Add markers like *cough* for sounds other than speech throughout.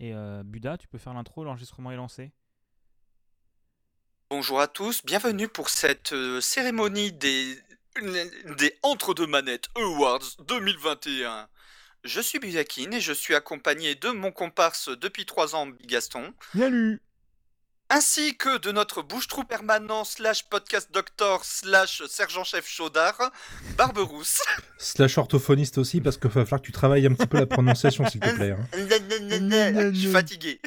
Et euh, Buda, tu peux faire l'intro, l'enregistrement est lancé. Bonjour à tous, bienvenue pour cette euh, cérémonie des, des Entre-deux Manettes Awards 2021. Je suis Budakin et je suis accompagné de mon comparse depuis trois ans, Bigaston, Salut ainsi que de notre bouche-trou permanent slash podcast doctor slash sergent-chef chaudard, Barberousse. Slash orthophoniste aussi, parce qu'il va falloir que tu travailles un petit peu la prononciation, s'il te plaît. hein. *laughs* Je suis fatigué.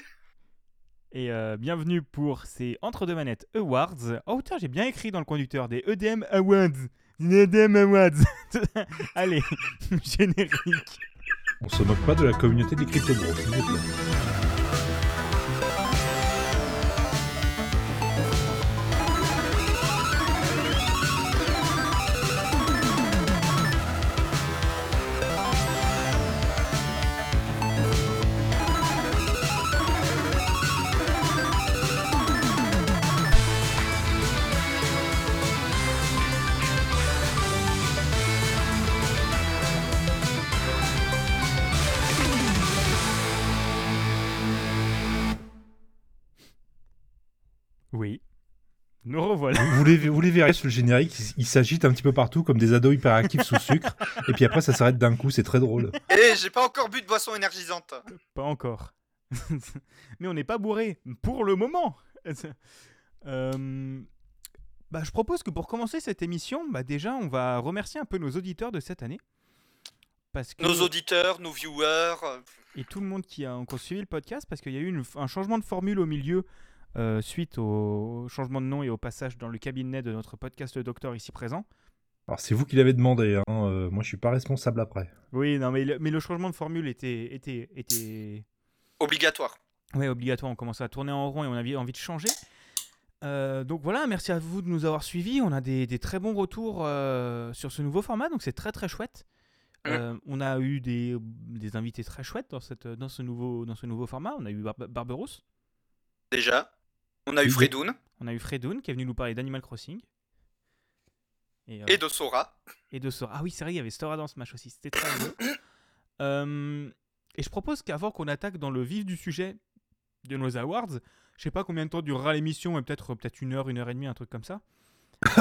Et euh, bienvenue pour ces Entre-deux Manettes Awards. Oh tiens, j'ai bien écrit dans le conducteur des EDM Awards. EDM Awards. *laughs* Allez, *laughs* générique. On se moque pas de la communauté des crypto-bros, s'il vous plaît. Nous revoilà. Vous les, vous les verrez sur le générique, il, il s'agite un petit peu partout comme des ados hyperactifs sous sucre, et puis après ça s'arrête d'un coup, c'est très drôle. Et j'ai pas encore bu de boisson énergisante. Pas encore. *laughs* Mais on n'est pas bourré. Pour le moment. *laughs* Euh, bah, je propose que pour commencer cette émission, bah, déjà, on va remercier un peu nos auditeurs de cette année. Parce que... Nos auditeurs, nos viewers. euh, et tout le monde qui a encore suivi le podcast parce qu'il y a eu une- un changement de formule au milieu euh, suite au changement de nom et au passage dans le cabinet de notre podcast Le Docteur ici présent. Alors c'est vous qui l'avez demandé, hein, euh, moi je suis pas responsable après. Oui, non, mais le, mais le changement de formule était, était, était Obligatoire. ouais, obligatoire. On commençait à tourner en rond et on avait envie de changer. Euh, donc voilà, merci à vous de nous avoir suivis. On a des, des très bons retours euh, sur ce nouveau format, donc c'est très très chouette. Euh, on a eu des, des invités très chouettes dans, cette, dans, ce nouveau, dans ce nouveau format. On a eu Bar Barberousse. Déjà. On a eu. Fredoun On a eu Fredoun qui est venu nous parler d'Animal Crossing. Et, euh, et de Sora. et de Sora. Ah oui, c'est vrai, il y avait Sora dans ce match aussi. C'était très. *coughs* Euh, et je propose qu'avant qu'on attaque dans le vif du sujet de nos awards, je sais pas combien de temps durera l'émission, mais peut-être peut-être une heure, une heure et demie, un truc comme ça. *coughs*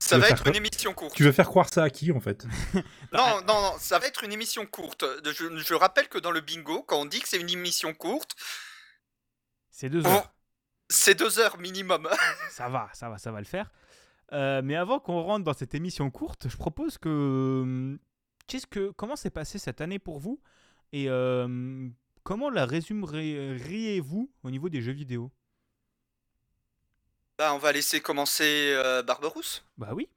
Ça va être une émission courte. Tu veux faire croire ça à qui en fait? *laughs* Non, non, non, ça va être une émission courte. Je, je rappelle que dans le bingo, quand on dit que c'est une émission courte, C'est deux heures. C'est deux heures minimum. *laughs* Ça va, ça va, ça va le faire. Euh, mais avant qu'on rentre dans cette émission courte, je propose que. hum, Qu'est-ce que comment s'est passé cette année pour vous et euh, comment la résumeriez-vous au niveau des jeux vidéo? Bah, on va laisser commencer euh, Barberousse. Bah oui.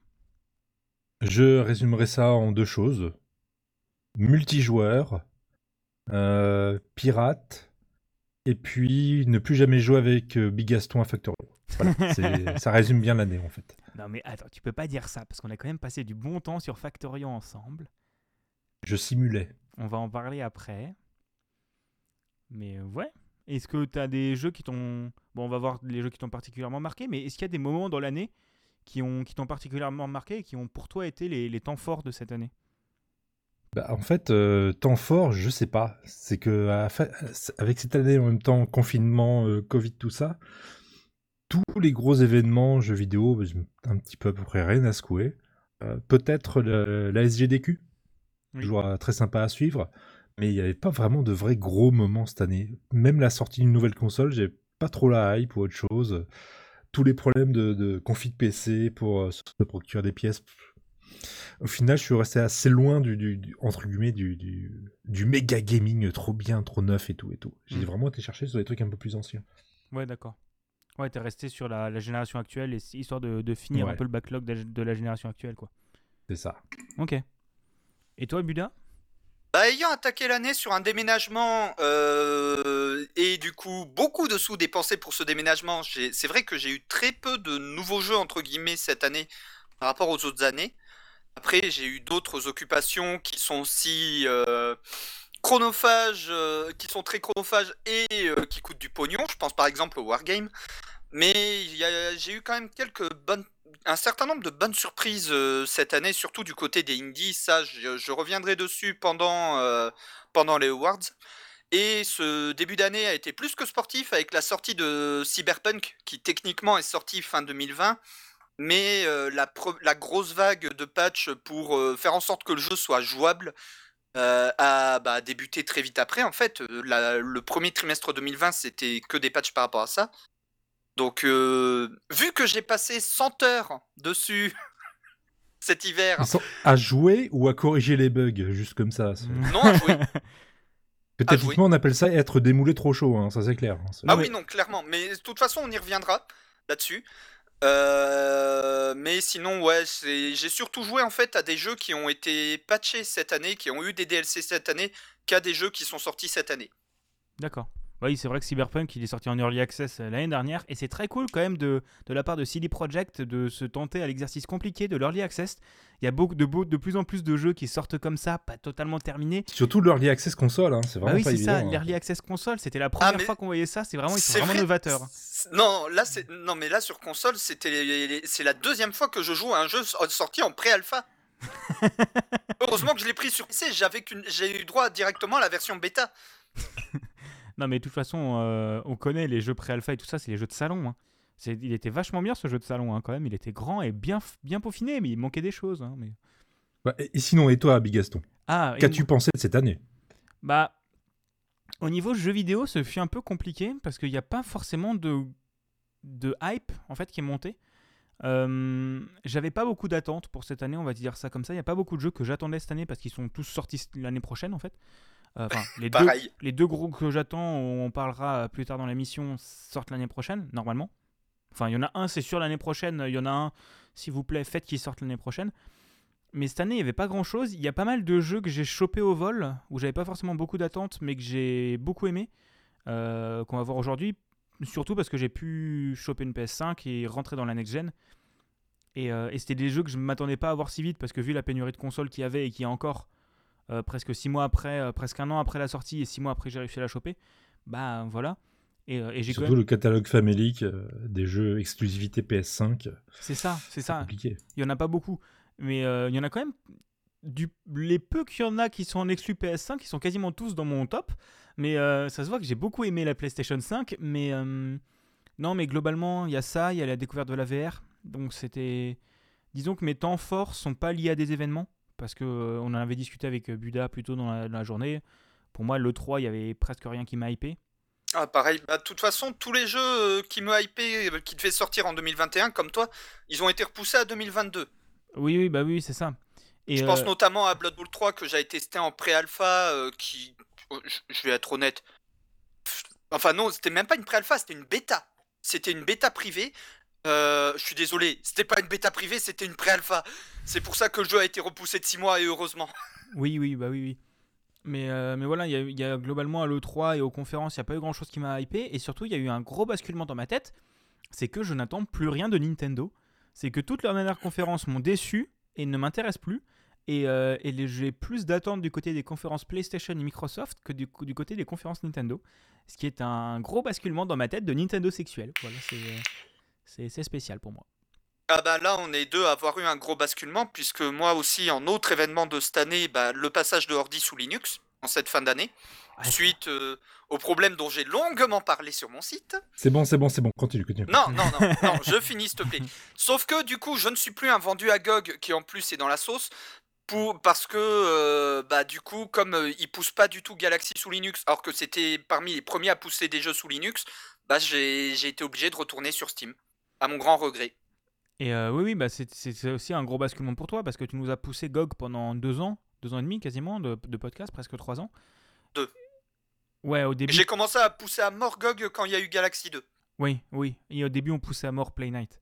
Je résumerai ça en deux choses. Multijoueur, euh, pirate, et puis ne plus jamais jouer avec euh, Bigaston à Factorio. Voilà, *laughs* ça résume bien l'année en fait. Non mais attends, tu peux pas dire ça parce qu'on a quand même passé du bon temps sur Factorio ensemble. Je simulais. On va en parler après. Mais euh, ouais. Est-ce que tu as des jeux qui t'ont... Bon, on va voir les jeux qui t'ont particulièrement marqué, mais est-ce qu'il y a des moments dans l'année qui ont qui t'ont particulièrement marqué et qui ont pour toi été les, les temps forts de cette année? Bah, en fait, euh, temps fort, je sais pas. C'est que à avec cette année en même temps confinement, euh, Covid, tout ça, tous les gros événements jeux vidéo, bah, un petit peu à peu près rien à secouer. Euh, Peut-être la SGDQ, Oui. toujours très sympa à suivre, mais il n'y avait pas vraiment de vrais gros moments cette année. Même la sortie d'une nouvelle console, j'ai pas trop la hype ou autre chose. Tous les problèmes de, de config de PC pour euh, se procurer des pièces, au final, je suis resté assez loin du, du- du- entre guillemets du, du, du méga gaming trop bien, trop neuf et tout et tout. J'ai Mm. vraiment été chercher sur des trucs un peu plus anciens. Ouais, d'accord. Ouais, t'es resté sur la, la génération actuelle, et, histoire de, de finir un peu le backlog de, de la génération actuelle, quoi. C'est ça. Ok. Et toi, Buda? Bah, ayant attaqué l'année sur un déménagement euh, et du coup beaucoup de sous dépensés pour ce déménagement, c'est vrai que j'ai eu très peu de nouveaux jeux entre guillemets cette année par rapport aux autres années. Après, j'ai eu d'autres occupations qui sont aussi euh, chronophages, euh, qui sont très chronophages et euh, qui coûtent du pognon. Je pense par exemple au Wargame. Mais j'ai eu quand même quelques un certain nombre de bonnes surprises cette année, surtout du côté des indies. Ça, je, reviendrai dessus pendant, pendant les awards. Et ce début d'année a été plus que sportif avec la sortie de Cyberpunk, qui techniquement est sorti fin 2020. Mais euh, la, grosse vague de patch pour euh, faire en sorte que le jeu soit jouable euh, a bah, débuté très vite après. En fait, la- le premier trimestre 2020, c'était que des patchs par rapport à ça. Donc, euh, vu que j'ai passé 100 heures dessus *laughs* cet hiver, à jouer ou à corriger les bugs, juste comme ça. non à jouer. *laughs* Techniquement, on appelle ça être démoulé trop chaud, hein, ça c'est clair. hein, Ah oui, non, clairement. Mais de toute façon, on y reviendra là-dessus. Euh, mais sinon, ouais, j'ai surtout joué en fait à des jeux qui ont été patchés cette année, qui ont eu des DLC cette année, qu'à des jeux qui sont sortis cette année. D'accord. Oui, c'est vrai que Cyberpunk, il est sorti en Early Access euh, l'année dernière, et c'est très cool quand même de, de la part de CD Projekt de se tenter à l'exercice compliqué de l'Early Access. Il y a beaucoup de, plus en plus de jeux qui sortent comme ça, pas totalement terminés. Surtout l'early access console, hein, c'est Bah vraiment oui, pas c'est évident. ça, hein. l'Early Access console, c'était la première mais fois qu'on voyait ça, c'est vraiment, ils sont C'est vraiment vrai, novateurs. c'est- Non, là, c'est non, mais là sur console, c'était les- les- c'est la deuxième fois que je joue à un jeu so- sorti en pré-alpha. *laughs* Heureusement que je l'ai pris sur PC, j'avais qu'une, j'ai eu droit directement à la version bêta. *laughs* Non, mais de toute façon, euh, on connaît les jeux pré-alpha et tout ça, c'est les jeux de salon. hein. Il était vachement bien ce jeu de salon hein, quand même, il était grand et bien, bien peaufiné, mais il manquait des choses. hein, mais... Bah, et sinon, et toi, Bigaston? Ah, Qu'as-tu pensé de cette année? Bah, au niveau jeux vidéo, ce fut un peu compliqué parce qu'il n'y a pas forcément de, de hype en fait qui est monté. Euh, J'avais pas beaucoup d'attentes pour cette année, on va dire ça comme ça. Il n'y a pas beaucoup de jeux que j'attendais cette année parce qu'ils sont tous sortis l'année prochaine en fait. Euh, Enfin, *laughs* les, deux, Pareil. les deux gros que j'attends, on parlera plus tard dans l'émission, sortent l'année prochaine, normalement. Enfin, il y en a un, c'est sûr, l'année prochaine. Il y en a un, s'il vous plaît, faites qu'il sorte l'année prochaine. Mais cette année, il n'y avait pas grand chose. Il y a pas mal de jeux que j'ai chopé au vol, où j'avais pas forcément beaucoup d'attentes, mais que j'ai beaucoup aimé, euh, qu'on va voir aujourd'hui. Surtout parce que j'ai pu choper une PS5 et rentrer dans la next-gen. Et, euh, et c'était des jeux que je ne m'attendais pas à voir si vite, parce que vu la pénurie de consoles qu'il y avait et qu'il y a encore euh, presque 6 mois après, euh, presque un an après la sortie et 6 mois après que j'ai réussi à la choper, bah voilà. Et, euh, et j'ai quand Surtout le catalogue famélique des jeux exclusivité PS5, euh, C'est ça, c'est ça. compliqué. Il y en a pas beaucoup, mais il y en a quand même. Du... Les peu qu'il y en a qui sont en exclu PS5, qui sont quasiment tous dans mon top. Mais euh, ça se voit que j'ai beaucoup aimé la PlayStation 5. Mais euh, non, mais globalement, il y a ça, il y a la découverte de la VR. Donc c'était. Disons que mes temps forts sont pas liés à des événements. Parce que euh, on en avait discuté avec euh, Buda plus tôt dans la, dans la journée. Pour moi, le 3, il y avait presque rien qui m'a hypé. Ah, pareil. Bah, de toute façon, tous les jeux euh, qui me hypaient, qui devaient sortir en 2021, comme toi, ils ont été repoussés à 2022. Oui, oui, bah oui, c'est ça. Et, Je pense notamment à Blood Bowl 3 que j'ai testé en pré-alpha, euh, qui, oh, je- vais être honnête, enfin non, c'était même pas une pré-alpha, c'était une bêta. C'était une bêta privée. Euh, je suis désolé, c'était pas une bêta privée, c'était une pré-alpha. C'est pour ça que le jeu a été repoussé de 6 mois et heureusement. *laughs* Oui, oui, bah oui, oui. Mais, euh, mais voilà, il y, a- globalement à l'E3 et aux conférences, il n'y a pas eu grand chose qui m'a hypé. Et surtout, il y a eu un gros basculement dans ma tête. C'est que je n'attends plus rien de Nintendo. C'est que toutes leurs dernières conférences m'ont déçu et ne m'intéressent plus. Et, euh, et j'ai plus d'attentes du côté des conférences PlayStation et Microsoft que du, côté des conférences Nintendo. Ce qui est un gros basculement dans ma tête de Nintendo sexuel. Voilà, c'est spécial pour moi. Ah bah là, on est deux à avoir eu un gros basculement, puisque moi aussi, en autre événement de cette année, bah, le passage de Ordi sous Linux, en cette fin d'année, Ouais, suite euh, au problème dont j'ai longuement parlé sur mon site. C'est bon, c'est bon, c'est bon, continue, continue. Non, non, non, non, je finis, s'il te plaît. *laughs* Sauf que du coup, je ne suis plus un vendu à GOG qui en plus est dans la sauce. Pour, parce que euh, bah du coup comme euh, ils poussent pas du tout Galaxy sous Linux alors que c'était parmi les premiers à pousser des jeux sous Linux bah j'ai j'ai été obligé de retourner sur Steam à mon grand regret Et euh, oui, oui, bah c'est aussi un gros basculement pour toi parce que tu nous as poussé GOG pendant deux ans, deux ans et demi quasiment de, de podcast, presque trois ans. Deux. Ouais, au début. j'ai commencé à pousser à mort GOG quand il y a eu Galaxy 2 Oui, oui. Et au début, on poussait à mort Play Night.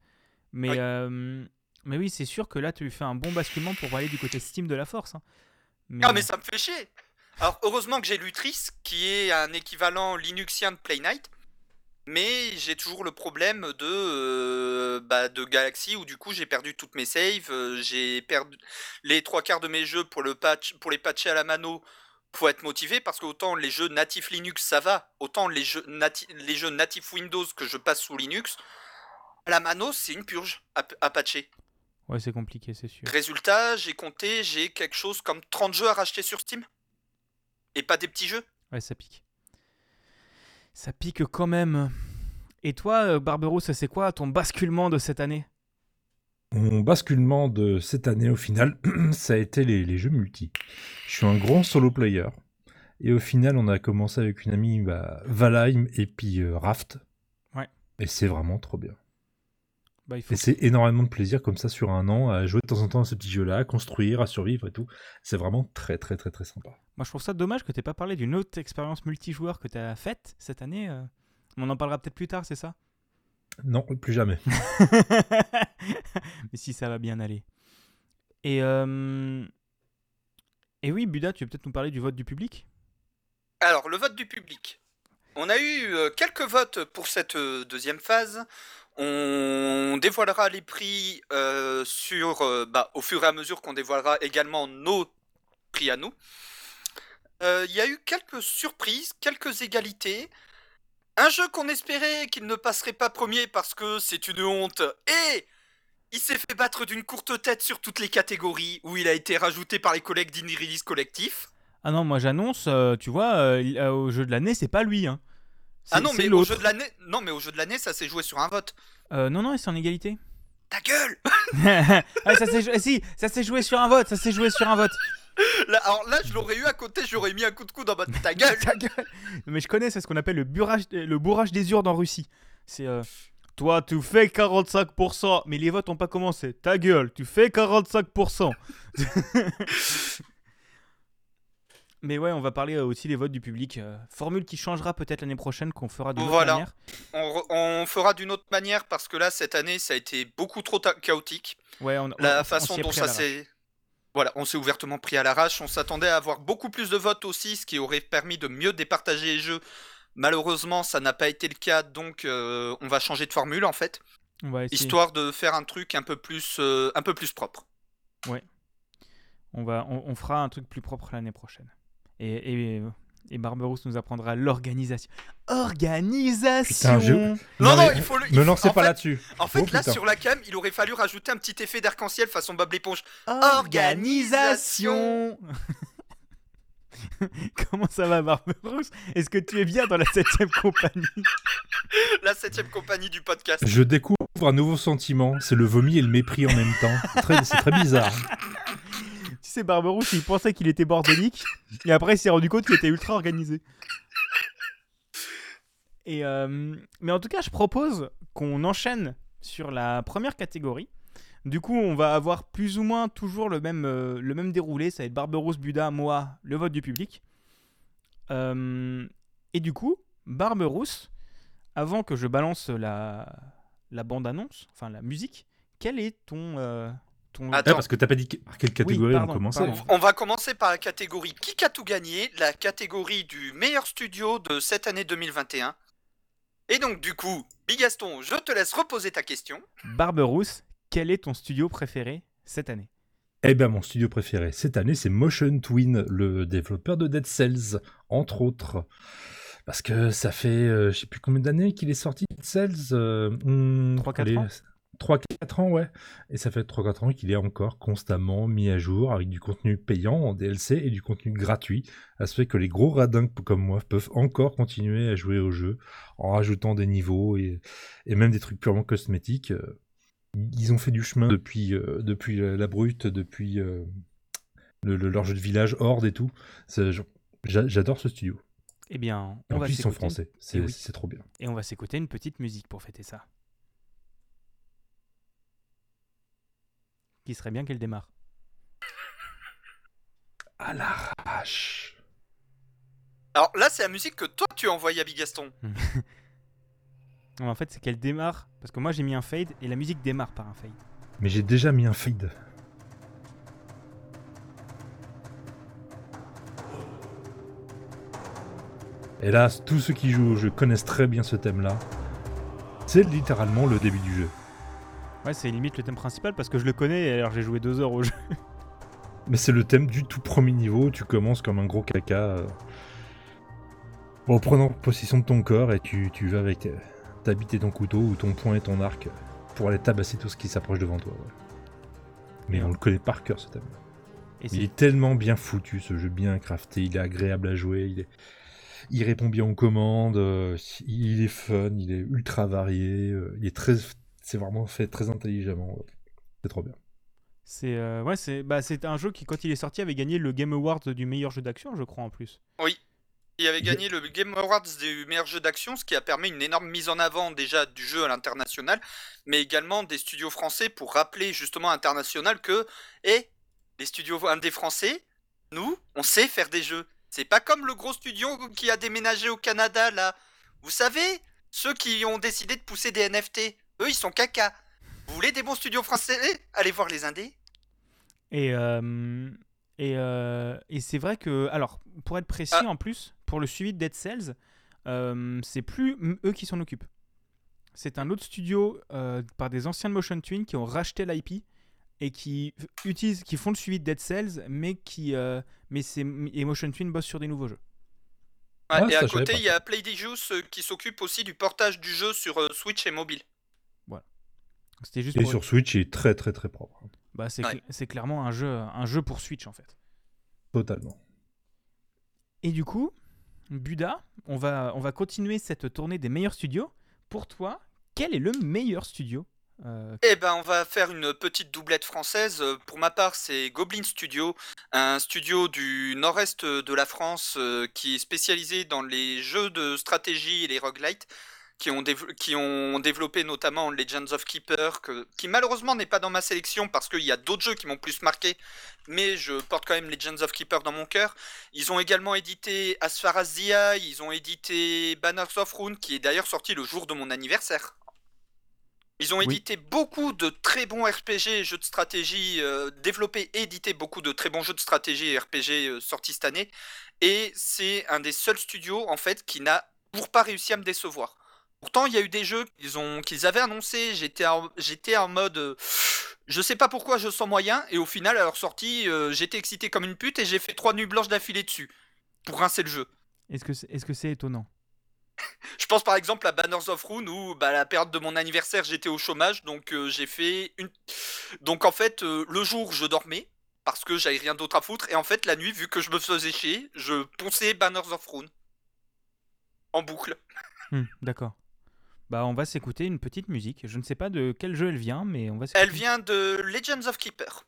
Mais, Oui. euh, mais oui, c'est sûr que là, tu fais un bon basculement pour aller du côté Steam de la force. hein. Mais, Ah mais ça me fait chier Alors heureusement que j'ai Lutris qui est un équivalent linuxien de Play Night mais j'ai toujours le problème de, euh, bah, de Galaxy où du coup j'ai perdu toutes mes saves, euh, j'ai perdu les trois quarts de mes jeux pour, le patch, pour les patcher à la mano faut être motivé parce que autant les jeux natifs Linux ça va, autant les jeux, nati- les jeux natifs Windows que je passe sous Linux, à la mano c'est une purge à, à patcher. Ouais, c'est compliqué, c'est sûr. Résultat, j'ai compté, j'ai quelque chose comme 30 jeux à racheter sur Steam. Et pas des petits jeux. Ouais, ça pique. Ça pique quand même. Et toi, euh, Barberousse, c'est quoi ton basculement de cette année? Mon basculement de cette année, au final, *clears throat* ça a été les, les jeux multi. Je suis un grand solo player. Et au final, on a commencé avec une amie, bah, Valheim et puis euh, Raft. Ouais. Et c'est vraiment trop bien. Bah, il faut Et c'est énormément de plaisir comme ça sur un an à jouer de temps en temps à ce petit jeu-là, à construire, à survivre et tout. C'est vraiment très très très très sympa. Moi, je trouve ça dommage que tu pas parlé d'une autre expérience multijoueur que tu as faite cette année. euh. On en parlera peut-être plus tard, c'est ça? Non, plus jamais. *laughs* Mais si ça va bien aller. Et, euh, et oui, Buda, tu veux peut-être nous parler du vote du public? Alors, le vote du public. On a eu euh, quelques votes pour cette euh, deuxième phase. On dévoilera les prix euh, sur, euh, bah, au fur et à mesure qu'on dévoilera également nos prix à nous. Euh, Il y a eu quelques surprises, quelques égalités. Un jeu qu'on espérait qu'il ne passerait pas premier parce que c'est une honte. Et il s'est fait battre d'une courte tête sur toutes les catégories où il a été rajouté par les collègues d'Indie Release Collectif. Ah non, moi j'annonce, tu vois, au jeu de l'année, c'est pas lui. Hein. Ah non, mais au jeu de l'année, non, mais au jeu de l'année, ça s'est joué sur un vote. Euh, non, non, c'est en égalité. Ta gueule *laughs* *laughs* ah, ça s'est jou- si, ça s'est joué sur un vote, ça s'est joué sur un vote. Là, Alors là, je l'aurais eu à côté, j'aurais mis un coup de coude en mode ta *laughs* gueule. Ta gueule. Mais je connais, c'est ce qu'on appelle le, burrage, le bourrage des urnes en Russie. C'est euh, toi, tu fais 45%, mais les votes ont pas commencé. Ta gueule, tu fais 45%. Mais ouais, on va parler euh, aussi des votes du public. euh, formule qui changera peut-être l'année prochaine, qu'on fera d'une autre manière. On, fera d'une autre manière parce que là, cette année, ça a été beaucoup trop chaotique. Ouais, on, La on façon dont ça s'est. Voilà, on s'est ouvertement pris à l'arrache. On s'attendait à avoir beaucoup plus de votes aussi, ce qui aurait permis de mieux départager les jeux. Malheureusement, ça n'a pas été le cas, donc euh, on va changer de formule en fait, histoire de faire un truc un peu plus, euh, un peu plus propre. On, va, on, on fera un truc plus propre l'année prochaine. Et, et, et Barberousse nous apprendra l'organisation. Organisation Putain, je- Non, Non, non, mais il faut le. Me lancez pas là-dessus. En fait, Oh, là, putain. sur la cam, il aurait fallu rajouter un petit effet d'arc-en-ciel façon Bob l'éponge. Organisation *laughs* Comment ça va, Barberousse Est-ce que tu es bien dans la 7 compagnie? *laughs* La septième compagnie du podcast. Je découvre un nouveau sentiment, c'est le vomi et le mépris en même temps. C'est très, c'est très bizarre. *laughs* Tu sais, Barberousse, il pensait qu'il était bordélique, *laughs* et après, il s'est rendu compte qu'il était ultra organisé. Et euh, mais en tout cas, je propose qu'on enchaîne sur la première catégorie. Du coup, on va avoir plus ou moins toujours le même, euh, le même déroulé. Ça va être Barberousse, Buda, moi, le vote du public. Euh, et du coup, Barberousse, avant que je balance la, la bande-annonce, enfin la musique, quel est ton... ton... Attends. Ouais, parce que t'as pas dit par quelle catégorie pardon, on commençait. pardon. On va commencer par la catégorie Qui a tout gagné, la catégorie du meilleur studio de cette année 2021. Et donc, du coup, Bigaston, je te laisse reposer ta question. Barberousse, quel est ton studio préféré cette année? Eh ben mon studio préféré cette année c'est Motion Twin, le développeur de Dead Cells, entre autres. Parce que ça fait euh, je sais plus combien d'années qu'il est sorti Dead Cells. Euh, hmm, 3-4 allez, ans 3-4 ans, ouais. Et ça fait 3-4 ans qu'il est encore constamment mis à jour avec du contenu payant en DLC et du contenu gratuit. Ça se fait que les gros radins comme moi peuvent encore continuer à jouer au jeu en rajoutant des niveaux et, et même des trucs purement cosmétiques. Euh, Ils ont fait du chemin depuis, euh, depuis la, brute, depuis euh, le, le- leur jeu de village, Horde et tout. J'adore ce studio. Eh bien, on En va plus, ils sont français. C'est oui. c'est trop bien. Et on va s'écouter une petite musique pour fêter ça. Qui serait bien qu'elle démarre. À l'arrache. Alors là, c'est la musique que toi, tu as envoyée à Bigaston. *laughs* En fait, c'est qu'elle démarre. Parce que moi, j'ai mis un fade et la musique démarre par un fade. Mais j'ai déjà mis un feed. Hélas, tous ceux qui jouent au jeu connaissent très bien ce thème-là. C'est littéralement le début du jeu. Ouais, c'est limite le thème principal parce que je le connais et alors j'ai joué deux heures au jeu. *laughs* Mais c'est le thème du tout premier niveau. Tu commences comme un gros caca. euh, en prenant possession de ton corps et tu, tu vas avec ta bite et ton couteau ou ton poing et ton arc pour aller tabasser tout ce qui s'approche devant toi. ouais. Mais on le connaît par cœur ce thème. Et Il est tellement bien foutu ce jeu, bien crafté, il est agréable à jouer, il est... il répond bien aux commandes, euh, il est fun, il est ultra varié, euh, il est très, c'est vraiment fait très intelligemment. C'est trop bien. C'est euh, ouais, c'est bah, c'est un jeu qui, quand il est sorti, avait gagné le Game Award du meilleur jeu d'action, je crois en plus. Oui. Il avait gagné le Game Awards du meilleur jeu d'action, ce qui a permis une énorme mise en avant déjà du jeu à l'international, mais également des studios français pour rappeler justement à l'international que, et les studios indés français, nous, on sait faire des jeux. C'est pas comme le gros studio qui a déménagé au Canada là. Vous savez, ceux qui ont décidé de pousser des NFT, eux ils sont caca. Vous voulez des bons studios français? Allez voir les indés. Et, euh, et, euh, et c'est vrai que, alors, pour être précis Ah. en plus, pour le suivi de Dead Cells, euh, c'est plus eux qui s'en occupent. C'est un autre studio euh, par des anciens de Motion Twin qui ont racheté l'IP et qui utilisent, qui font le suivi de Dead Cells, mais qui, euh, mais c'est et Motion Twin bosse sur des nouveaux jeux. Ouais, Ah, et à côté, il y a Playdigious euh, qui s'occupe aussi du portage du jeu sur euh, Switch et mobile. C'était juste Et pour- sur Switch, il est très très très propre. bah, c'est Ouais. cl- c'est clairement un jeu, un jeu pour Switch en fait. Totalement. Et du coup, Buda, on va, on va continuer cette tournée des meilleurs studios. Pour toi, quel est le meilleur studio euh, Eh ben, on va faire une petite doublette française. Pour ma part, c'est Goblin Studio, un studio du nord-est de la France euh, qui est spécialisé dans les jeux de stratégie et les roguelites, qui ont, dév- qui ont développé notamment Legends of Keeper, que- qui malheureusement n'est pas dans ma sélection parce qu'il y a d'autres jeux qui m'ont plus marqué, mais je porte quand même Legends of Keeper dans mon cœur. Ils ont également édité As Far As the Eye, ils ont édité Banners of Rune, qui est d'ailleurs sorti le jour de mon anniversaire. Ils ont Oui. édité beaucoup de très bons RPG jeux de stratégie, euh, développé et édité beaucoup de très bons jeux de stratégie et RPG euh, sortis cette année. Et c'est un des seuls studios en fait qui n'a toujours pas réussi à me décevoir. Pourtant, il y a eu des jeux qu'ils ont qu'ils avaient annoncés. J'étais en, j'étais en mode, euh, je sais pas pourquoi je sens moyen. Et au final, à leur sortie, euh, j'étais excité comme une pute et j'ai fait trois nuits blanches d'affilée dessus pour rincer le jeu. Est-ce que c'est est -ce c'est étonnant? Je pense par exemple à Banners of Rune où bah, à la période de mon anniversaire j'étais au chômage donc euh, j'ai fait une donc en fait le jour je dormais parce que j'avais rien d'autre à foutre et en fait la nuit vu que je me faisais chier je ponçais Banners of Rune en boucle. Hmm, D'accord. Bah, on va s'écouter une petite musique. Je ne sais pas de quel jeu elle vient, mais on va Elle s'écouter- vient de Legends of Keeper.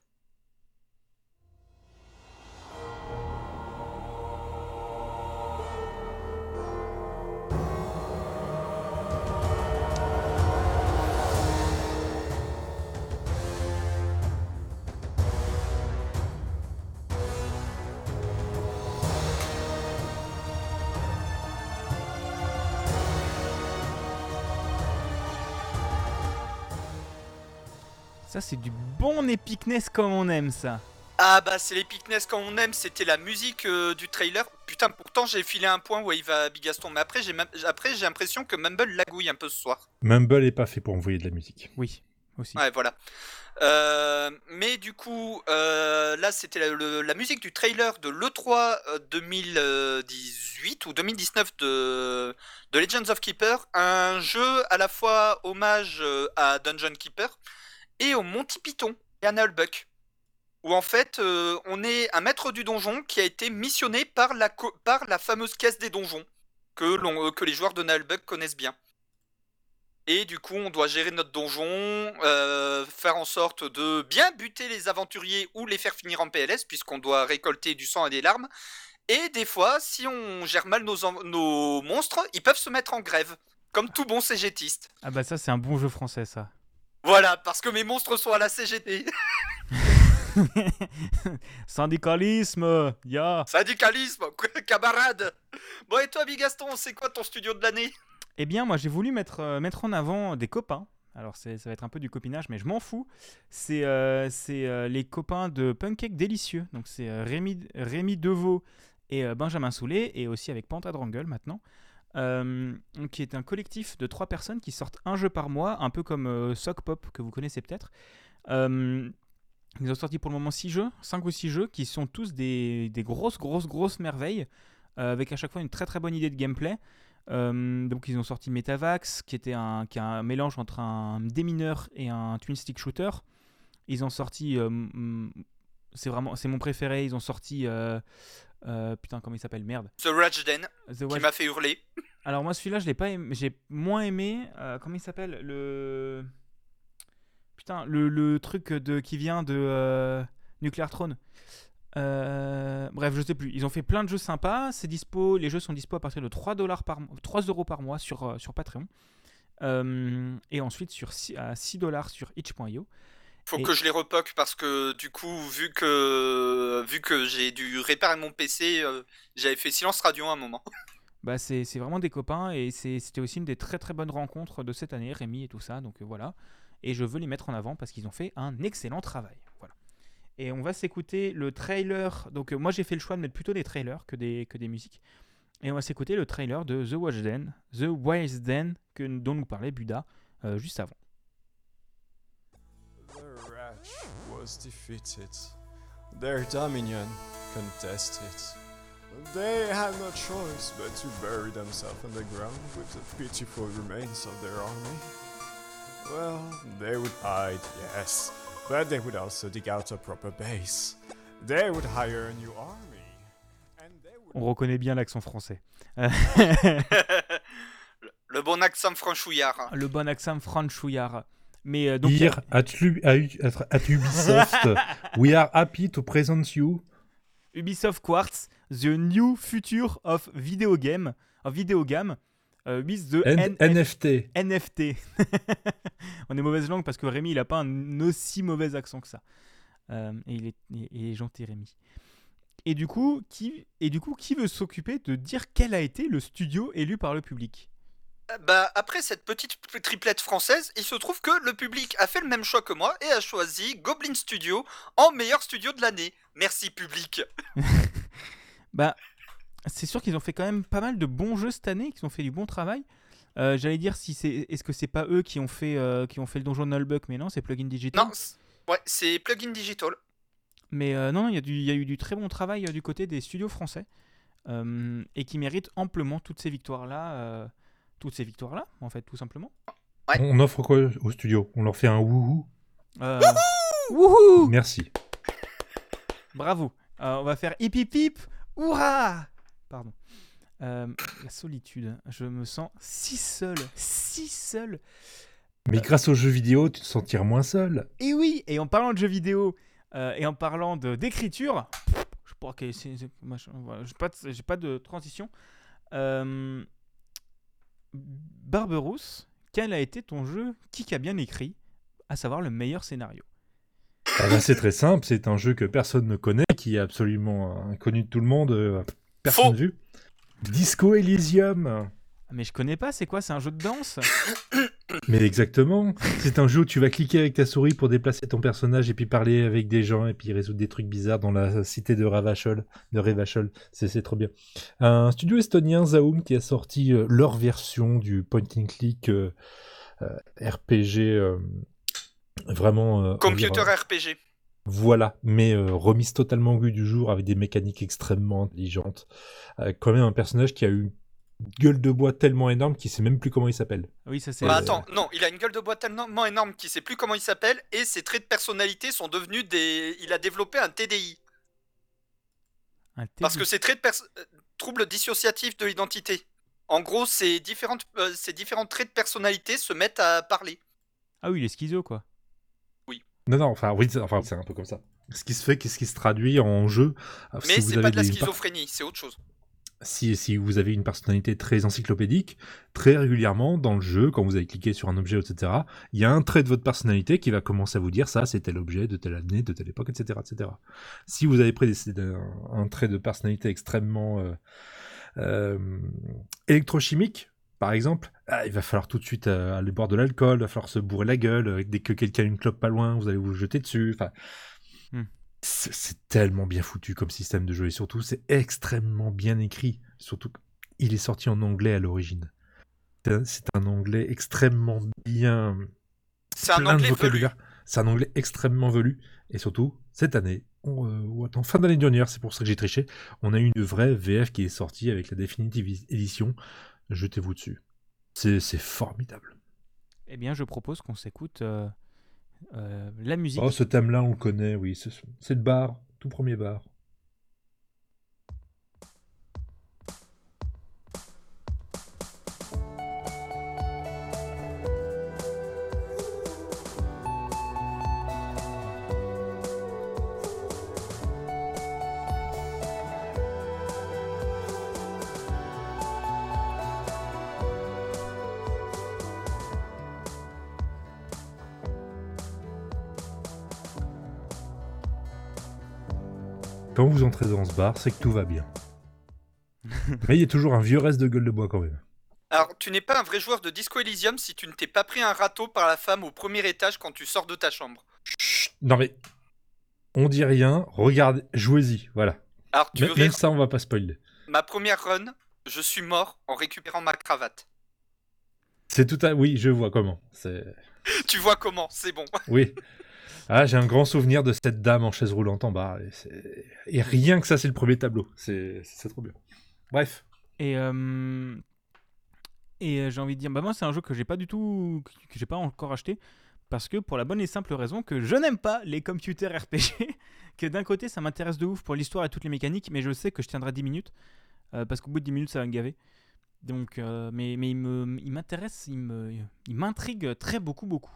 Ça, c'est du bon epicness comme on aime ça. Ah bah c'est l'épicness quand on aime, c'était la musique euh, du trailer. Putain pourtant j'ai filé un point où il va Bigaston mais après j'ai même- après j'ai l'impression que Mumble lagouille un peu ce soir. Mumble est pas fait pour envoyer de la musique. Oui, aussi. Ouais, voilà. Euh, mais du coup, euh, là, c'était la, musique du trailer de l'E3 euh, 2018 ou 2019 de, de Legends of Keeper, un jeu à la fois hommage à Dungeon Keeper et au Monty Python et à Nullbuck. Où en fait, euh, on est un maître du donjon qui a été missionné par la, par la fameuse caisse des donjons que, euh, que les joueurs de Nullbuck connaissent bien. Et du coup, on doit gérer notre donjon, euh, faire en sorte de bien buter les aventuriers ou les faire finir en PLS, puisqu'on doit récolter du sang et des larmes. Et des fois, si on gère mal nos, nos monstres, ils peuvent se mettre en grève, comme tout bon CGTiste. Ah bah ça, c'est un bon jeu français, ça. Voilà, parce que mes monstres sont à la CGT. *laughs* Syndicalisme, ya. Syndicalisme, camarade. Bon, et toi, Bigaston, c'est quoi ton studio de l'année? Eh bien, moi, j'ai voulu mettre, euh, mettre en avant des copains. Alors, ça va être un peu du copinage, mais je m'en fous. C'est euh, euh, les copains de Pancake Délicieux. Donc, c'est Rémi, Rémi Deveau et Benjamin Soulet, et aussi avec Panta Drangle maintenant. Euh, qui est un collectif de trois personnes qui sortent un jeu par mois, un peu comme euh, Sock Pop, que vous connaissez peut-être. Euh, ils ont sorti pour le moment 6 jeux, 5 ou 6 jeux, qui sont tous des, grosses, grosses, grosses merveilles, avec à chaque fois une très très bonne idée de gameplay. Donc ils ont sorti Metavax, qui était un, est un mélange entre un démineur et un twin stick shooter. Ils ont sorti, c'est vraiment, c'est mon préféré. Ils ont sorti Euh, putain, comment il s'appelle Merde. The Rajden, The qui m'a fait hurler. Alors moi celui-là je l'ai pas aimé- j'ai moins aimé euh, comment il s'appelle le putain le, le truc de qui vient de euh, Nuclear Throne. Bref, je sais plus. Ils ont fait plein de jeux sympas, c'est dispo, les jeux sont dispo à partir de 3 dollars par mois, 3 euros par mois sur sur Patreon. Et ensuite sur à 6 dollars sur itch.io. Faut Et- que je les repoque parce que du coup, vu que vu que j'ai dû réparer mon PC, euh, j'avais fait silence radio à un moment. *laughs* Bah c'est vraiment des copains et c'était aussi une des très très bonnes rencontres de cette année, Rémi et tout ça, donc euh, voilà. Et je veux les mettre en avant parce qu'ils ont fait un excellent travail. Voilà. Et on va s'écouter le trailer. Donc euh, moi j'ai fait le choix de mettre plutôt des trailers que des, que des musiques. Et on va s'écouter le trailer de The Watch Den, The Wise Den, que, dont nous parlait Buda euh, juste avant. Was defeated. Their dominion contested. They had no choice but to bury themselves in the ground with the pitiful remains of their army. Well, they would hide, yes, but they would also dig out a proper base. They would hire a new army. And they would On reconnaît bien l'accent français. *laughs* le bon accent franchouillard. le bon accent franchouillard. Mais euh, donc, a- at, Ubisoft, *laughs* we are happy to present you. Ubisoft Quartz, the new future of video game, of video game, euh, with the N- NFT. NFT. *laughs* On est mauvaise langue parce que Rémi, il a pas un aussi mauvais accent que ça. Euh, et, il est, il est gentil, Rémi. Et du coup, qui, et du coup, qui veut s'occuper de dire quel a été le studio élu par le public? Bah après cette petite triplette française, il se trouve que le public a fait le même choix que moi et a choisi Goblin Studio en meilleur studio de l'année. Merci public. *laughs* Bah, c'est sûr qu'ils ont fait quand même pas mal de bons jeux cette année, qu'ils ont fait du bon travail. Euh, J'allais dire si c'est, est-ce que c'est pas eux qui ont fait, euh, qui ont fait le donjon de Nullbuck, mais non, c'est Plugin Digital. Non, ouais, c'est Plugin Digital. Mais euh, non, il y, y a eu du très bon travail euh, du côté des studios français et qui méritent amplement toutes ces victoires-là. euh, toutes ces victoires-là, en fait, tout simplement. Ouais. On offre quoi au studio? On leur fait un wouhou? Euh, Wouhou Merci. Bravo. Euh, on va faire hip hip hip. Hurrah Pardon. Euh, la solitude. Je me sens si seul. Si seul. Mais grâce aux jeux vidéo, tu te sentiras moins seul. Et oui, et en parlant de jeux vidéo euh, et en parlant de- d'écriture, je J'ai pas, de- j'ai pas de transition. Euh, Barberousse, quel a été ton jeu qui a bien écrit, à savoir le meilleur scénario? Ah bah, c'est très simple, c'est un jeu que personne ne connaît, qui est absolument inconnu de tout le monde, euh, personne Faux. vu. Disco Elysium. Mais je connais pas, c'est quoi C'est un jeu de danse *coughs* Mais exactement, c'est un jeu où tu vas cliquer avec ta souris pour déplacer ton personnage et puis parler avec des gens et puis résoudre des trucs bizarres dans la cité de Ravachol, de Revachol. C'est trop bien. Un studio estonien, Zaum, qui a sorti euh, leur version du point and click euh, euh, RPG euh, vraiment. euh, Computer dire, RPG. Voilà, mais euh, remise totalement au goût du jour avec des mécaniques extrêmement intelligentes. Euh, quand même un personnage qui a eu gueule de bois tellement énorme qu'il sait même plus comment il s'appelle. Oui, ça c'est. Bah Euh, attends, non, il a une gueule de bois tellement énorme qu'il sait plus comment il s'appelle et ses traits de personnalité sont devenus des. Il a développé un TDI un parce que ses traits de pers... euh, troubles dissociatifs de l'identité. En gros, ces différentes, euh, ces différents traits de personnalité se mettent à parler. Ah oui, il est schizo quoi. Non, non, enfin, oui, c'est enfin, c'est un peu comme ça. Ce qui se fait, qu'est-ce qui se traduit en jeu? Mais si c'est pas de la des schizophrénie, c'est autre chose. Si, si vous avez une personnalité très encyclopédique, très régulièrement dans le jeu, quand vous avez cliqué sur un objet, etc., il y a un trait de votre personnalité qui va commencer à vous dire ça, c'est tel objet, de telle année, de telle époque, etc. etc. Si vous avez pris un trait de personnalité extrêmement euh, euh, électrochimique, par exemple, ah, il va falloir tout de suite euh, aller boire de l'alcool, il va falloir se bourrer la gueule, euh, dès que quelqu'un a une clope pas loin, vous allez vous jeter dessus, enfin... C'est tellement bien foutu comme système de jeu et surtout c'est extrêmement bien écrit. Surtout qu'il est sorti en anglais à l'origine. C'est un- anglais extrêmement bien. C'est un plein de anglais vocabulaire. C'est un anglais extrêmement velu et surtout cette année, on, euh, ou attends, fin d'année dernière, c'est pour ça que j'ai triché. On a eu une vraie VF qui est sortie avec la Definitive Edition. Jetez-vous dessus. C'est c'est formidable. Eh bien, je propose qu'on s'écoute euh, la musique. Oh, ce thème-là, on le connaît, oui. C'est c'est le bar, tout premier bar. Quand vous entrez dans ce bar, c'est que tout va bien. *laughs* Mais il y a toujours un vieux reste de gueule de bois quand même. Alors, tu n'es pas un vrai joueur de Disco Elysium si tu ne t'es pas pris un râteau par la femme au premier étage quand tu sors de ta chambre. Chut, non mais, on dit rien, regardez, jouez-y, voilà. Alors, tu Même, veux même rire ça, on va pas spoiler. Ma première run, je suis mort en récupérant ma cravate. C'est tout à... Oui, je vois comment. C'est... *laughs* tu vois comment C'est bon. Oui. *laughs* Ah, j'ai un grand souvenir de cette dame en chaise roulante en bas. Et, rien que ça, c'est le premier tableau. C'est, trop bien. Bref. Et, euh, et euh, j'ai envie de dire, bah moi c'est un jeu que j'ai pas du tout, que j'ai pas encore acheté, parce que pour la bonne et simple raison que je n'aime pas les computer RPG, *laughs* que d'un côté ça m'intéresse de ouf pour l'histoire et toutes les mécaniques, mais je sais que je tiendrai 10 minutes, euh, parce qu'au bout de 10 minutes ça va me gaver. Donc, mais, mais il m'intéresse, il me, il m'intrigue très beaucoup beaucoup.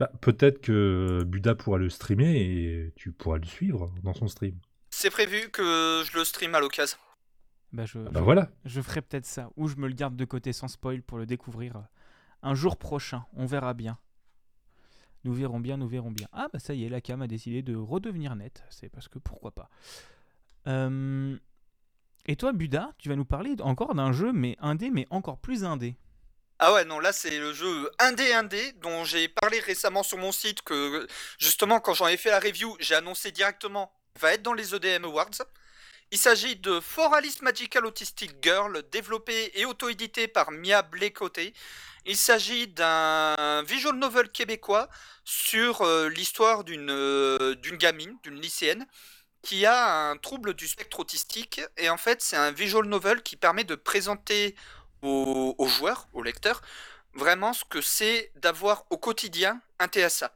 Bah, peut-être que Buda pourra le streamer et tu pourras le suivre dans son stream. C'est prévu que je le stream à l'occasion. Bah je, Bah voilà. je ferai peut-être ça, ou je me le garde de côté sans spoil pour le découvrir euh, un jour prochain. On verra bien. Nous verrons bien, nous verrons bien. Ah bah ça y est, la cam a décidé de redevenir nette. C'est parce que pourquoi pas. Euh, Et toi, Buda, tu vas nous parler encore d'un jeu, mais indé, mais encore plus indé. Ah ouais, non, là c'est le jeu indé indé dont j'ai parlé récemment sur mon site que justement quand j'en ai fait la review, j'ai annoncé directement va être dans les EDM Awards. Il s'agit de For Magical Autistic Girl, développé et auto-édité par Mia Blécoté. Il s'agit d'un visual novel québécois sur euh, l'histoire d'une euh, d'une gamine, d'une lycéenne, qui a un trouble du spectre autistique. Et en fait, c'est un visual novel qui permet de présenter aux, joueurs, aux lecteurs, vraiment ce que c'est d'avoir au quotidien un TSA.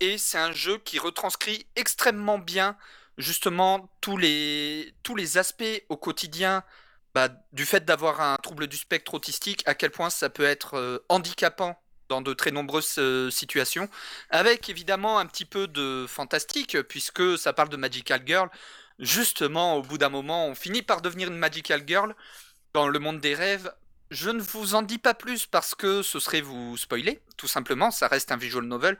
Et c'est un jeu qui retranscrit extrêmement bien justement tous les, tous les aspects au quotidien bah, du fait d'avoir un trouble du spectre autistique, à quel point ça peut être euh, handicapant dans de très nombreuses euh, situations, avec évidemment un petit peu de fantastique, puisque ça parle de Magical Girl. Justement, au bout d'un moment, on finit par devenir une Magical Girl dans le monde des rêves. Je ne vous en dis pas plus parce que ce serait vous spoiler, tout simplement, ça reste un visual novel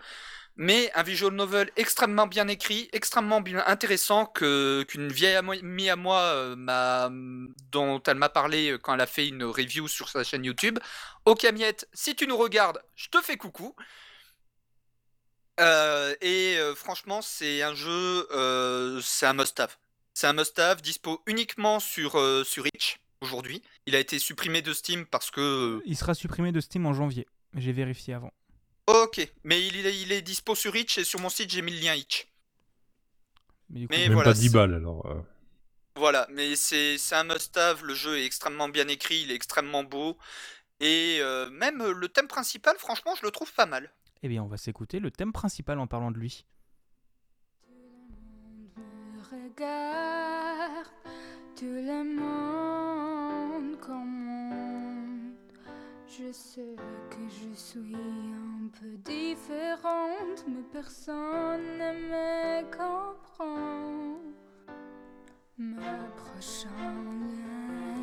mais un visual novel extrêmement bien écrit, extrêmement bien intéressant que qu'une vieille amie à moi euh, m'a dont elle m'a parlé quand elle a fait une review sur sa chaîne YouTube. Ok Miette, si tu nous regardes, je te fais coucou. Euh, et euh, franchement, c'est un jeu, euh, c'est un must-have. C'est un must-have dispo uniquement sur euh, sur aujourd'hui. Il a été supprimé de Steam parce que Il sera supprimé de Steam en janvier. J'ai vérifié avant. Ok, mais il est, il est dispo sur Itch et sur mon site j'ai mis le lien Itch. Mais du coup, Mais Même voilà, pas 10 c'est- balles alors. euh. Voilà, mais c'est c'est un must-have, le jeu est extrêmement bien écrit, il est extrêmement beau, et euh, même euh, le thème principal, franchement, je le trouve pas mal. eh bien, on va s'écouter le thème principal en parlant de lui. me regarde, tout le monde commande. Je sais que je suis un peu différente, mais personne ne me comprend. M'approchant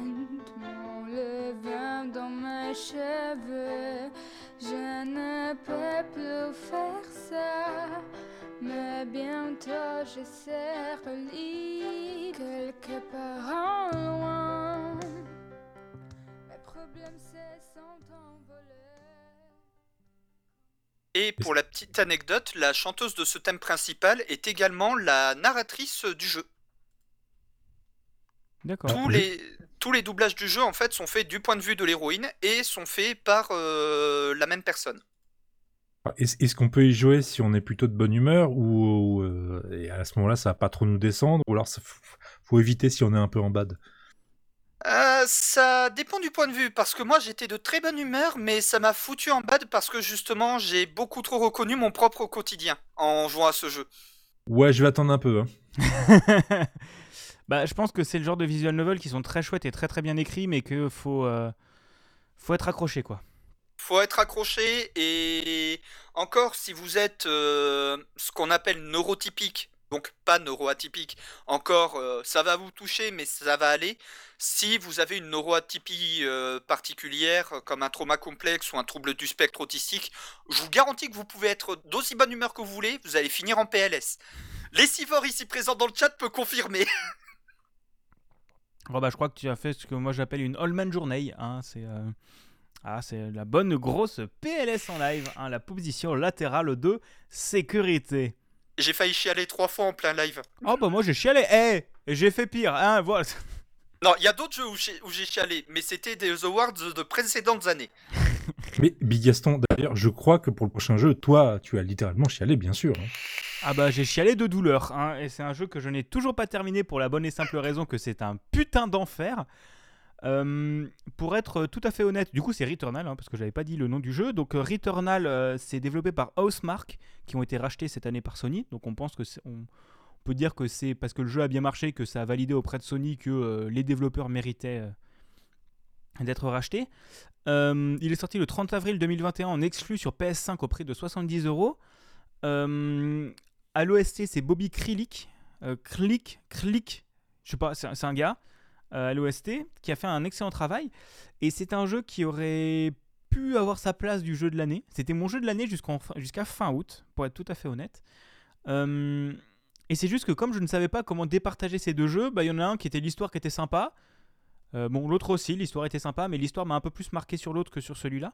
lentement, le vin dans mes cheveux, je ne peux plus faire ça. Mais bientôt je serai quelque part en loin. Et pour la petite anecdote, la chanteuse de ce thème principal est également la narratrice du jeu. D'accord. Tous les, tous les doublages du jeu, en fait, sont faits du point de vue de l'héroïne et sont faits par euh, la même personne. Est-ce est-ce qu'on peut y jouer si on est plutôt de bonne humeur ou, ou, euh, et à ce moment-là ça va pas trop nous descendre ou alors ça faut éviter si on est un peu en bad? Euh, ça dépend du point de vue, parce que moi j'étais de très bonne humeur, mais ça m'a foutu en bad parce que justement j'ai beaucoup trop reconnu mon propre quotidien en jouant à ce jeu. Ouais, je vais attendre un peu. Hein. *laughs* bah, je pense que c'est le genre de visual novel qui sont très chouettes et très très bien écrits, mais que faut, euh, faut être accroché quoi. Faut être accroché et encore si vous êtes euh, ce qu'on appelle neurotypique, donc pas neuroatypique, encore euh, ça va vous toucher mais ça va aller. Si vous avez une neuroatypie euh, particulière comme un trauma complexe ou un trouble du spectre autistique, je vous garantis que vous pouvez être d'aussi bonne humeur que vous voulez, vous allez finir en PLS. Les ici présents dans le chat peut confirmer. *laughs* Oh bah, je crois que tu as fait ce que moi j'appelle une Allman Journey. Hein, c'est euh, ah, la bonne grosse PLS en live, hein, la position latérale de sécurité. J'ai failli chialer trois fois en plein live. Oh bah moi j'ai chialé, eh Et j'ai fait pire, hein, voilà. *laughs* Non, il y a d'autres jeux où j'ai où j'ai chialé, mais c'était des awards de précédentes années. *laughs* Mais Big Gaston, d'ailleurs, je crois que pour le prochain jeu, toi, tu as littéralement chialé, bien sûr. hein. Ah bah j'ai chialé de douleur, hein, et c'est un jeu que je n'ai toujours pas terminé pour la bonne et simple raison que c'est un putain d'enfer. Euh, pour être tout à fait honnête, du coup c'est Returnal, hein, parce que j'avais pas dit le nom du jeu. Donc euh, Returnal, euh, c'est développé par Housemark, qui ont été rachetés cette année par Sony. Donc on pense que on peut dire que c'est parce que le jeu a bien marché que ça a validé auprès de Sony que les développeurs méritaient d'être rachetés. Il est sorti le 30 avril 2021 en exclu sur PS5 au prix de 70 euros. À l'OST, c'est Bobby Krilik. Krilik, Krilik, je sais pas, c'est un- gars à l'OST qui a fait un excellent travail. Et c'est un jeu qui aurait pu avoir sa place du jeu de l'année. C'était mon jeu de l'année jusqu'à fin août, pour être tout à fait honnête. Euh, et c'est juste que comme je ne savais pas comment départager ces deux jeux, bah, il y en a un qui était l'histoire qui était sympa. Euh, bon, l'autre aussi, l'histoire était sympa, mais l'histoire m'a un peu plus marqué sur l'autre que sur celui-là.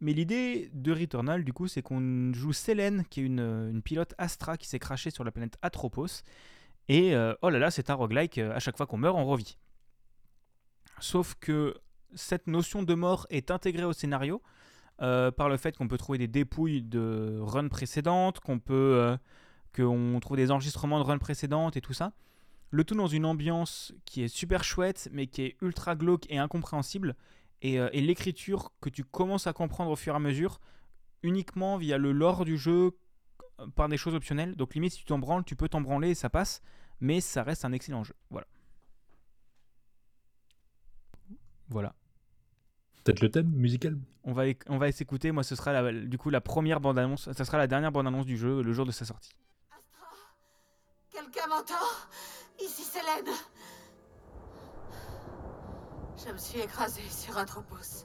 Mais l'idée de Returnal, du coup, c'est qu'on joue Selene, qui est une, une pilote Astra qui s'est crashée sur la planète Atropos. Et euh, oh là là, c'est un roguelike, euh, à chaque fois qu'on meurt, on revit. Sauf que cette notion de mort est intégrée au scénario euh, par le fait qu'on peut trouver des dépouilles de runs précédentes, qu'on peut, euh, qu'on trouve des enregistrements de runs précédentes et tout ça. Le tout dans une ambiance qui est super chouette, mais qui est ultra glauque et incompréhensible. Et, euh, et l'écriture que tu commences à comprendre au fur et à mesure, uniquement via le lore du jeu, euh, par des choses optionnelles. Donc limite, si tu t'en branles, tu peux t'en branler et ça passe. Mais ça reste un excellent jeu. Voilà. Voilà. Peut-être le thème musical On va, on va s'écouter. Moi, ce sera la- du coup la première bande-annonce. Ça sera la dernière bande-annonce du jeu le jour de sa sortie. Astra Quelqu'un m'entend? Ici Célène Je me suis écrasée sur Atropos.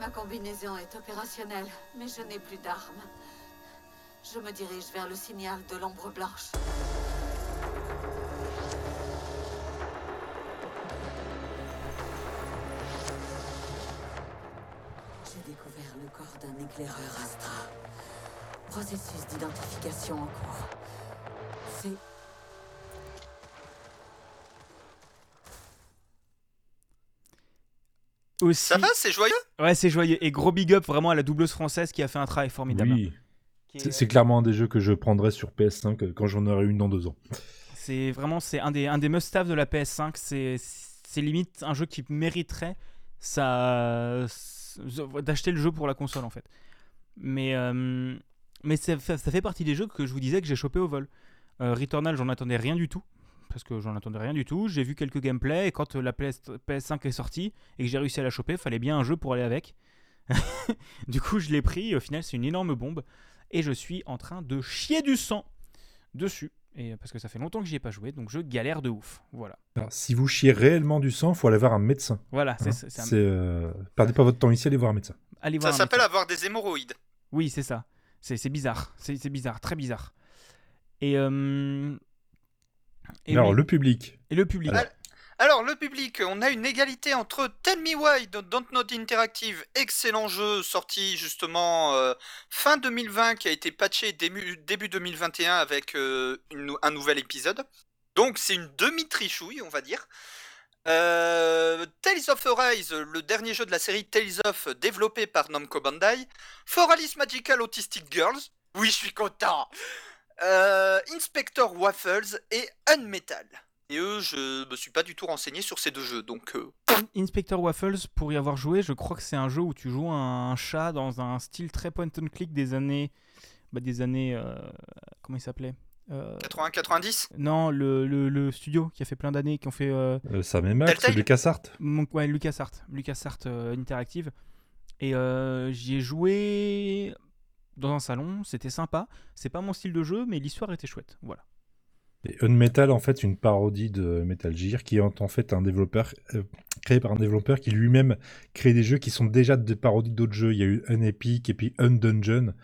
Ma combinaison est opérationnelle, mais je n'ai plus d'armes. Je me dirige vers le signal de l'ombre blanche. Le corps d'un éclaireur Astra. Processus d'identification en cours. C'est Aussi. Ça va, c'est joyeux? Ouais, c'est joyeux. Et gros big up vraiment à la doubleuse française qui a fait un travail formidable. Oui. C'est clairement un des jeux que je prendrai sur PS5 euh, quand j'en aurai une dans deux ans. C'est vraiment c'est un des, un des must-have de la PS5. C'est, c'est limite un jeu qui mériterait ça, d'acheter le jeu pour la console en fait. Mais, euh, mais ça, fait partie des jeux que je vous disais que j'ai chopé au vol. Euh, Returnal, j'en attendais rien du tout. Parce que j'en attendais rien du tout. J'ai vu quelques gameplays et quand euh, la PS, PS5 est sortie et que j'ai réussi à la choper, fallait bien un jeu pour aller avec. *laughs* du coup, je l'ai pris et au final, c'est une énorme bombe. Et je suis en train de chier du sang dessus. Et parce que ça fait longtemps que j'y ai pas joué, donc je galère de ouf. Voilà. Alors, si vous chiez réellement du sang, faut aller voir un médecin. Voilà, c'est hein. un- euh, Perdez pas votre temps ici, allez voir un médecin. Allez Ça voir un s'appelle avoir des hémorroïdes. Oui, c'est ça. C'est bizarre. C'est c'est bizarre, très bizarre. Et, euh, et, Alors, oui, le public. et le public. Alors- Alors, le public, on a une égalité entre Tell Me Why de Dontnod Interactive, excellent jeu sorti justement euh, fin 2020 qui a été patché début, début 2021 avec euh, un nouvel épisode. Donc, c'est une demi-trichouille, on va dire. Euh, Tales of Arise, le dernier jeu de la série Tales of, développé par Namco Bandai. For Alice Magical Autistic Girls. Oui, je suis content. Inspector Waffles et Unmetal. Et eux, je me suis pas du tout renseigné sur ces deux jeux, donc euh, Inspector Waffles, pour y avoir joué, je crois que c'est un jeu où tu joues un chat dans un style très point and click des années. bah, des années. euh, comment il s'appelait Euh, 80-90 Non, le, le- le studio qui a fait plein d'années, qui ont fait. euh, Euh, Sam et Max, Telltale? LucasArts. Ouais, LucasArts, LucasArts euh, Interactive. Et euh, j'y ai joué dans un salon, c'était sympa. C'est pas mon style de jeu, mais l'histoire était chouette. Voilà. Et Unmetal, en fait, une parodie de Metal Gear, qui est en fait un développeur euh, créé par un développeur qui lui-même crée des jeux qui sont déjà des parodies d'autres jeux. Il y a eu Un Epic et puis Un Dungeon,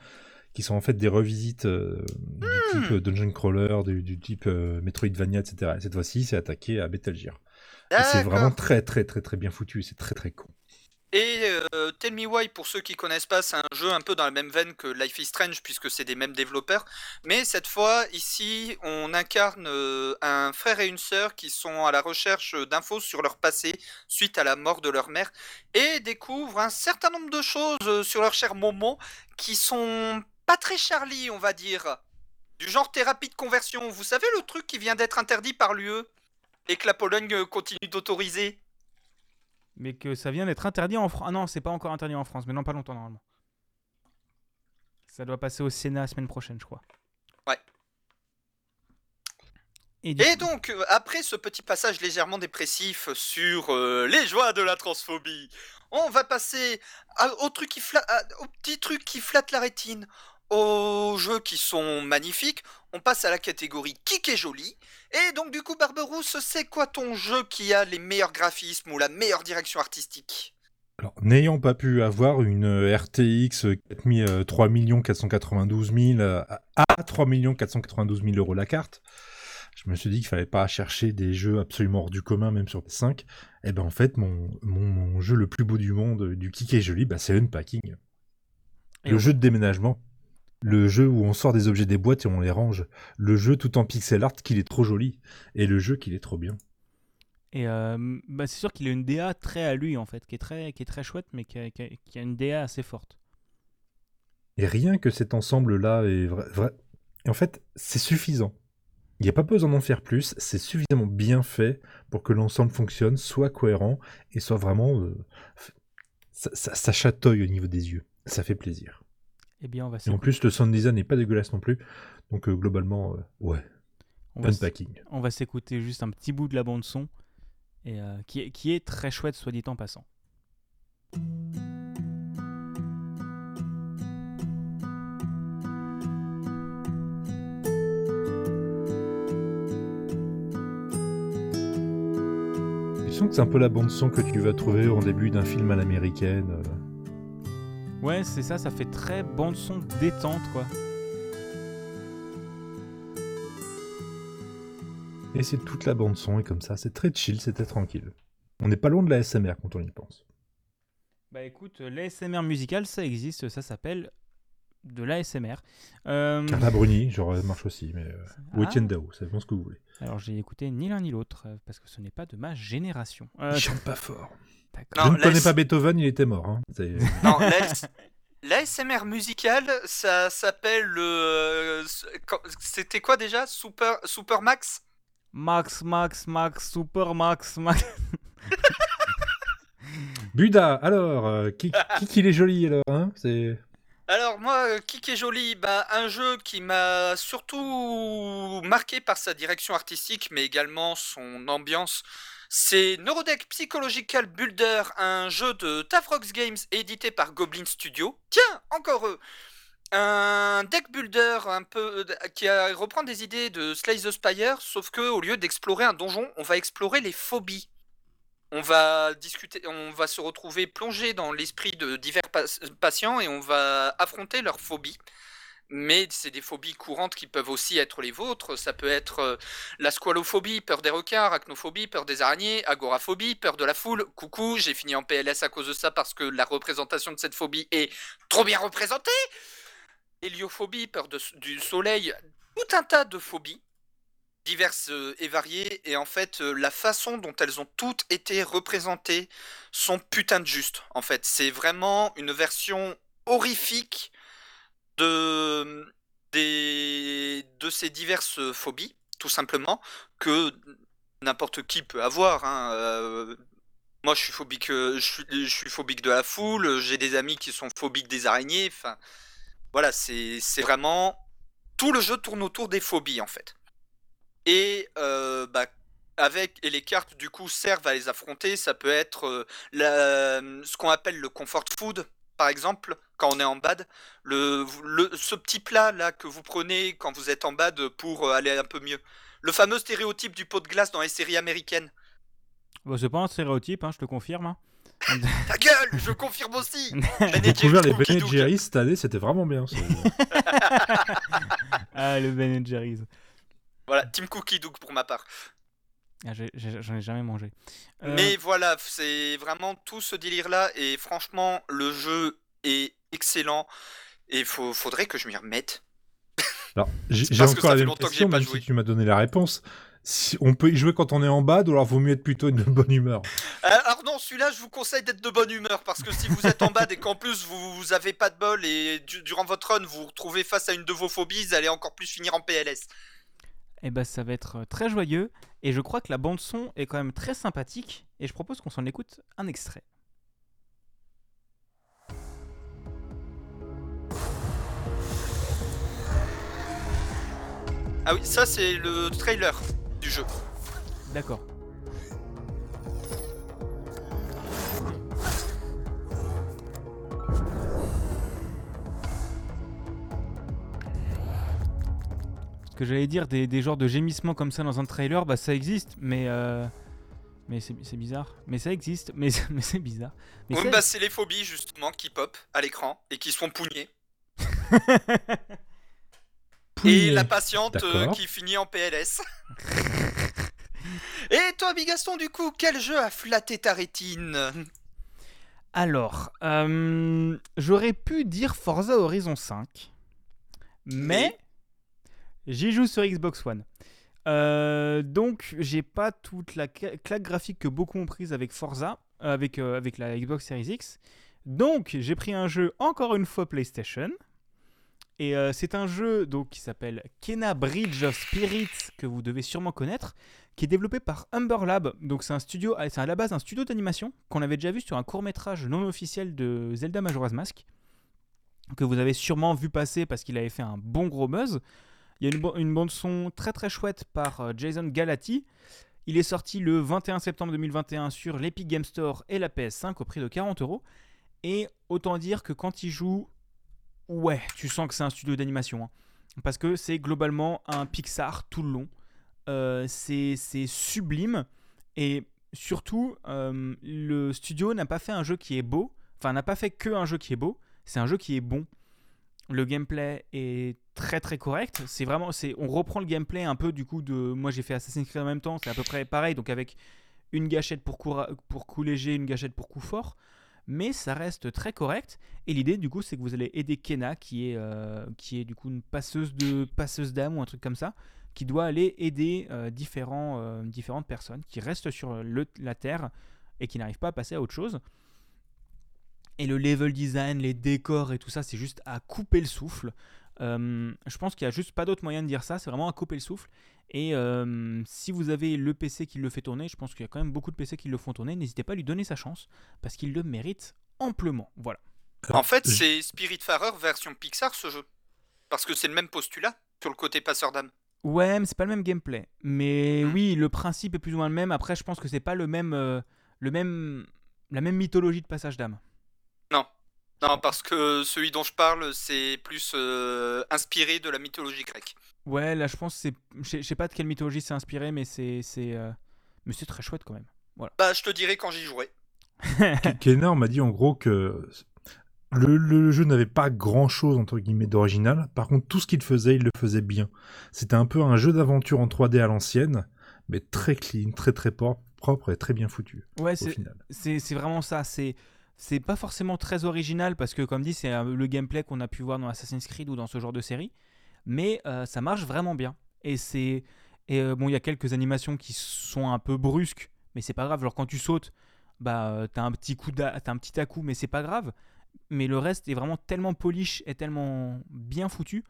qui sont en fait des revisites euh, du Hmm. type euh, Dungeon Crawler, du, du type Metroidvania, etc. Et cette fois-ci, c'est attaqué à Metal Gear. C'est vraiment très très très très bien foutu, et c'est très très con. Et euh, Tell Me Why, pour ceux qui connaissent pas, c'est un jeu un peu dans la même veine que Life is Strange, puisque c'est des mêmes développeurs. Mais cette fois, ici, on incarne euh, un frère et une sœur qui sont à la recherche d'infos sur leur passé suite à la mort de leur mère et découvrent un certain nombre de choses euh, sur leur cher Momo qui sont pas très Charlie, on va dire. Du genre thérapie de conversion. Vous savez le truc qui vient d'être interdit par l'UE et que la Pologne euh, continue d'autoriser? Mais que ça vient d'être interdit en France. Ah non, c'est pas encore interdit en France, mais non, pas longtemps normalement. Ça doit passer au Sénat la semaine prochaine, je crois. Ouais. Et, du Et coup- donc, euh, après ce petit passage légèrement dépressif sur euh, les joies de la transphobie, on va passer à- au, truc qui fla- à- au petit truc qui flatte la rétine, aux jeux qui sont magnifiques. On passe à la catégorie kick et joli. Et donc, du coup, Barberousse, c'est quoi ton jeu qui a les meilleurs graphismes ou la meilleure direction artistique? Alors, n'ayant pas pu avoir une RTX 4000, euh, 3 492 000 euh, à 3 492 000 euros la carte, je me suis dit qu'il fallait pas chercher des jeux absolument hors du commun, même sur PS5. Et ben en fait, mon, mon, mon jeu le plus beau du monde, euh, du kick et joli, bah, c'est Unpacking. Et Le jeu de déménagement. Le jeu où on sort des objets des boîtes et on les range. Le jeu tout en pixel art qu'il est trop joli. Et le jeu qu'il est trop bien. Et euh, bah, c'est sûr qu'il a une DA très à lui en fait, qui est très, qui est très chouette, mais qui a, qui a- qui a une DA assez forte. Et rien que cet ensemble-là est vrai, Et en fait, c'est suffisant. Il n'y a pas besoin d'en faire plus, c'est suffisamment bien fait pour que l'ensemble fonctionne, soit cohérent et soit vraiment. euh, ça, ça- ça chatouille au niveau des yeux. Ça fait plaisir. Eh bien, on va Et en plus, le sound design n'est pas dégueulasse non plus. Donc, euh, globalement, euh, ouais, on va on va s'écouter juste un petit bout de la bande son, et euh, qui, est, qui est très chouette, soit dit en passant. Je sens que c'est un peu la bande-son que tu vas trouver en début d'un film à l'américaine. Euh. Ouais, c'est ça, ça fait très bande son détente quoi. Et c'est toute la bande-son, et comme ça, c'est très chill, c'est très tranquille. On n'est pas loin de la SMR quand on y pense. Bah écoute, l'ASMR musical, ça existe, ça s'appelle de l'ASMR. Euh, Carla Bruni, genre, marche aussi, mais. Euh, ah, ou Etienne Dao, ça dépend ce que vous voulez. alors j'ai écouté ni l'un ni l'autre, euh, parce que ce n'est pas de ma génération. Euh, Il chante pas fort. D'accord. Non, Je ne connais pas Beethoven, il était mort. Hein. C'est- *laughs* Non, l'AS l'ASMR musical, ça s'appelle le. C'était quoi déjà? Super, Super Max Max, Max, Max, *laughs* Super Max, Max. Buda, alors, euh, qui, qui qu'il est joli alors hein C'est Alors moi, euh, Kik est joli, bah, un jeu qui m'a surtout marqué par sa direction artistique, mais également son ambiance. C'est Neurodeck Psychological Builder, un jeu de Tafrox Games édité par Goblin Studio. Tiens, encore eux un deck builder un peu euh, qui reprend des idées de Slay the Spire, sauf que au lieu d'explorer un donjon, on va explorer les phobies. On va discuter, on va se retrouver plongé dans l'esprit de divers pas- patients et on va affronter leurs phobies. Mais c'est des phobies courantes qui peuvent aussi être les vôtres. Ça peut être euh, la squalophobie, peur des requins, arachnophobie, peur des araignées, agoraphobie, peur de la foule. Coucou, j'ai fini en PLS à cause de ça parce que la représentation de cette phobie est trop bien représentée. Héliophobie, peur du soleil, tout un tas de phobies diverses euh, et variées et en fait euh, la façon dont elles ont toutes été représentées sont putain de justes en fait c'est vraiment une version horrifique de ces diverses phobies tout simplement que n'importe qui peut avoir hein, euh, moi je suis phobique euh, je suis, phobique de la foule j'ai des amis qui sont phobiques des araignées enfin voilà c'est vraiment tout le jeu tourne autour des phobies en fait et euh, bah, avec et les cartes du coup servent à les affronter. Ça peut être ce qu'on appelle le comfort food, par exemple, quand on est en bad. Le, le- ce petit plat là que vous prenez quand vous êtes en bad pour euh, aller un peu mieux. Le fameux stéréotype du pot de glace dans les séries américaines. Bon, c'est pas un stéréotype, hein, je te confirme. hein. *laughs* Ta gueule, je confirme aussi. *laughs* Et Découvrir les Ben. Jerry's cette année, c'était vraiment bien. ça. *laughs* ah, le Ben Jerry's. Voilà, Team Cookie Doug pour ma part. Ah, J'en ai jamais mangé. Euh, Mais voilà, c'est vraiment tout ce délire-là. Et franchement, le jeu est excellent. Et il faudrait que je m'y remette. *laughs* Alors, j'ai que encore ça la même que question, pas même joué. si tu m'as donné la réponse. Si on peut y jouer quand on est en bad, ou alors vaut mieux être plutôt de bonne humeur. Euh, Alors non, celui-là, je vous conseille d'être de bonne humeur parce que si vous êtes en bad et qu'en plus vous, vous avez pas de bol et du- durant votre run vous vous retrouvez face à une de vos phobies, vous allez encore plus finir en PLS. Eh ben, ça va être euh, très joyeux. Et je crois que la bande-son est quand même très sympathique. Et je propose qu'on s'en écoute un extrait. Ah oui, ça c'est le trailer du jeu. D'accord. Que j'allais dire, des, des genres de gémissements comme ça dans un trailer, bah ça existe, mais euh, mais c'est c'est bizarre. Mais ça existe, mais, mais c'est bizarre. Mais Oui, bah, c'est les phobies justement qui pop à l'écran et qui se font pougner. Et la patiente euh, qui finit en PLS. *laughs* et toi, Bigaston, du coup, quel jeu a flatté ta rétine? Alors, euh, j'aurais pu dire Forza Horizon 5, mais j'y joue sur Xbox One. Euh, donc, j'ai pas toute la cla- claque graphique que beaucoup ont prise avec Forza, euh, avec, euh, avec la Xbox Series X. Donc, j'ai pris un jeu encore une fois PlayStation. Et c'est un jeu donc, qui s'appelle Kena Bridge of Spirits, que vous devez sûrement connaître, qui est développé par Humber Lab. Donc c'est un studio, c'est à la base un studio d'animation qu'on avait déjà vu sur un court métrage non officiel de Zelda Majora's Mask, que vous avez sûrement vu passer parce qu'il avait fait un bon gros buzz. Il y a une, bande son très très chouette par euh, Jason Galati. Il est sorti le 21 septembre 2021 sur l'Epic Game Store et la PS5 au prix de 40 euros. Et autant dire que quand il joue, ouais, tu sens que c'est un studio d'animation. hein. Parce que c'est globalement un Pixar tout le long. Euh, c'est c'est sublime. Et surtout, euh, le studio n'a pas fait un jeu qui est beau. Enfin, n'a pas fait que un jeu qui est beau. C'est un jeu qui est bon. Le gameplay est très très correct. C'est vraiment, on reprend le gameplay un peu du coup de. Moi, j'ai fait Assassin's Creed en même temps. C'est à peu près pareil. Donc avec une gâchette pour coup, léger, une gâchette pour coup fort. Mais ça reste très correct. Et l'idée du coup, c'est que vous allez aider Kena, qui est, euh, du coup une passeuse de passeuse d'âme ou un truc comme ça, qui doit aller aider euh, euh, différentes personnes qui restent sur la Terre et qui n'arrivent pas à passer à autre chose. Et le level design, les décors et tout ça, c'est juste à couper le souffle. Euh, je pense qu'il n'y a juste pas d'autre moyen de dire ça, c'est vraiment à couper le souffle. Et euh, si vous avez le PC qui le fait tourner, je pense qu'il y a quand même beaucoup de PC qui le font tourner, n'hésitez pas à lui donner sa chance, parce qu'il le mérite amplement. Voilà. En fait, c'est Spiritfarer version Pixar ce jeu. Parce que c'est le même postulat sur le côté passeur d'âme. Ouais, mais c'est pas le même gameplay. Mais Mhm. oui, le principe est plus ou moins le même. Après, je pense que c'est pas le même, euh, le même, la même mythologie de passage d'âme. Non, parce que celui dont je parle, c'est plus euh, inspiré de la mythologie grecque. Ouais, là, je pense que c'est, je sais- pas de quelle mythologie c'est inspiré, mais c'est, c'est, euh, mais c'est très chouette quand même. Bah, je te dirai quand j'y jouerai. *laughs* Kenner m'a dit en gros que le, le jeu n'avait pas grand chose entre guillemets d'original. Par contre, tout ce qu'il faisait, il le faisait bien. C'était un peu un jeu d'aventure en 3D à l'ancienne, mais très clean, très très propre, propre et très bien foutu Ouais, au c'est, final. c'est, c'est vraiment ça. C'est, c'est pas forcément très original parce que, comme dit, c'est euh, le gameplay qu'on a pu voir dans Assassin's Creed ou dans ce genre de série, mais euh, ça marche vraiment bien. Et c'est, et euh, bon, il y a quelques animations qui sont un peu brusques, mais c'est pas grave. Genre quand tu sautes, bah t'as un petit coup, t'as un petit à coup, mais c'est pas grave. Mais le reste est vraiment tellement polish et tellement bien foutu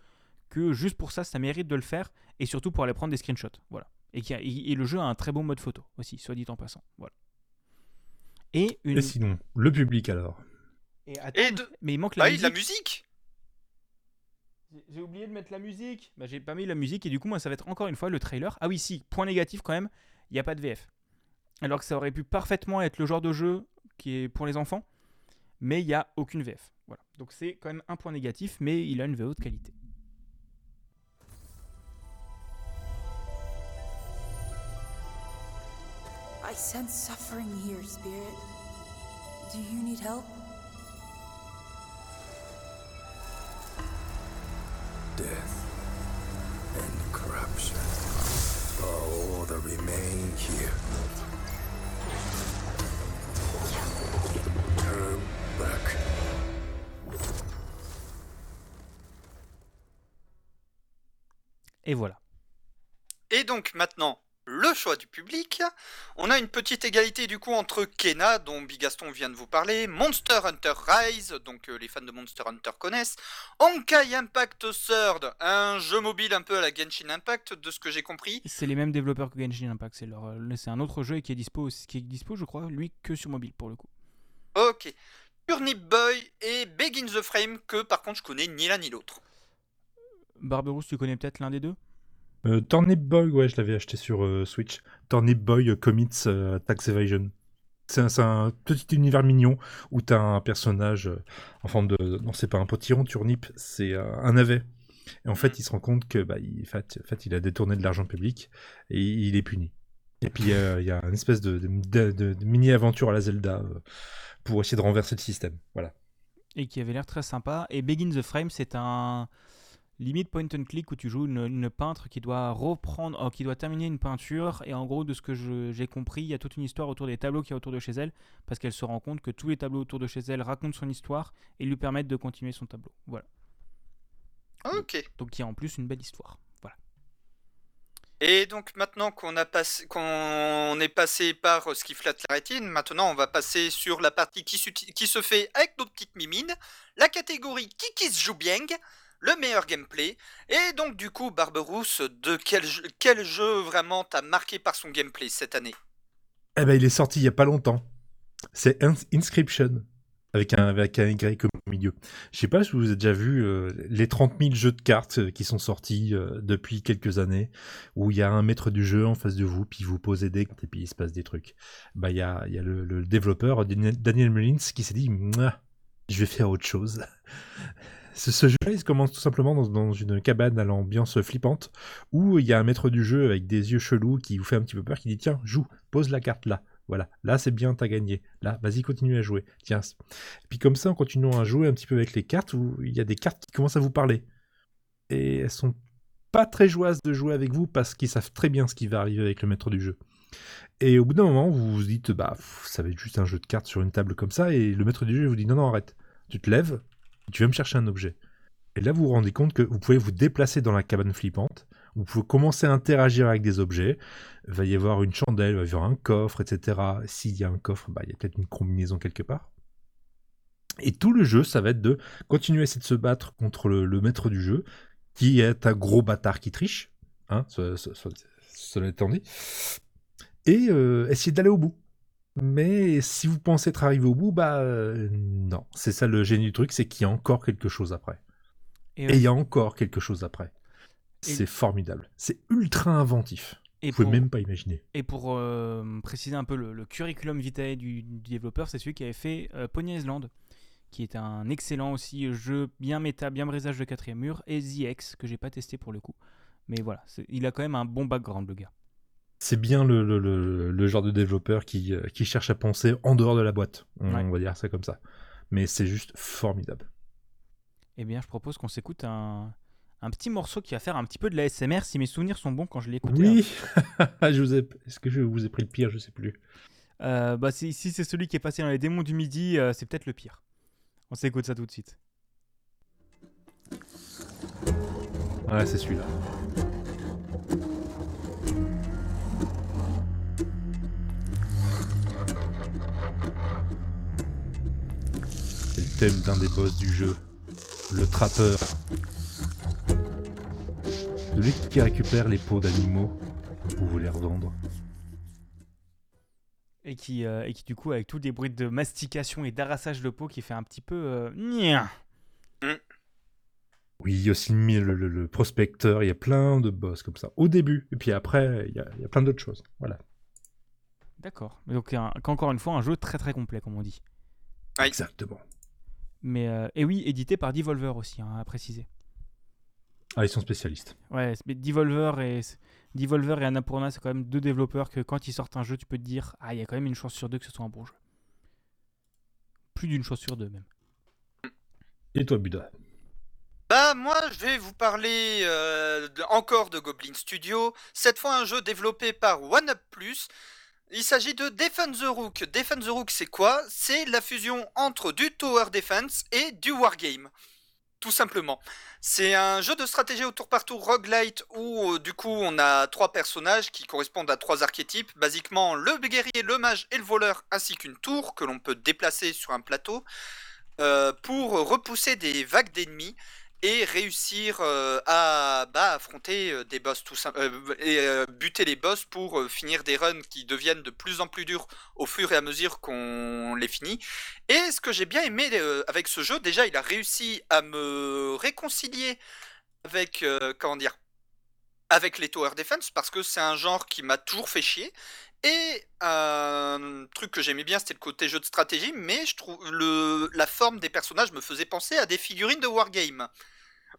que juste pour ça, ça mérite de le faire et surtout pour aller prendre des screenshots. Voilà. Et, a- et le jeu a un très bon mode photo aussi, soit dit en passant. Voilà. Et une. Et sinon, le public alors et attends, Et de- Mais il manque la Bah oui, de la musique. J'ai oublié de mettre la musique. Bah, j'ai pas mis la musique et du coup, moi, ça va être encore une fois le trailer. Ah oui, si, point négatif quand même, il n'y a pas de VF. Alors que ça aurait pu parfaitement être le genre de jeu qui est pour les enfants, mais il n'y a aucune VF. Voilà. Donc c'est quand même un point négatif, mais il a une VO de qualité. I sense suffering here, Spirit. Do you need help? Death and corruption are all that remain here. Turn back. Et voilà. Et donc maintenant, le choix du public. On a une petite égalité du coup entre Kena, dont Bigaston vient de vous parler, Monster Hunter Rise, donc euh, les fans de Monster Hunter connaissent, Honkai Impact Third, un jeu mobile un peu à la Genshin Impact, de ce que j'ai compris. C'est les mêmes développeurs que Genshin Impact. C'est leur, euh, c'est un autre jeu qui est dispo, qui est dispo, je crois, lui que sur mobile pour le coup. Ok. Turnip Boy et Begin the Frame, que par contre je connais ni l'un ni l'autre. Barberousse, tu connais peut-être l'un des deux? Euh, Turnip Boy, ouais, je l'avais acheté sur euh, Switch. Turnip Boy euh, Commits euh, Tax Evasion. C'est un, petit univers mignon où t'as un personnage en forme de. Non, c'est pas un potiron, Turnip, c'est un navet. Et en fait, il se rend compte que bah, il, en fait, en fait, il a détourné de l'argent public et il est puni. Et puis, il y a une espèce de, de- de- de- de mini-aventure à la Zelda pour essayer de renverser le système. Voilà. et qui avait l'air très sympa. Et Begin the Frame, c'est un limite point and click où tu joues une, une peintre qui doit reprendre, oh, qui doit terminer une peinture. Et en gros, de ce que j'ai compris, il y a toute une histoire autour des tableaux qu'il y a autour de chez elle, parce qu'elle se rend compte que tous les tableaux autour de chez elle racontent son histoire et lui permettent de continuer son tableau. Voilà. Ok. Donc il y a en plus une belle histoire. Voilà. Et donc maintenant qu'on a passé, qu'on est passé par euh, ce qui flatte la rétine, maintenant on va passer sur la partie qui, se fait avec nos petites mimines, la catégorie qui qui se joue bien, le meilleur gameplay. Et donc du coup, Barberousse, de quel jeu, quel jeu vraiment t'a marqué par son gameplay cette année? Eh ben, il est sorti il y a pas longtemps. C'est Ins- Inscription. Avec un, avec un Y au milieu. Je sais pas si vous avez déjà vu euh, les 30 000 jeux de cartes euh, qui sont sortis euh, depuis quelques années, où il y a un maître du jeu en face de vous, puis vous posez des cartes et puis il se passe des trucs. Bah, il y a, y a le, développeur Daniel Mullins qui s'est dit Je vais faire autre chose. Ce, jeu, il commence tout simplement dans, une cabane à l'ambiance flippante, où il y a un maître du jeu avec des yeux chelous qui vous fait un petit peu peur, qui dit Tiens, joue, pose la carte là. Voilà, là c'est bien, t'as gagné. Là, vas-y, continue à jouer. Tiens. Et puis comme ça, en continuant à jouer un petit peu avec les cartes, où il y a des cartes qui commencent à vous parler. Et elles sont pas très joyeuses de jouer avec vous parce qu'ils savent très bien ce qui va arriver avec le maître du jeu. Et au bout d'un moment, vous vous dites, bah, ça va être juste un jeu de cartes sur une table comme ça, et le maître du jeu vous dit, non, non, arrête. Tu te lèves, tu vas me chercher un objet. Et là, vous vous rendez compte que vous pouvez vous déplacer dans la cabane flippante, vous pouvez commencer à interagir avec des objets, il va y avoir une chandelle, il va y avoir un coffre, etc. S'il y a un coffre, bah, il y a peut-être une combinaison quelque part. Et tout le jeu, ça va être de continuer à essayer de se battre contre le, maître du jeu, qui est un gros bâtard qui triche, hein, ce- ce- ce- cela étant dit, et euh, essayer d'aller au bout. Mais si vous pensez être arrivé au bout, bah euh, non. C'est ça le génie du truc, c'est qu'il y a encore quelque chose après. Et, Et il y a encore quelque chose après. C'est formidable. C'est ultra inventif. et Vous pouvez pour- même pas imaginer. Et pour euh, préciser un peu le, le curriculum vitae du, du développeur, c'est celui qui avait fait euh, Pony Island, qui est un excellent aussi jeu bien méta, bien brisage de quatrième mur, et The X, que j'ai pas testé pour le coup. Mais voilà, il a quand même un bon background, le gars. C'est bien le, le- le- le genre de développeur qui, euh, qui cherche à penser en dehors de la boîte. On, Ouais. on va dire ça comme ça. Mais c'est juste formidable. Eh bien, je propose qu'on s'écoute un, un petit morceau qui va faire un petit peu de la SMR, si mes souvenirs sont bons quand je l'ai écouté. Oui, *laughs* je vous ai... est-ce que je vous ai pris le pire? Je sais plus. Euh, bah, si, si c'est celui qui est passé dans les démons du midi, euh, c'est peut-être le pire. On s'écoute ça tout de suite. Ouais, c'est celui-là. Thème d'un des boss du jeu, le trappeur. Celui qui récupère les peaux d'animaux pour vous les revendre. Et qui, euh, et qui, du coup, avec tous des bruits de mastication et d'arrassage de peau, qui fait un petit peu. euh. Oui, il y a aussi le, le- prospecteur, il y a plein de boss comme ça. Au début, et puis après, il y a, il y a plein d'autres choses. Voilà. D'accord. Donc, un- encore une fois, un jeu très très complet, comme on dit. Exactement. Mais, euh, et oui, édité par Devolver aussi, hein, à préciser. Ah, ils sont spécialistes. Ouais, mais Devolver et, Devolver et Annapurna, c'est quand même deux développeurs que quand ils sortent un jeu, tu peux te dire, ah, il y a quand même une chance sur deux que ce soit un bon jeu. plus d'une chose sur deux même. Et toi, Buda? Bah moi je vais vous parler euh, de- encore de Goblin Studio, cette fois un jeu développé par OneUp Plus. Il s'agit de Defend the Rook. Defend the Rook c'est quoi? C'est la fusion entre du Tower Defense et du Wargame. Tout simplement. C'est un jeu de stratégie au tour par tour roguelite où euh, du coup on a trois personnages qui correspondent à trois archétypes. Basiquement le guerrier, le mage et le voleur ainsi qu'une tour que l'on peut déplacer sur un plateau euh, pour repousser des vagues d'ennemis et réussir euh, à bah, affronter euh, des boss tout sim- euh, et buter les boss pour finir des runs qui deviennent de plus en plus durs au fur et à mesure qu'on les finit. Et ce que j'ai bien aimé avec ce jeu, déjà il a réussi à me réconcilier avec comment dire avec les tower defense parce que c'est un genre qui m'a toujours fait chier. Et un truc que j'aimais bien, c'était le côté jeu de stratégie, mais je trouve le la forme des personnages me faisait penser à des figurines de wargame.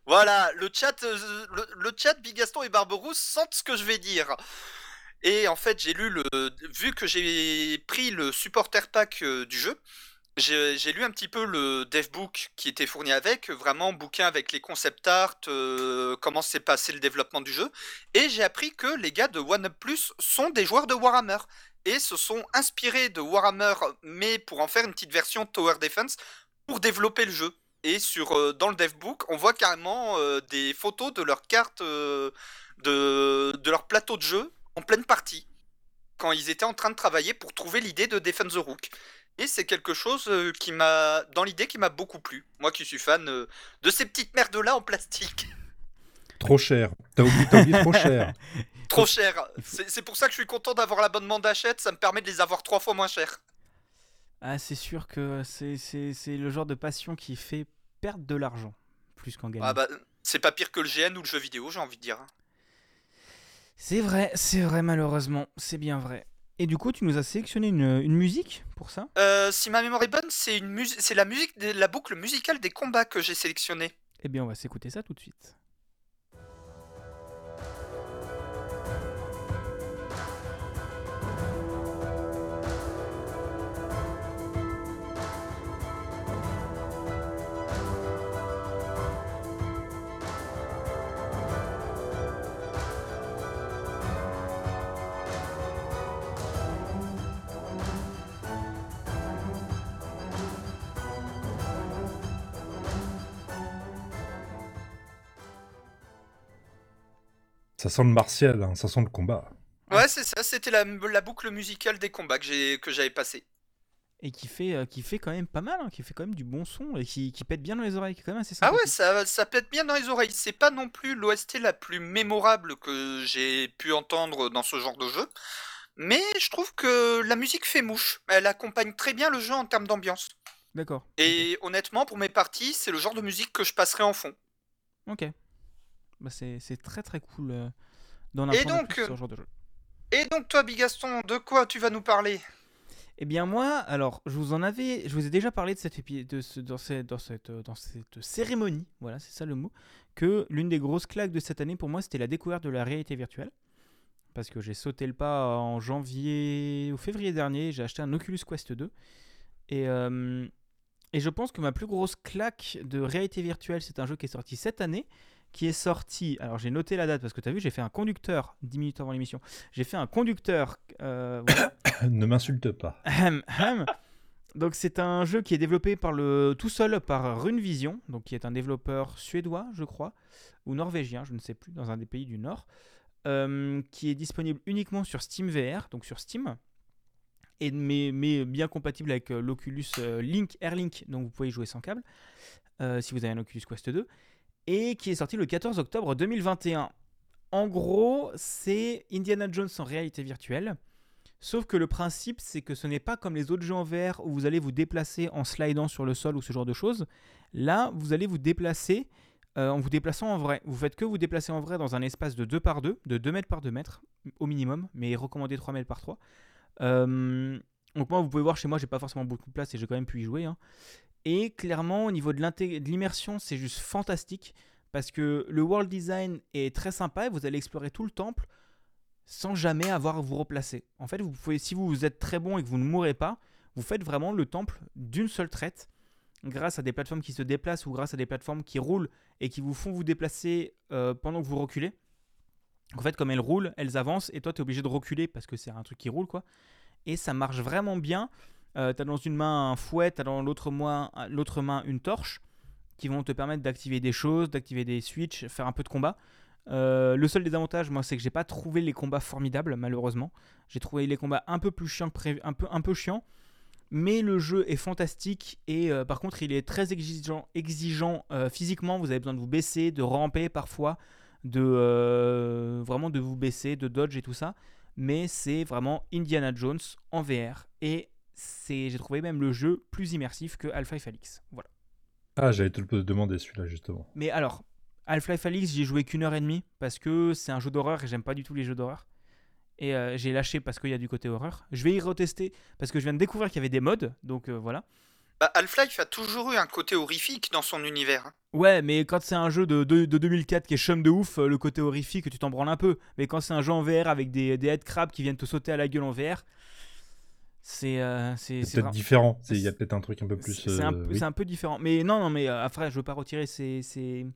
Voilà, le chat, euh, le, chat Bigaston et Barberousse sentent ce que je vais dire. Et en fait, j'ai lu le, vu que j'ai pris le supporter pack euh, du jeu, j'ai lu un petit peu le devbook qui était fourni avec, vraiment bouquin avec les concept art, euh, comment s'est passé le développement du jeu, et j'ai appris que les gars de OneUp Plus sont des joueurs de Warhammer et se sont inspirés de Warhammer, mais pour en faire une petite version Tower Defense pour développer le jeu. Et sur euh, dans le devbook, on voit carrément euh, des photos de leurs cartes, euh, de, de leur plateau de jeu en pleine partie, quand ils étaient en train de travailler pour trouver l'idée de Defend the Rook. Et c'est quelque chose euh, qui m'a, dans l'idée, qui m'a beaucoup plu. Moi qui suis fan euh, de ces petites merdes-là en plastique. *laughs* Trop cher. T'as oublié, t'as oublié trop cher. *laughs* Trop cher. C'est c'est pour ça que je suis content d'avoir l'abonnement d'achète, ça me permet de les avoir trois fois moins cher. Ah, c'est sûr que c'est c'est- c'est le genre de passion qui fait perdre de l'argent plus qu'en gagner. Ah bah, c'est pas pire que le GN ou le jeu vidéo, j'ai envie de dire. C'est vrai, c'est vrai malheureusement, c'est bien vrai. Et du coup, tu nous as sélectionné une, une musique pour ça? Euh, si ma mémoire est bonne, c'est une mus- c'est la musique, de la boucle musicale des combats que j'ai sélectionné. Eh bien, on va s'écouter ça tout de suite. Ça sent le martial, hein, ça sent le combat. Ouais, c'est ça, c'était la, la boucle musicale des combats que j'avais passé. Et qui fait, euh, qui fait quand même pas mal, hein, qui fait quand même du bon son et qui, qui pète bien dans les oreilles, qui est quand même assez Ah ouais, ça, ça pète bien dans les oreilles. C'est pas non plus l'OST la plus mémorable que j'ai pu entendre dans ce genre de jeu. Mais je trouve que la musique fait mouche. Elle accompagne très bien le jeu en termes d'ambiance. D'accord. Et honnêtement, pour mes parties, c'est le genre de musique que je passerai en fond. Ok. Bah, c'est très très cool euh, d'en Et apprendre donc, plus sur ce genre de jeu. Et donc toi, Bigaston, de quoi tu vas nous parler? Eh bien moi, alors je vous en avais, je vous ai déjà parlé de cette de ce, dans, cette, dans, cette, euh, dans cette cérémonie, voilà c'est ça le mot, que l'une des grosses claques de cette année pour moi c'était la découverte de la réalité virtuelle. Parce que j'ai sauté le pas en janvier ou février dernier, j'ai acheté un Oculus Quest 2. Et, euh, et je pense que ma plus grosse claque de réalité virtuelle, c'est un jeu qui est sorti cette année, qui est sorti, alors j'ai noté la date parce que tu as vu, j'ai fait un conducteur 10 minutes avant l'émission, j'ai fait un conducteur... euh, *coughs* voilà, ne m'insulte pas. Donc c'est un jeu qui est développé par le tout seul par Runevision, donc qui est un développeur suédois, je crois, ou norvégien, je ne sais plus, dans un des pays du Nord, euh, qui est disponible uniquement sur Steam VR, donc sur Steam, et mais, mais bien compatible avec euh, l'Oculus Link Airlink, donc vous pouvez y jouer sans câble, euh, si vous avez un Oculus Quest 2, et qui est sorti le 14 octobre 2021. En gros, c'est Indiana Jones en réalité virtuelle. Sauf que le principe, c'est que ce n'est pas comme les autres jeux en VR où vous allez vous déplacer en slidant sur le sol ou ce genre de choses. Là, vous allez vous déplacer euh, en vous déplaçant en vrai. Vous faites que vous déplacer en vrai dans un espace de 2 par 2, de 2 mètres par 2 mètres au minimum, mais recommandé 3 mètres par 3. Euh, donc moi, vous pouvez voir chez moi, j'ai pas forcément beaucoup de place et j'ai quand même pu y jouer. hein. Et clairement, au niveau de l'immersion, c'est juste fantastique parce que le world design est très sympa et vous allez explorer tout le temple sans jamais avoir à vous replacer. En fait, vous pouvez, si vous êtes très bon et que vous ne mourrez pas, vous faites vraiment le temple d'une seule traite grâce à des plateformes qui se déplacent ou grâce à des plateformes qui roulent et qui vous font vous déplacer euh, pendant que vous reculez. En fait, comme elles roulent, elles avancent et toi, tu es obligé de reculer parce que c'est un truc qui roule, quoi. Et ça marche vraiment bien. Euh, tu as dans une main un fouet, tu dans l'autre main, une torche qui vont te permettre d'activer des choses, d'activer des switches, faire un peu de combat. Euh, le seul désavantage, moi, c'est que j'ai pas trouvé les combats formidables, malheureusement. J'ai trouvé les combats un peu plus chiants un peu chiants. Mais le jeu est fantastique et euh, par contre, il est très exigeant, exigeant euh, physiquement. Vous avez besoin de vous baisser, de ramper parfois, de vraiment de vous baisser, de dodge et tout ça. Mais c'est vraiment Indiana Jones en VR et c'est, j'ai trouvé même le jeu plus immersif que Half-Life Alyx. Voilà. Ah, j'allais te le demander celui-là justement. Mais alors, Half-Life Alyx, j'ai joué qu'une heure et demie parce que c'est un jeu d'horreur et j'aime pas du tout les jeux d'horreur. Et euh, j'ai lâché parce qu'il y a du côté horreur. Je vais y retester parce que je viens de découvrir qu'il y avait des modes, donc euh, voilà. Bah, Half-Life a toujours eu un côté horrifique dans son univers. hein. Ouais, mais quand c'est un jeu de, de, de 2004 qui est chum de ouf, euh, le côté horrifique, tu t'en branles un peu. Mais quand c'est un jeu en VR avec des, des headcrabs qui viennent te sauter à la gueule en VR, c'est euh, c'est peut-être différent. Il y a peut-être un truc un peu plus. C'est un, euh, oui. un peu différent. Mais non, non, mais euh, après, je veux pas retirer ces, ces,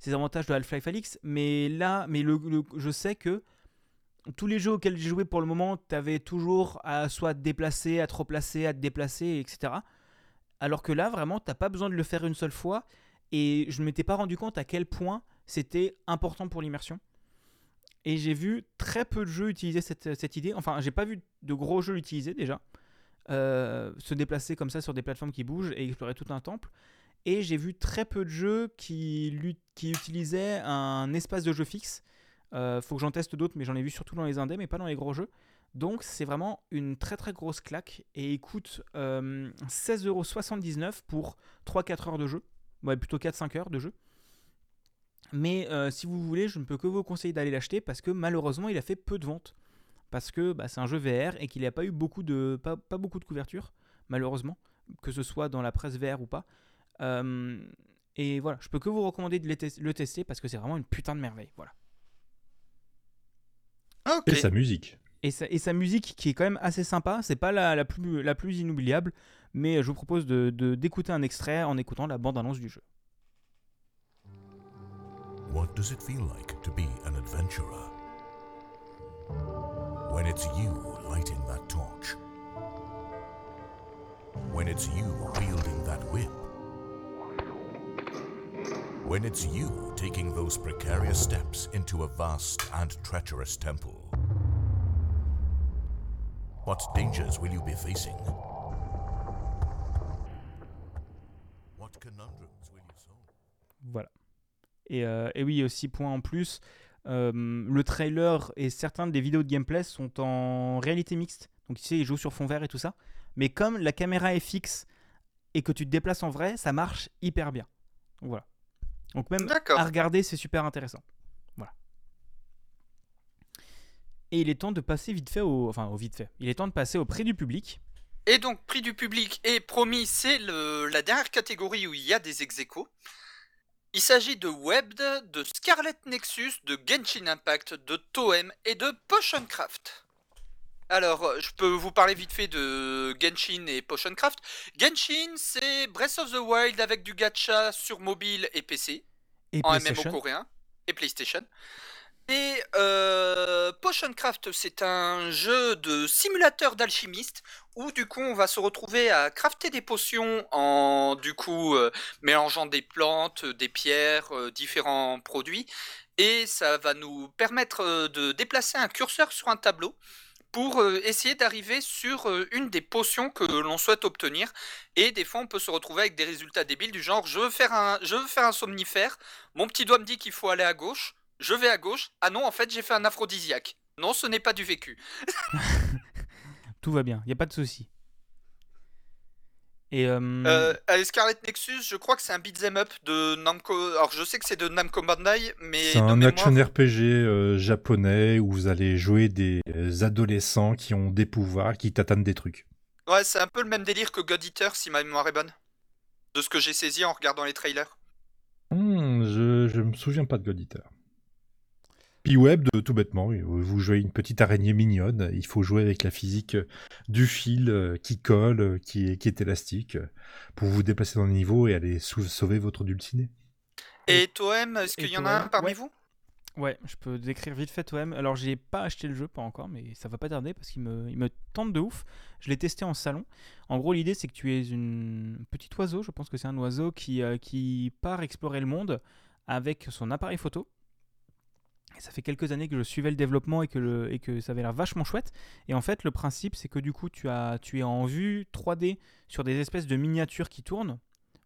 ces avantages de Half-Life Alyx. Mais là, mais le, le- je sais que tous les jeux auxquels j'ai joué pour le moment, tu avais toujours à soit te déplacer, à te replacer, à te déplacer, etc. Alors que là, vraiment, t'as pas besoin de le faire une seule fois. Et je ne m'étais pas rendu compte à quel point c'était important pour l'immersion. Et j'ai vu très peu de jeux utiliser cette, cette idée. Enfin, j'ai pas vu de gros jeux l'utiliser déjà. Euh, se déplacer comme ça sur des plateformes qui bougent et explorer tout un temple. Et j'ai vu très peu de jeux qui, qui utilisaient un espace de jeu fixe. Euh, faut que j'en teste d'autres, mais j'en ai vu surtout dans les indés, mais pas dans les gros jeux. Donc c'est vraiment une très très grosse claque et il coûte euh, 16,79€ pour 3-4 heures de jeu. Ouais, plutôt 4-5 heures de jeu. Mais euh, si vous voulez, je ne peux que vous conseiller d'aller l'acheter parce que malheureusement il a fait peu de ventes. Parce que bah, c'est un jeu VR et qu'il n'a pas eu beaucoup de, pas, pas beaucoup de couverture, malheureusement, que ce soit dans la presse VR ou pas. Euh, et voilà, je peux que vous recommander de le tes- le tester parce que c'est vraiment une putain de merveille. Voilà. Et sa musique. Et sa, et sa musique qui est quand même assez sympa, c'est pas la, la plus, la plus inoubliable, mais je vous propose de- de- d'écouter un extrait en écoutant la bande-annonce du jeu. What does it feel like to be an adventurer? When it's you lighting that torch. When it's you wielding that whip. When it's you taking those precarious steps into a vast and treacherous temple. What dangers will you be facing? What conundrums will you solve? Voilà. Et, euh, et oui, aussi point en plus, euh, le trailer et certaines des vidéos de gameplay sont en réalité mixte. Donc tu sais, ils jouent sur fond vert et tout ça. Mais comme la caméra est fixe et que tu te déplaces en vrai, ça marche hyper bien. Donc voilà. Donc même à regarder, c'est super intéressant. Voilà. Et il est temps de passer vite fait au... Enfin, au vite fait. Il est temps de passer au prix du public. Et donc, prix du public et promis, c'est le- la dernière catégorie où il y a des ex aequo. Il s'agit de Webbed, de Scarlet Nexus, de Genshin Impact, de Toem et de Potioncraft. Alors, euh, je peux vous parler vite fait de Genshin et Potioncraft. Genshin, c'est Breath of the Wild avec du gacha sur mobile et PC Et en. MMO coréen et PlayStation. Et euh, Potioncraft, c'est un jeu de simulateur d'alchimiste où du coup on va se retrouver à crafter des potions en du coup euh, mélangeant des plantes, des pierres, euh, différents produits. Et ça va nous permettre euh, de déplacer un curseur sur un tableau pour essayer d'arriver sur une des potions que l'on souhaite obtenir. Et des fois on peut se retrouver avec des résultats débiles du genre je veux faire un je veux faire un somnifère. Mon petit doigt me dit qu'il faut aller à gauche je vais à gauche ah non en fait j'ai fait un aphrodisiaque non ce n'est pas du vécu *laughs* Tout va bien, il n'y a pas de souci. Et euh, Euh, allez, Scarlet Nexus, je crois que c'est un beat'em up de Namco. Alors, je sais que c'est de Namco Bandai, mais C'est un mémoire- action RPG euh, japonais où vous allez jouer des euh, adolescents qui ont des pouvoirs, qui tatanent des trucs. Ouais, c'est un peu le même délire que God Eater, si ma mémoire est bonne. De ce que j'ai saisi en regardant les trailers. Hmm, je, je me souviens pas de God Eater. P-Web, de, tout bêtement, vous jouez une petite araignée mignonne, il faut jouer avec la physique du fil euh, qui colle, euh, qui est, qui est élastique, euh, pour vous déplacer dans le niveau et aller sau- sauver votre dulciné. Et Toem, est-ce qu'il y en a un Toem, parmi ouais. vous? Ouais, je peux décrire vite fait OM. Alors, j'ai pas acheté le jeu, pas encore, mais ça va pas tarder parce qu'il me, il me tente de ouf. Je l'ai testé en salon. En gros, l'idée, c'est que tu es une petite oiseau, je pense que c'est un oiseau qui, euh, qui part explorer le monde avec son appareil photo. Ça fait quelques années que je suivais le développement et que, le, et que ça avait l'air vachement chouette. Et en fait, le principe, c'est que du coup, tu, as, tu es en vue 3D sur des espèces de miniatures qui tournent.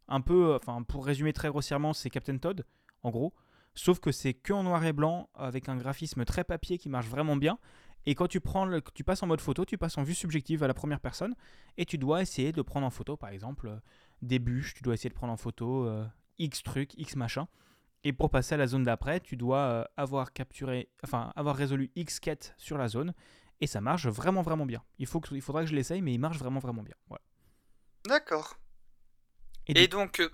Un peu, euh, enfin, pour résumer très grossièrement, c'est Captain Todd, en gros. Sauf que c'est que en noir et blanc, avec un graphisme très papier qui marche vraiment bien. Et quand tu, prends le, tu passes en mode photo, tu passes en vue subjective à la première personne. Et tu dois essayer de prendre en photo, par exemple, euh, des bûches. Tu dois essayer de prendre en photo euh, X trucs, X machin. Et pour passer à la zone d'après, tu dois euh, avoir capturé, enfin, avoir résolu X quêtes sur la zone. Et ça marche vraiment, vraiment bien. Il, faut que, il faudra que je l'essaye, mais il marche vraiment, vraiment bien. Voilà. D'accord. Et donc, euh,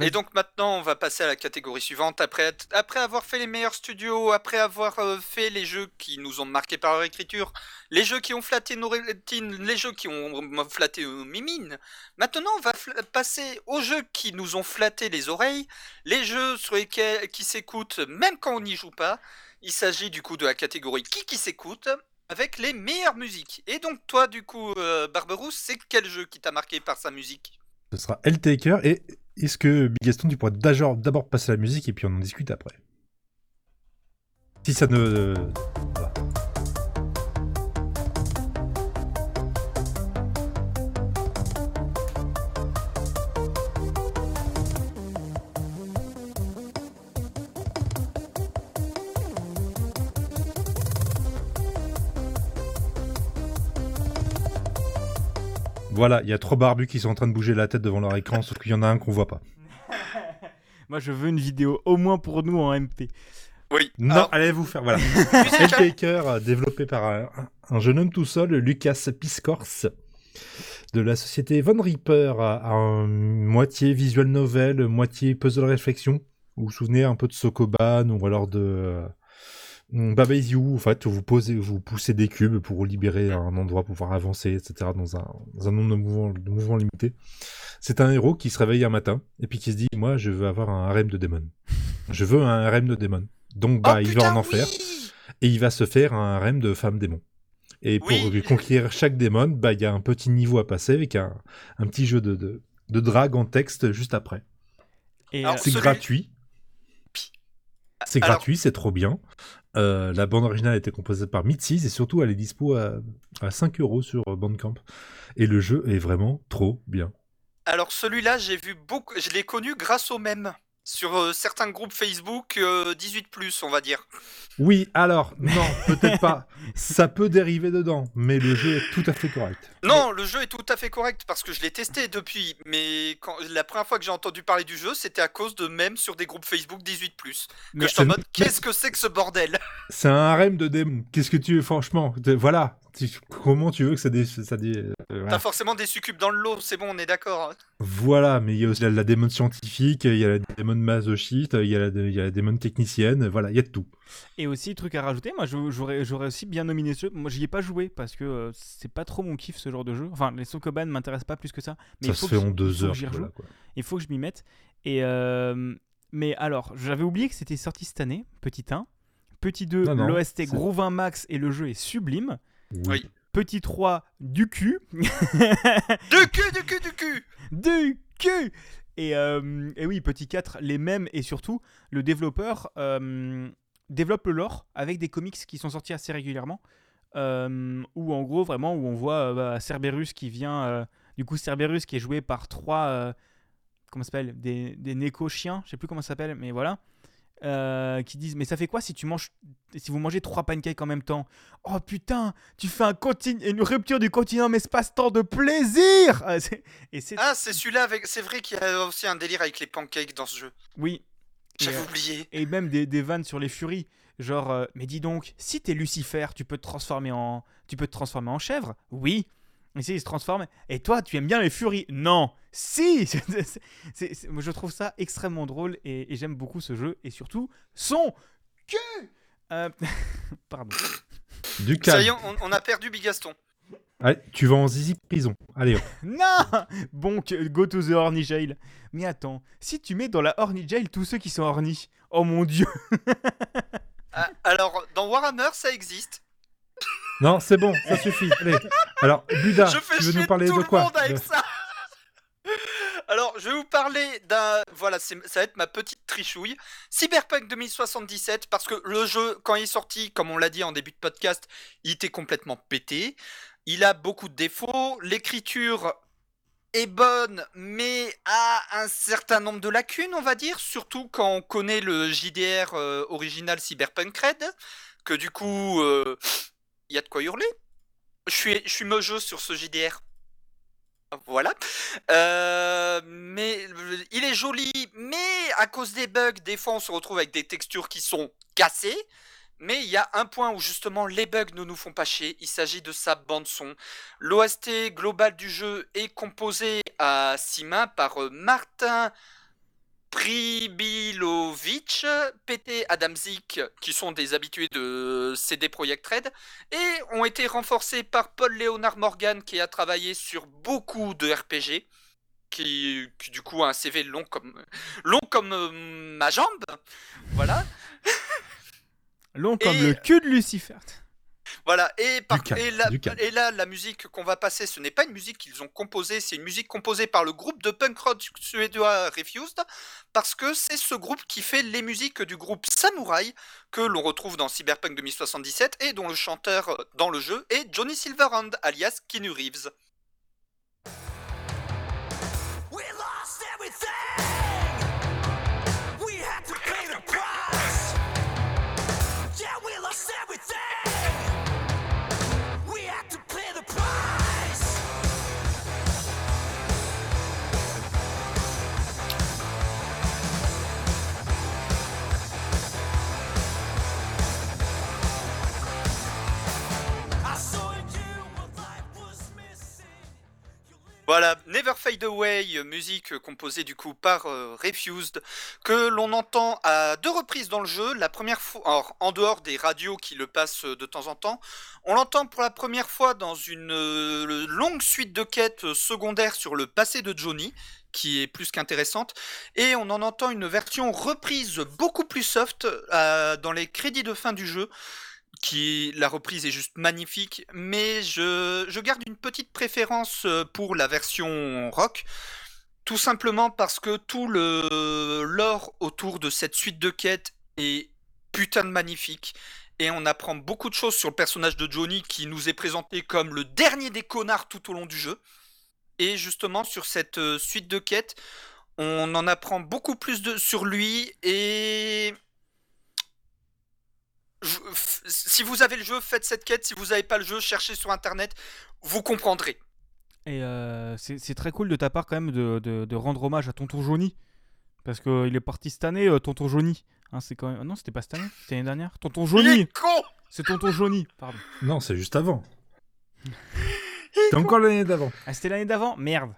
et donc maintenant, on va passer à la catégorie suivante. Après, avoir fait les meilleurs studios, après avoir euh, fait les jeux qui nous ont marqués par leur écriture, les jeux qui ont flatté nos rétines, les jeux qui ont flatté nos mimines, maintenant on va passer aux jeux qui nous ont flatté les oreilles, les jeux sur lesquels qui s'écoutent même quand on n'y joue pas. Il s'agit du coup de la catégorie qui qui s'écoute avec les meilleures musiques. Et donc toi, du coup, euh, Barberousse, c'est quel jeu qui t'a marqué par sa musique? Ce sera L-Taker, et est-ce que, Big Gaston, tu pourrais d'abord passer la musique et puis on en discute après? Si ça ne... voilà. Voilà, il y a trois barbus qui sont en train de bouger la tête devant leur écran, sauf qu'il y en a un qu'on voit pas. *laughs* Moi, je veux une vidéo, au moins pour nous en MP. Oui. Non, allez vous faire, voilà. *laughs* Helltaker, *laughs* euh, développé par un, un jeune homme tout seul, Lucas Piscors, de la société Von Reaper, à, à un moitié visual novel, moitié puzzle réflexion. Vous vous souvenez un peu de Sokoban ou alors de euh, Baba Is You, en fait, vous posez, vous poussez des cubes pour libérer un endroit pour pouvoir avancer, etc. dans un, dans un nombre de mouvements, de mouvements limité. C'est un héros qui se réveille un matin et puis qui se dit, moi, je veux avoir un harem de démons. Je veux un harem de démons. Donc, bah, oh, il putain, va en enfer oui et il va se faire un harem de femmes démons. Et pour Oui. conquérir chaque démon, bah, il y a un petit niveau à passer avec un, un petit jeu de, de, de drague en texte juste après. Et, euh, C'est celui- gratuit. C'est Alors- gratuit, c'est trop bien. Euh, la bande originale a été composée par Mitsis et surtout elle est dispo à, à 5 euros sur Bandcamp. Et le jeu est vraiment trop bien. Alors celui-là, j'ai vu beaucoup, je l'ai connu grâce au même sur euh, certains groupes Facebook euh, 18 on va dire. Oui, alors, non, peut-être pas. *laughs* Ça peut dériver dedans, mais le jeu est tout à fait correct. Non, le jeu est tout à fait correct parce que je l'ai testé depuis, mais quand, la première fois que j'ai entendu parler du jeu, c'était à cause de même sur des groupes Facebook 18 que j'étais en mode qu'est-ce que c'est que ce bordel? C'est un harem de démons. Qu'est-ce que tu veux, franchement Voilà. Comment tu veux que ça dé... Ça dé... euh, voilà. T'as forcément des succubes dans le lot, c'est bon, on est d'accord. Voilà, mais il y a aussi la, la démon scientifique, il y a la démon masochiste, il y a la, il y a la démon technicienne, voilà, il y a de tout. Et aussi, truc à rajouter, moi j'aurais j'aurais aussi bien nominé ce jeu. Moi j'y ai pas joué parce que euh, c'est pas trop mon kiff ce genre de jeu. Enfin, les Sokoban m'intéressent pas plus que ça. Mais ça il faut se fait en deux heures. voilà, quoi. Il faut que je m'y mette. Et euh, mais alors, j'avais oublié que c'était sorti cette année, petit 1. Petit 2, Non, non, l'OST gros 20 max et le jeu est sublime. Oui. Petit 3, du cul. Du cul, du cul, du cul du cul et, euh, et oui, petit 4, les mêmes et surtout, le développeur euh, développe le lore avec des comics qui sont sortis assez régulièrement. euh, où en gros, vraiment, où on voit euh, bah, Cerberus qui vient. euh, du coup, Cerberus qui est joué par trois. euh, comment ça s'appelle Des, des néco-chiens, je sais plus comment ça s'appelle, mais voilà. euh, qui disent mais ça fait quoi si tu manges si vous mangez trois pancakes en même temps? Oh putain tu fais un une rupture du continuum espace-temps de plaisir Ah, c'est- et c'est Ah, c'est celui-là avec. C'est vrai qu'il y a aussi un délire avec les pancakes dans ce jeu. oui J'avais euh, oublié. et même des, des vannes sur les furies. Genre, euh, mais dis donc, si t'es Lucifer, tu peux te transformer en, tu peux te transformer en chèvre? Oui. Et si il se transforme. Et toi, tu aimes bien les furies? Non. Si. C'est- *laughs* c'est- c'est- c'est- moi, je trouve ça extrêmement drôle et, et j'aime beaucoup ce jeu et surtout son cul. Euh, *laughs* Pardon. Du Ça calme. y est, on, on a perdu Bigaston. Allez, tu vas en zizi prison. Allez, hop. *laughs* Non Bon, que- go to the horny jail. Mais attends, si tu mets dans la horny jail tous ceux qui sont horny, oh mon dieu *laughs* Ah, alors, dans Warhammer, ça existe. Non, c'est bon, ça suffit. Allez. Alors, Buda, je fais tu veux chier nous parler tout de le quoi monde avec De- ça. Alors, je vais vous parler d'un. Voilà, c'est- ça va être ma petite trichouille. Cyberpunk 2077, parce que le jeu, quand il est sorti, comme on l'a dit en début de podcast, il était complètement pété. Il a beaucoup de défauts. L'écriture est bonne, mais a un certain nombre de lacunes, on va dire. Surtout quand on connaît le JDR euh, original Cyberpunk Red, que du coup, euh, il y a de quoi hurler. Je suis, sur ce JDR. Voilà. Euh, mais euh, il est joli, mais à cause des bugs, des fois on se retrouve avec des textures qui sont cassées. Mais il y a un point où justement les bugs ne nous font pas chier. Il s'agit de sa bande son. L'OST global du jeu est composé à six mains par euh, Martin Pribilovic, PT Adamzik, qui sont des habitués de CD Projekt Red, et ont été renforcés par Paul Léonard Morgan, qui a travaillé sur beaucoup de RPG, qui, du coup a un CV long comme, long comme euh, ma jambe. Voilà. *laughs* Long comme Et- le cul de Lucifer. Voilà, et, par- calme, et, là, et la musique qu'on va passer, ce n'est pas une musique qu'ils ont composée, c'est une musique composée par le groupe de punk rock suédois Refused, parce que c'est ce groupe qui fait les musiques du groupe Samurai, que l'on retrouve dans Cyberpunk 2077, et dont le chanteur dans le jeu est Johnny Silverhand, alias Keanu Reeves. Voilà, Never Fade Away, musique composée du coup par euh, Refused, que l'on entend à deux reprises dans le jeu. La première fois, en dehors des radios qui le passent de temps en temps, on l'entend pour la première fois dans une euh, longue suite de quêtes secondaires sur le passé de Johnny, qui est plus qu'intéressante, et on en entend une version reprise beaucoup plus soft euh, dans les crédits de fin du jeu qui la reprise est juste magnifique, mais je, je garde une petite préférence euh, pour la version rock, tout simplement parce que tout le lore autour de cette suite de quêtes est putain de magnifique. Et on apprend beaucoup de choses sur le personnage de Johnny qui nous est présenté comme le dernier des connards tout au long du jeu. Et justement sur cette euh, suite de quêtes, on en apprend beaucoup plus sur lui et je- si vous avez le jeu, faites cette quête. Si vous n'avez pas le jeu, cherchez sur internet, vous comprendrez. Et euh, c'est très cool de ta part quand même de, de- de rendre hommage à Tonton Johnny. Parce qu'il est parti cette année, euh, Tonton Johnny. Hein, c'est quand même... Non, c'était pas cette année, c'était l'année dernière. Tonton Il Johnny est con C'est Tonton Johnny, pardon. Non, c'est juste avant. *laughs* C'est encore l'année d'avant. Ah, c'était l'année d'avant? Merde.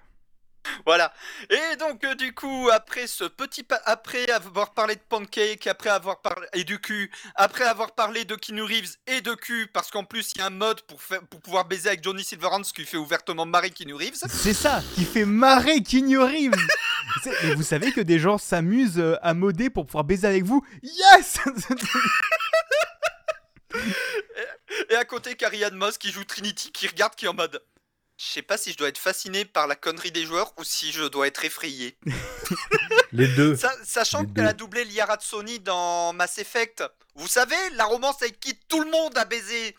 Voilà. Et donc, euh, du coup, après ce petit. pa- Après avoir parlé de Pancake, après avoir parlé. Et du cul, après avoir parlé de Keanu Reeves et de cul, parce qu'en plus, il y a un mode pour, pouvoir baiser avec Johnny Silverhand, ce qui fait ouvertement marrer Keanu Reeves. C'est ça qui fait marrer Keanu Reeves. *laughs* Mais vous savez que des gens s'amusent euh, à modder pour pouvoir baiser avec vous Yes *laughs* Et à côté, Carrie Ann Moss qui joue Trinity, qui regarde, qui est en mode. Je sais pas si je dois être fasciné par la connerie des joueurs ou si je dois être effrayé. *laughs* Les deux. Sa- sachant Les qu'elle a doublé Liara Sony dans Mass Effect. Vous savez, la romance avec qui tout le monde a baisé.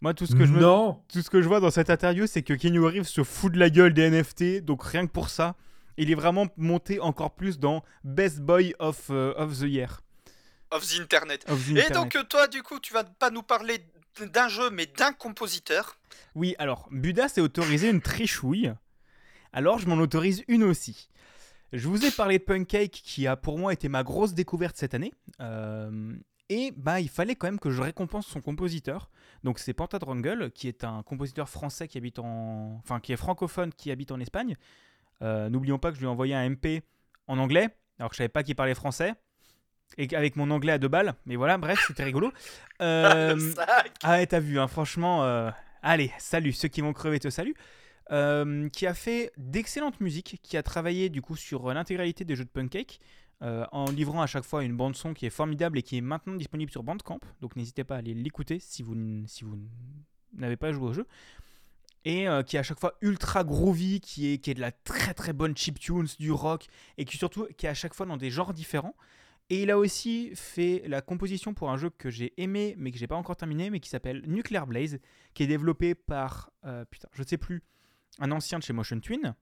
Moi, tout ce que je me- Non tout ce que je vois dans cette interview, c'est que Keanu Reeves se fout de la gueule des NFT, donc rien que pour ça, il est vraiment monté encore plus dans Best Boy of, euh, of the Year. Of the Internet. of the Et Internet. donc, euh, toi, du coup, tu vas pas nous parler d'un jeu, mais d'un compositeur. Oui, alors, Buda s'est autorisé une trichouille. Alors, je m'en autorise une aussi. Je vous ai parlé de Pancake, qui a pour moi été ma grosse découverte cette année. Euh, et bah, il fallait quand même que je récompense son compositeur. Donc, c'est Pantadrangle, qui est un compositeur français qui habite en. Enfin, qui est francophone, qui habite en Espagne. Euh, N'oublions pas que je lui ai envoyé un MP en anglais, alors que je savais pas qu'il parlait français. Et avec mon anglais à deux balles. Mais voilà, bref, c'était rigolo. *laughs* Euh, ah t'as vu, hein, franchement. euh, Allez, salut, ceux qui vont crever te saluent. Euh, qui a fait d'excellentes musiques, qui a travaillé du coup sur l'intégralité des jeux de Pancake, euh, en livrant à chaque fois une bande son qui est formidable et qui est maintenant disponible sur Bandcamp. Donc n'hésitez pas à aller l'écouter si vous, si vous n'avez pas joué au jeu. Et euh, qui est à chaque fois ultra groovy, qui est, qui est de la très très bonne chiptunes, du rock, et qui surtout qui est à chaque fois dans des genres différents. Et il a aussi fait la composition pour un jeu que j'ai aimé, mais que j'ai pas encore terminé, mais qui s'appelle Nuclear Blaze, qui est développé par, euh, putain, je sais plus, un ancien de chez Motion Twin.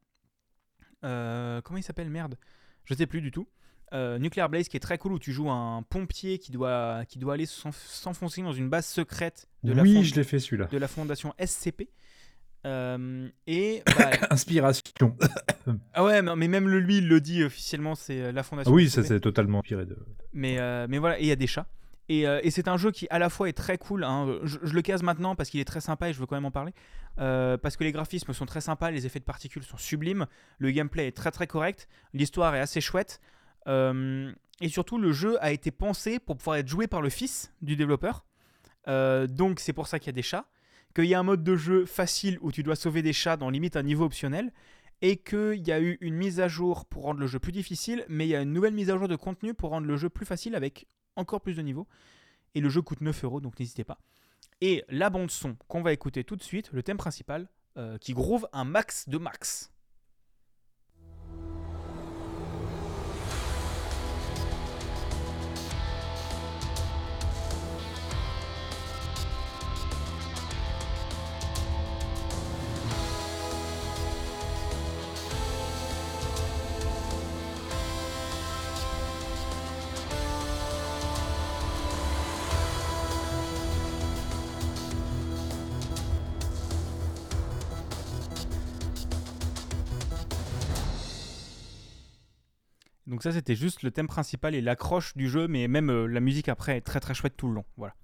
Euh, comment il s'appelle, merde? Je sais plus du tout. Euh, Nuclear Blaze qui est très cool où tu joues un pompier qui doit, qui doit aller s'enf- s'enfoncer dans une base secrète de, la, oui, fond- je l'ai fait celui-là. de la fondation SCP. Euh, et *coughs* bah, Inspiration. *coughs* ah ouais, mais même le lui il le dit officiellement, c'est euh, la fondation. oui, ça c'est totalement inspiré de. Mais, euh, mais voilà, et il y a des chats. Et, euh, et c'est un jeu qui à la fois est très cool. hein, Je, je le case maintenant parce qu'il est très sympa et je veux quand même en parler. Parce que les graphismes sont très sympas, les effets de particules sont sublimes, le gameplay est très très correct, l'histoire est assez chouette. et surtout, le jeu a été pensé pour pouvoir être joué par le fils du développeur. Donc c'est pour ça qu'il y a des chats. Qu'il y a un mode de jeu facile où tu dois sauver des chats dans limite un niveau optionnel. Et qu'il y a eu une mise à jour pour rendre le jeu plus difficile, mais il y a une nouvelle mise à jour de contenu pour rendre le jeu plus facile avec encore plus de niveaux. Et le jeu coûte 9 euros, donc n'hésitez pas. Et la bande son qu'on va écouter tout de suite, le thème principal, euh, qui groove un max de max. Donc ça c'était juste le thème principal et l'accroche du jeu, mais même euh, la musique après est très très chouette tout le long. Voilà.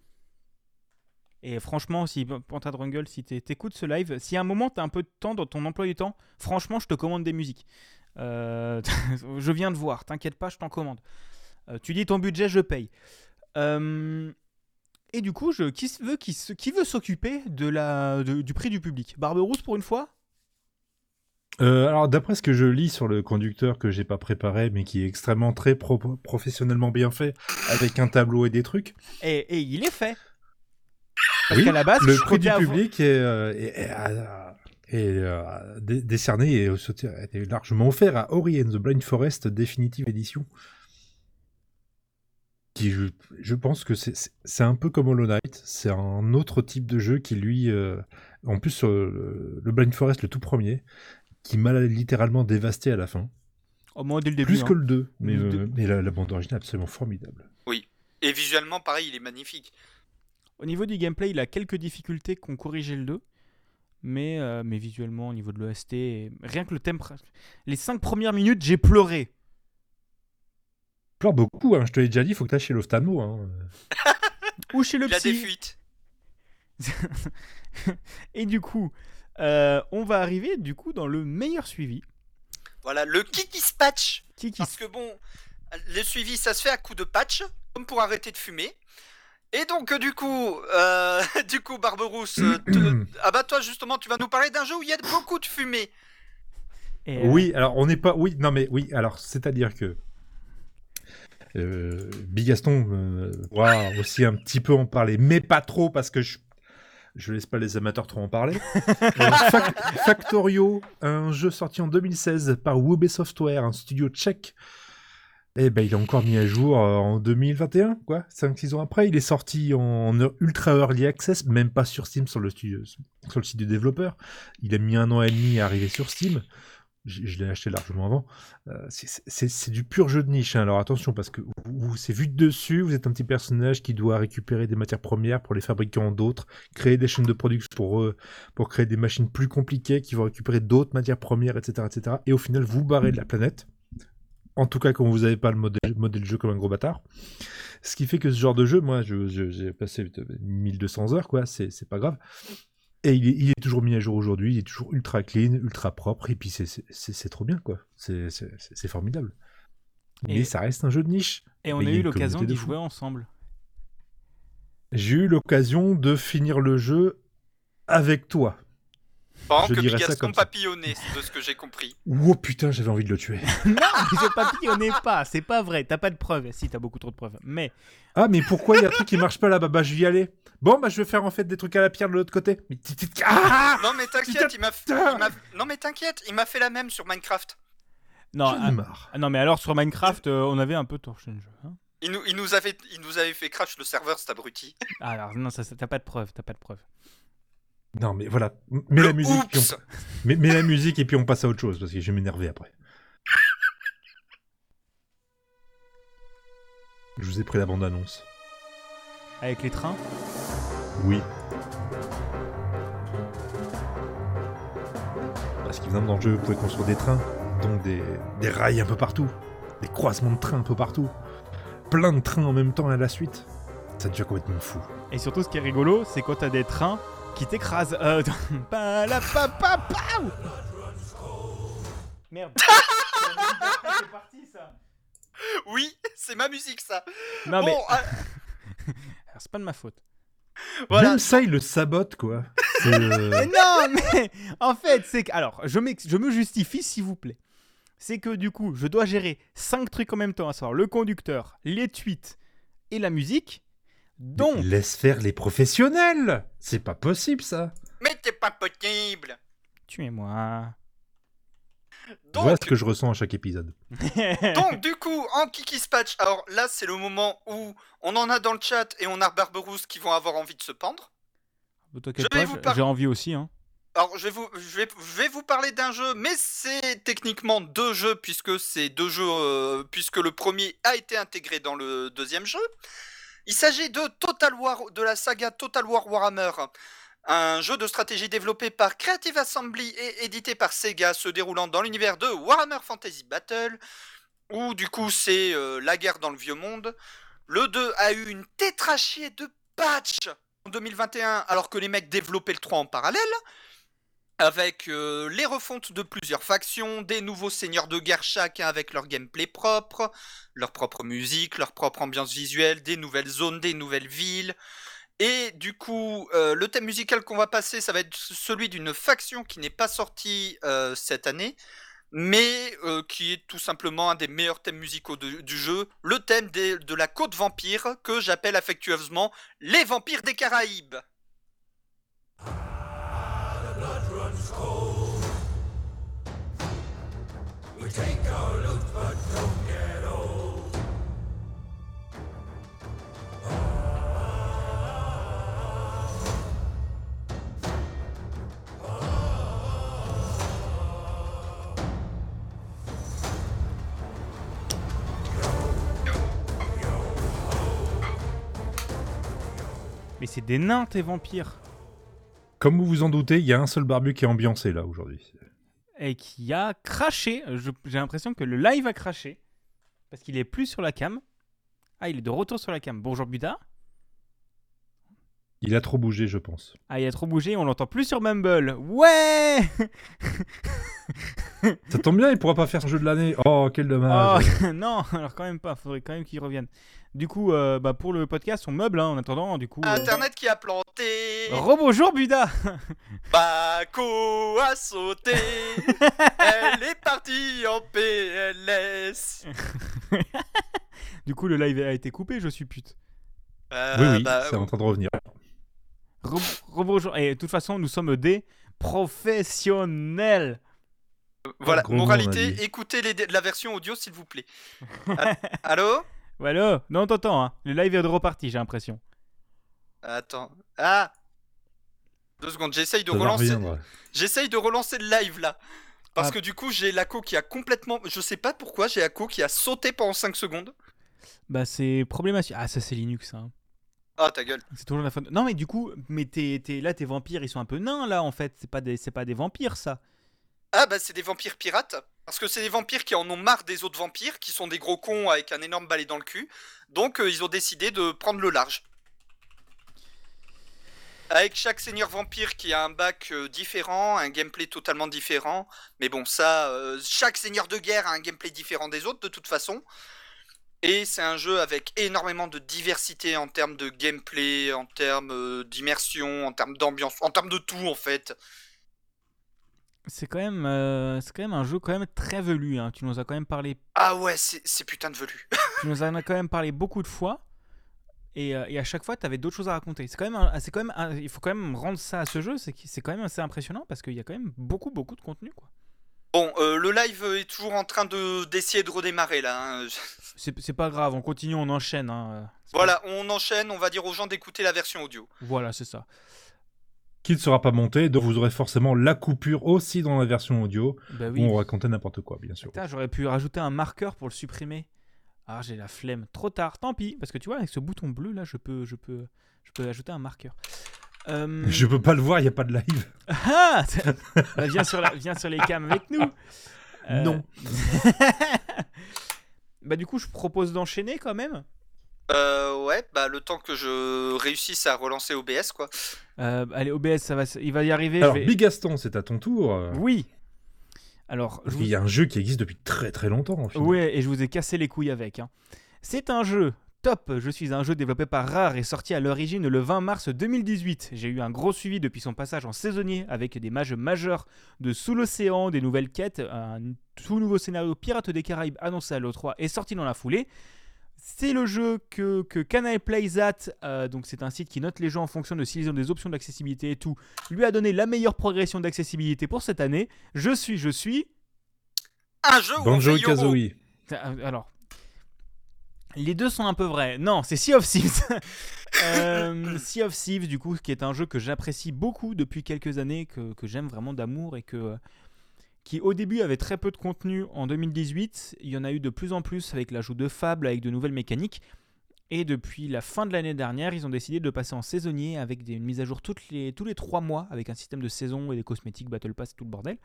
Et franchement, si Panta Drungle, si t'é- t'écoutes ce live, si à un moment t'as un peu de temps dans ton emploi du temps, franchement je te commande des musiques. Euh, *laughs* je viens de voir, t'inquiète pas, je t'en commande. Euh, tu dis ton budget, je paye. Et du coup, je, qui veut, qui, veut s'occuper du prix du public? Barberousse pour une fois Euh, alors, d'après ce que je lis sur le conducteur que j'ai pas préparé, mais qui est extrêmement très pro- professionnellement bien fait, avec un tableau et des trucs, et, et il est fait. Parce oui, qu'à la base, le avoir- public est, euh, est- est, euh, est, euh, dé- décerné et largement offert à Ori and the Blind Forest Definitive Edition. Qui, je, je pense que c'est- un peu comme Hollow Knight, c'est un autre type de jeu qui lui, en plus euh, le Blind Forest, le tout premier, qui m'a littéralement dévasté à la fin. Au moins dès le début. Plus hein. que le 2, mais, Le euh, deux. mais la, la bande originale est absolument formidable. Et visuellement, pareil, il est magnifique. Au niveau du gameplay, il a quelques difficultés qu'ont corrigé le 2. Mais, euh, mais visuellement, au niveau de l'OST, rien que le thème. Les 5 premières minutes, j'ai pleuré. Pleure beaucoup, hein, je te l'ai déjà dit, il faut que tu chez l'ophtalmo. Hein. *laughs* Ou chez le il a des psy. fuites. *laughs* Et du coup, euh, on va arriver du coup dans le meilleur suivi. Voilà, le Kiki Patch. Qui qui Parce que bon, le suivi, ça se fait à coup de patch, comme pour arrêter de fumer. Et donc, euh, du coup, euh, *laughs* du coup, Barberousse, te- *clears throat* ah bah toi, justement, tu vas nous parler d'un jeu où il y a beaucoup de fumée. Et, euh, Oui, alors on n'est pas. Oui, non mais oui, alors c'est-à-dire que. Euh, Bigaston euh, pourra aussi un petit peu en parler, mais pas trop parce que je. Je laisse pas les amateurs trop en parler. *laughs* Euh, Fac- Factorio, un jeu sorti en 2016 par Wube Software, un studio tchèque. Eh ben, il est encore mis à jour euh, en 2021, quoi. 5-6 ans après. Il est sorti en ultra early access, même pas sur Steam, sur le, studio, sur le site du développeur. Il a mis un an et demi à arriver sur Steam. Je, l'ai acheté largement avant. Euh, c'est- du pur jeu de niche. hein. Alors attention, parce que vous, c'est vu de dessus. Vous êtes un petit personnage qui doit récupérer des matières premières pour les fabriquer en d'autres, créer des chaînes de production pour, pour créer des machines plus compliquées qui vont récupérer d'autres matières premières, etc., etc. Et au final, vous barrez de la planète. En tout cas, quand vous n'avez pas le modèle, modèle jeu comme un gros bâtard. Ce qui fait que ce genre de jeu, moi, j'ai passé 1200 heures, quoi. C'est pas grave. Et il est, il est toujours mis à jour aujourd'hui, il est toujours ultra clean, ultra propre, et puis c'est- trop bien, quoi. C'est formidable. Mais ça reste un jeu de niche. Et on Mais a eu l'occasion d'y jouer ensemble. J'ai eu l'occasion de finir le jeu avec toi. Pendant Je que dirais ça Bigaston comme ça. papillonnait, de ce que j'ai compris. Oh putain, j'avais envie de le tuer. *laughs* non, je papillonnais pas, c'est pas vrai. T'as pas de preuves. Si, t'as beaucoup trop de preuves. Mais Ah, mais pourquoi il y a un truc qui marche pas là-bas? Bah, je vais y aller. Bon, bah, je vais faire en fait des trucs à la pierre de l'autre côté. Mais t- Ah Non mais t'inquiète, il m'a Non mais t'inquiète, il m'a fait la même sur Minecraft. non, ah, marre. ah, non, mais alors sur Minecraft, euh, on avait un peu torché le jeu. hein. Il nous, il, nous avait, il nous avait fait crash le serveur, cet abruti. Ah, alors non, ça, ça- t'as pas de preuves, t'as pas de preuves. Non, mais voilà. Mets la musique, puis on... *laughs* mets, mets la musique et puis on passe à autre chose parce que je vais m'énerver après. Je vous ai pris la bande-annonce. Avec les trains? Oui. Parce qu'évidemment, dans le jeu, vous pouvez construire des trains, donc des, des rails un peu partout, des croisements de trains un peu partout, plein de trains en même temps à la suite. Ça devient complètement fou. Et surtout, ce qui est rigolo, c'est quand t'as des trains qui t'écrasent. Euh, *laughs* la Merde. c'est parti ça. Oui, c'est ma musique ça. Non bon, mais *laughs* alors, c'est pas de ma faute. voilà. Même ça, il le sabote, quoi. C'est, euh, *laughs* Mais non, mais en fait, c'est que. Alors, je, je me justifie, s'il vous plaît. C'est que du coup, je dois gérer 5 trucs en même temps, à savoir le conducteur, les tweets et la musique. Donc, Laisse faire les professionnels C'est pas possible, ça Mais c'est pas possible. tuez-moi. Donc, Voilà ce que je ressens à chaque épisode. *laughs* donc du coup, en Kiki Spatch, alors là c'est le moment où on en a dans le chat et on a Barberousse qui vont avoir envie de se pendre. Bah, j'ai- par- j'ai envie aussi. Hein. Alors je vais vous, je vais, je vais vous parler d'un jeu, mais c'est techniquement deux jeux puisque c'est deux jeux, euh, puisque le premier a été intégré dans le deuxième jeu. Il s'agit de Total War, de la saga Total War Warhammer, un jeu de stratégie développé par Creative Assembly et édité par Sega, se déroulant dans l'univers de Warhammer Fantasy Battle, où du coup c'est euh, la guerre dans le vieux monde. Le 2 a eu une tétrachier de patch en 2021, alors que les mecs développaient le 3 en parallèle avec euh, les refontes de plusieurs factions, des nouveaux seigneurs de guerre chacun avec leur gameplay propre, leur propre musique, leur propre ambiance visuelle, des nouvelles zones, des nouvelles villes. Et du coup, euh, le thème musical qu'on va passer, ça va être celui d'une faction qui n'est pas sortie euh, cette année, mais qui est tout simplement un des meilleurs thèmes musicaux du jeu, le thème de la côte vampire, que j'appelle affectueusement les vampires des Caraïbes. Mais c'est des nains, tes vampires. Comme vous vous en doutez, il y a un seul barbu qui est ambiancé là aujourd'hui. Et qui a craché. J'ai l'impression que le live a craché. Parce qu'il est plus sur la cam. Ah, il est de retour sur la cam. Bonjour Buda. Il a trop bougé, je pense. Ah, il a trop bougé, on l'entend plus sur Mumble. Ouais Ça tombe bien, il pourra pas faire son jeu de l'année. Oh, quel dommage. Oh, *laughs* non, alors quand même pas, faudrait quand même qu'il revienne. Du coup, euh, bah, pour le podcast, on meuble hein, en attendant, du coup. euh, Internet qui a planté. Rebonjour Buda *laughs* Paco a sauté. *laughs* Elle est partie en PLS. *laughs* Du coup, le live a été coupé, je suis pute. Euh, oui, oui, bah, c'est en train de revenir. Re- Rebonjour. Et de toute façon, nous sommes des professionnels. voilà, moralité, écoutez les- la version audio s'il vous plaît. Ah, Allô? Voilà. Non, t'entends, hein. Le live est de reparti, j'ai l'impression. Attends. Ah Deux secondes, j'essaye de Ça va relancer. J'essaye de relancer le live là. Parce Ah. que du coup, j'ai l'ACO qui a complètement. Je sais pas pourquoi, j'ai l'ACO qui a sauté pendant 5 secondes. Bah, c'est problématique. Ah, ça, c'est Linux, hein. Ah, ta gueule. C'est toujours la faute. Non, mais du coup, mais t'es, t'es- là, tes vampires, ils sont un peu nains, là, en fait. C'est pas des, c'est pas des vampires, ça. Ah, bah, c'est des vampires pirates. Parce que c'est des vampires qui en ont marre des autres vampires, qui sont des gros cons avec un énorme balai dans le cul. Donc, euh, ils ont décidé de prendre le large. Avec chaque seigneur vampire qui a un bac euh, différent, un gameplay totalement différent. Mais bon, ça, euh, chaque seigneur de guerre a un gameplay différent des autres de toute façon. Et c'est un jeu avec énormément de diversité en termes de gameplay, en termes d'immersion, en termes d'ambiance, en termes de tout en fait. C'est quand même, euh, c'est quand même un jeu quand même très velu. hein. Tu nous as quand même parlé, Ah ouais, c'est c'est putain de velu. *laughs* tu nous en as quand même parlé beaucoup de fois. Et, euh, et à chaque fois, tu avais d'autres choses à raconter. C'est quand même, un- c'est quand même, un- il faut quand même rendre ça à ce jeu. C'est quand même assez impressionnant parce qu'il y a quand même beaucoup, beaucoup de contenu. Quoi. Bon, euh, le live est toujours en train de d'essayer de redémarrer là. hein. *laughs* C'est c'est pas grave. On continue, on enchaîne. hein, pas- Voilà, on enchaîne, on va dire aux gens d'écouter la version audio. Voilà, c'est ça. Qui ne sera pas monté, donc vous aurez forcément la coupure aussi dans la version audio, Bah où on racontait n'importe quoi, bien sûr. Putain, j'aurais pu rajouter un marqueur pour le supprimer. Ah, j'ai la flemme. Trop tard. Tant pis, parce que tu vois, avec ce bouton bleu là, je peux, je peux, je peux ajouter un marqueur. Euh, *laughs* Je peux pas le voir, il n'y a pas de live. *laughs* Ah *laughs* Bah, viens, sur la- viens sur les cams avec nous. Euh, Non. bah du coup, je propose d'enchaîner quand même. Euh, ouais, bah le temps que je réussisse à relancer OBS quoi. Euh, allez, OBS, ça va, il va y arriver. Alors, je vais- Big Gaston, c'est à ton tour. Oui. Alors, je Il y a un jeu qui existe depuis très très longtemps. en fait. Ouais, et je vous ai cassé les couilles avec. hein. C'est un jeu top. Je suis un jeu développé par Rare et sorti à l'origine le 20 mars 2018. J'ai eu un gros suivi depuis son passage en saisonnier avec des mages majeurs de sous l'océan, des nouvelles quêtes, un tout nouveau scénario Pirates des Caraïbes annoncé à l'E3 et sorti dans la foulée. C'est le jeu que, que Canal Playzat, euh, donc c'est un site qui note les jeux en fonction de s'ils ont des options d'accessibilité et tout, lui a donné la meilleure progression d'accessibilité pour cette année. Je suis, je suis, Un jeu Banjo. Kazooie. euh, Alors, les deux sont un peu vrais. Non, c'est Sea of Thieves. *laughs* Euh, *coughs* sea of Thieves, du coup, qui est un jeu que j'apprécie beaucoup depuis quelques années, que, que j'aime vraiment d'amour et que qui au début avait très peu de contenu en 2018. Il y en a eu de plus en plus avec l'ajout de fables, avec de nouvelles mécaniques. Et depuis la fin de l'année dernière, ils ont décidé de passer en saisonnier avec des, une mise à jour toutes les, tous les 3 mois, avec un système de saison et des cosmétiques, Battle Pass, tout le bordel.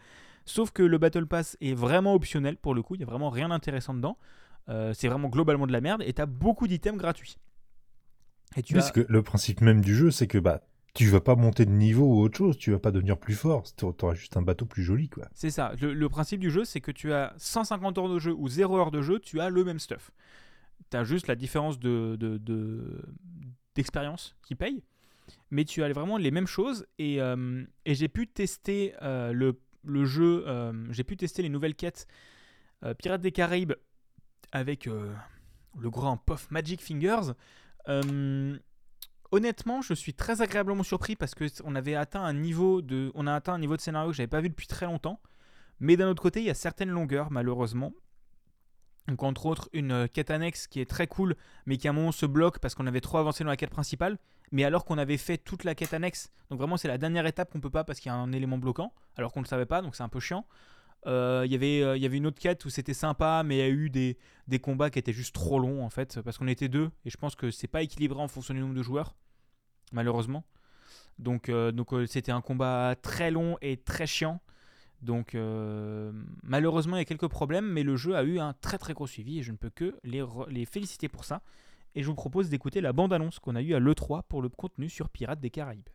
Sauf que le Battle Pass est vraiment optionnel pour le coup, il n'y a vraiment rien d'intéressant dedans. Euh, c'est vraiment globalement de la merde et tu as beaucoup d'items gratuits. Et tu Parce as... que le principe même du jeu, c'est que bah tu vas pas monter de niveau ou autre chose, tu vas pas devenir plus fort, tu auras juste un bateau plus joli quoi. C'est ça. Le, principe du jeu, c'est que tu as 150 heures de jeu ou 0 heure de jeu, tu as le même stuff. Tu as juste la différence de, de- de- d'expérience qui paye, mais tu as vraiment les mêmes choses. Et, euh, j'ai pu tester euh, le, jeu, euh, j'ai pu tester les nouvelles quêtes Pirates des Caraïbes avec le grand Puff Magic Fingers. Honnêtement, je suis très agréablement surpris parce que on avait atteint un niveau de, scénario que j'avais pas vu depuis très longtemps. Mais d'un autre côté, il y a certaines longueurs, malheureusement. Donc, entre autres, une euh, quête annexe qui est très cool, mais qui à un moment se bloque parce qu'on avait trop avancé dans la quête principale. Mais alors qu'on avait fait toute la quête annexe. Donc, vraiment, c'est la dernière étape qu'on peut pas parce qu'il y a un élément bloquant, alors qu'on ne le savait pas, donc c'est un peu chiant. Euh, Il y avait, euh, il y avait une autre quête où c'était sympa, mais il y a eu des, des combats qui étaient juste trop longs en fait, parce qu'on était deux, et je pense que c'est pas équilibré en fonction du nombre de joueurs, malheureusement. Donc, euh, euh, c'était un combat très long et très chiant. Donc euh, malheureusement il y a quelques problèmes, mais le jeu a eu un très très gros suivi et je ne peux que les, féliciter pour ça. Et je vous propose d'écouter la bande-annonce qu'on a eue à l'E3 pour le contenu sur Pirates des Caraïbes.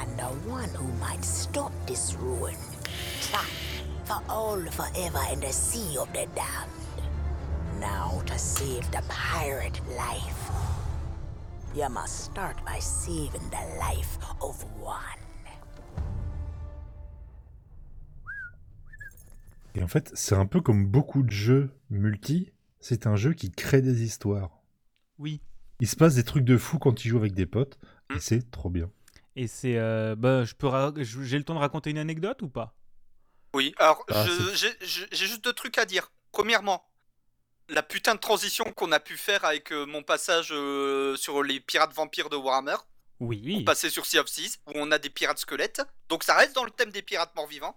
And the one who might stop this ruin, trapped for all forever in the sea of the damned. Now, to save the pirate life, you must start by saving the life of one. Et en fait, c'est un peu comme beaucoup de jeux multi, c'est un jeu qui crée des histoires. Oui. Il se passe des trucs de fou quand tu joues avec des potes, et c'est trop bien. Et c'est... euh, bah, je peux j'ai le temps de raconter une anecdote ou pas? Oui, alors Ah, j'ai juste deux trucs à dire. Premièrement, la putain de transition qu'on a pu faire avec euh, mon passage euh, sur les pirates vampires de Warhammer. Oui. pour passer sur Sea of Thieves, où on a des pirates squelettes. Donc ça reste dans le thème des pirates morts-vivants.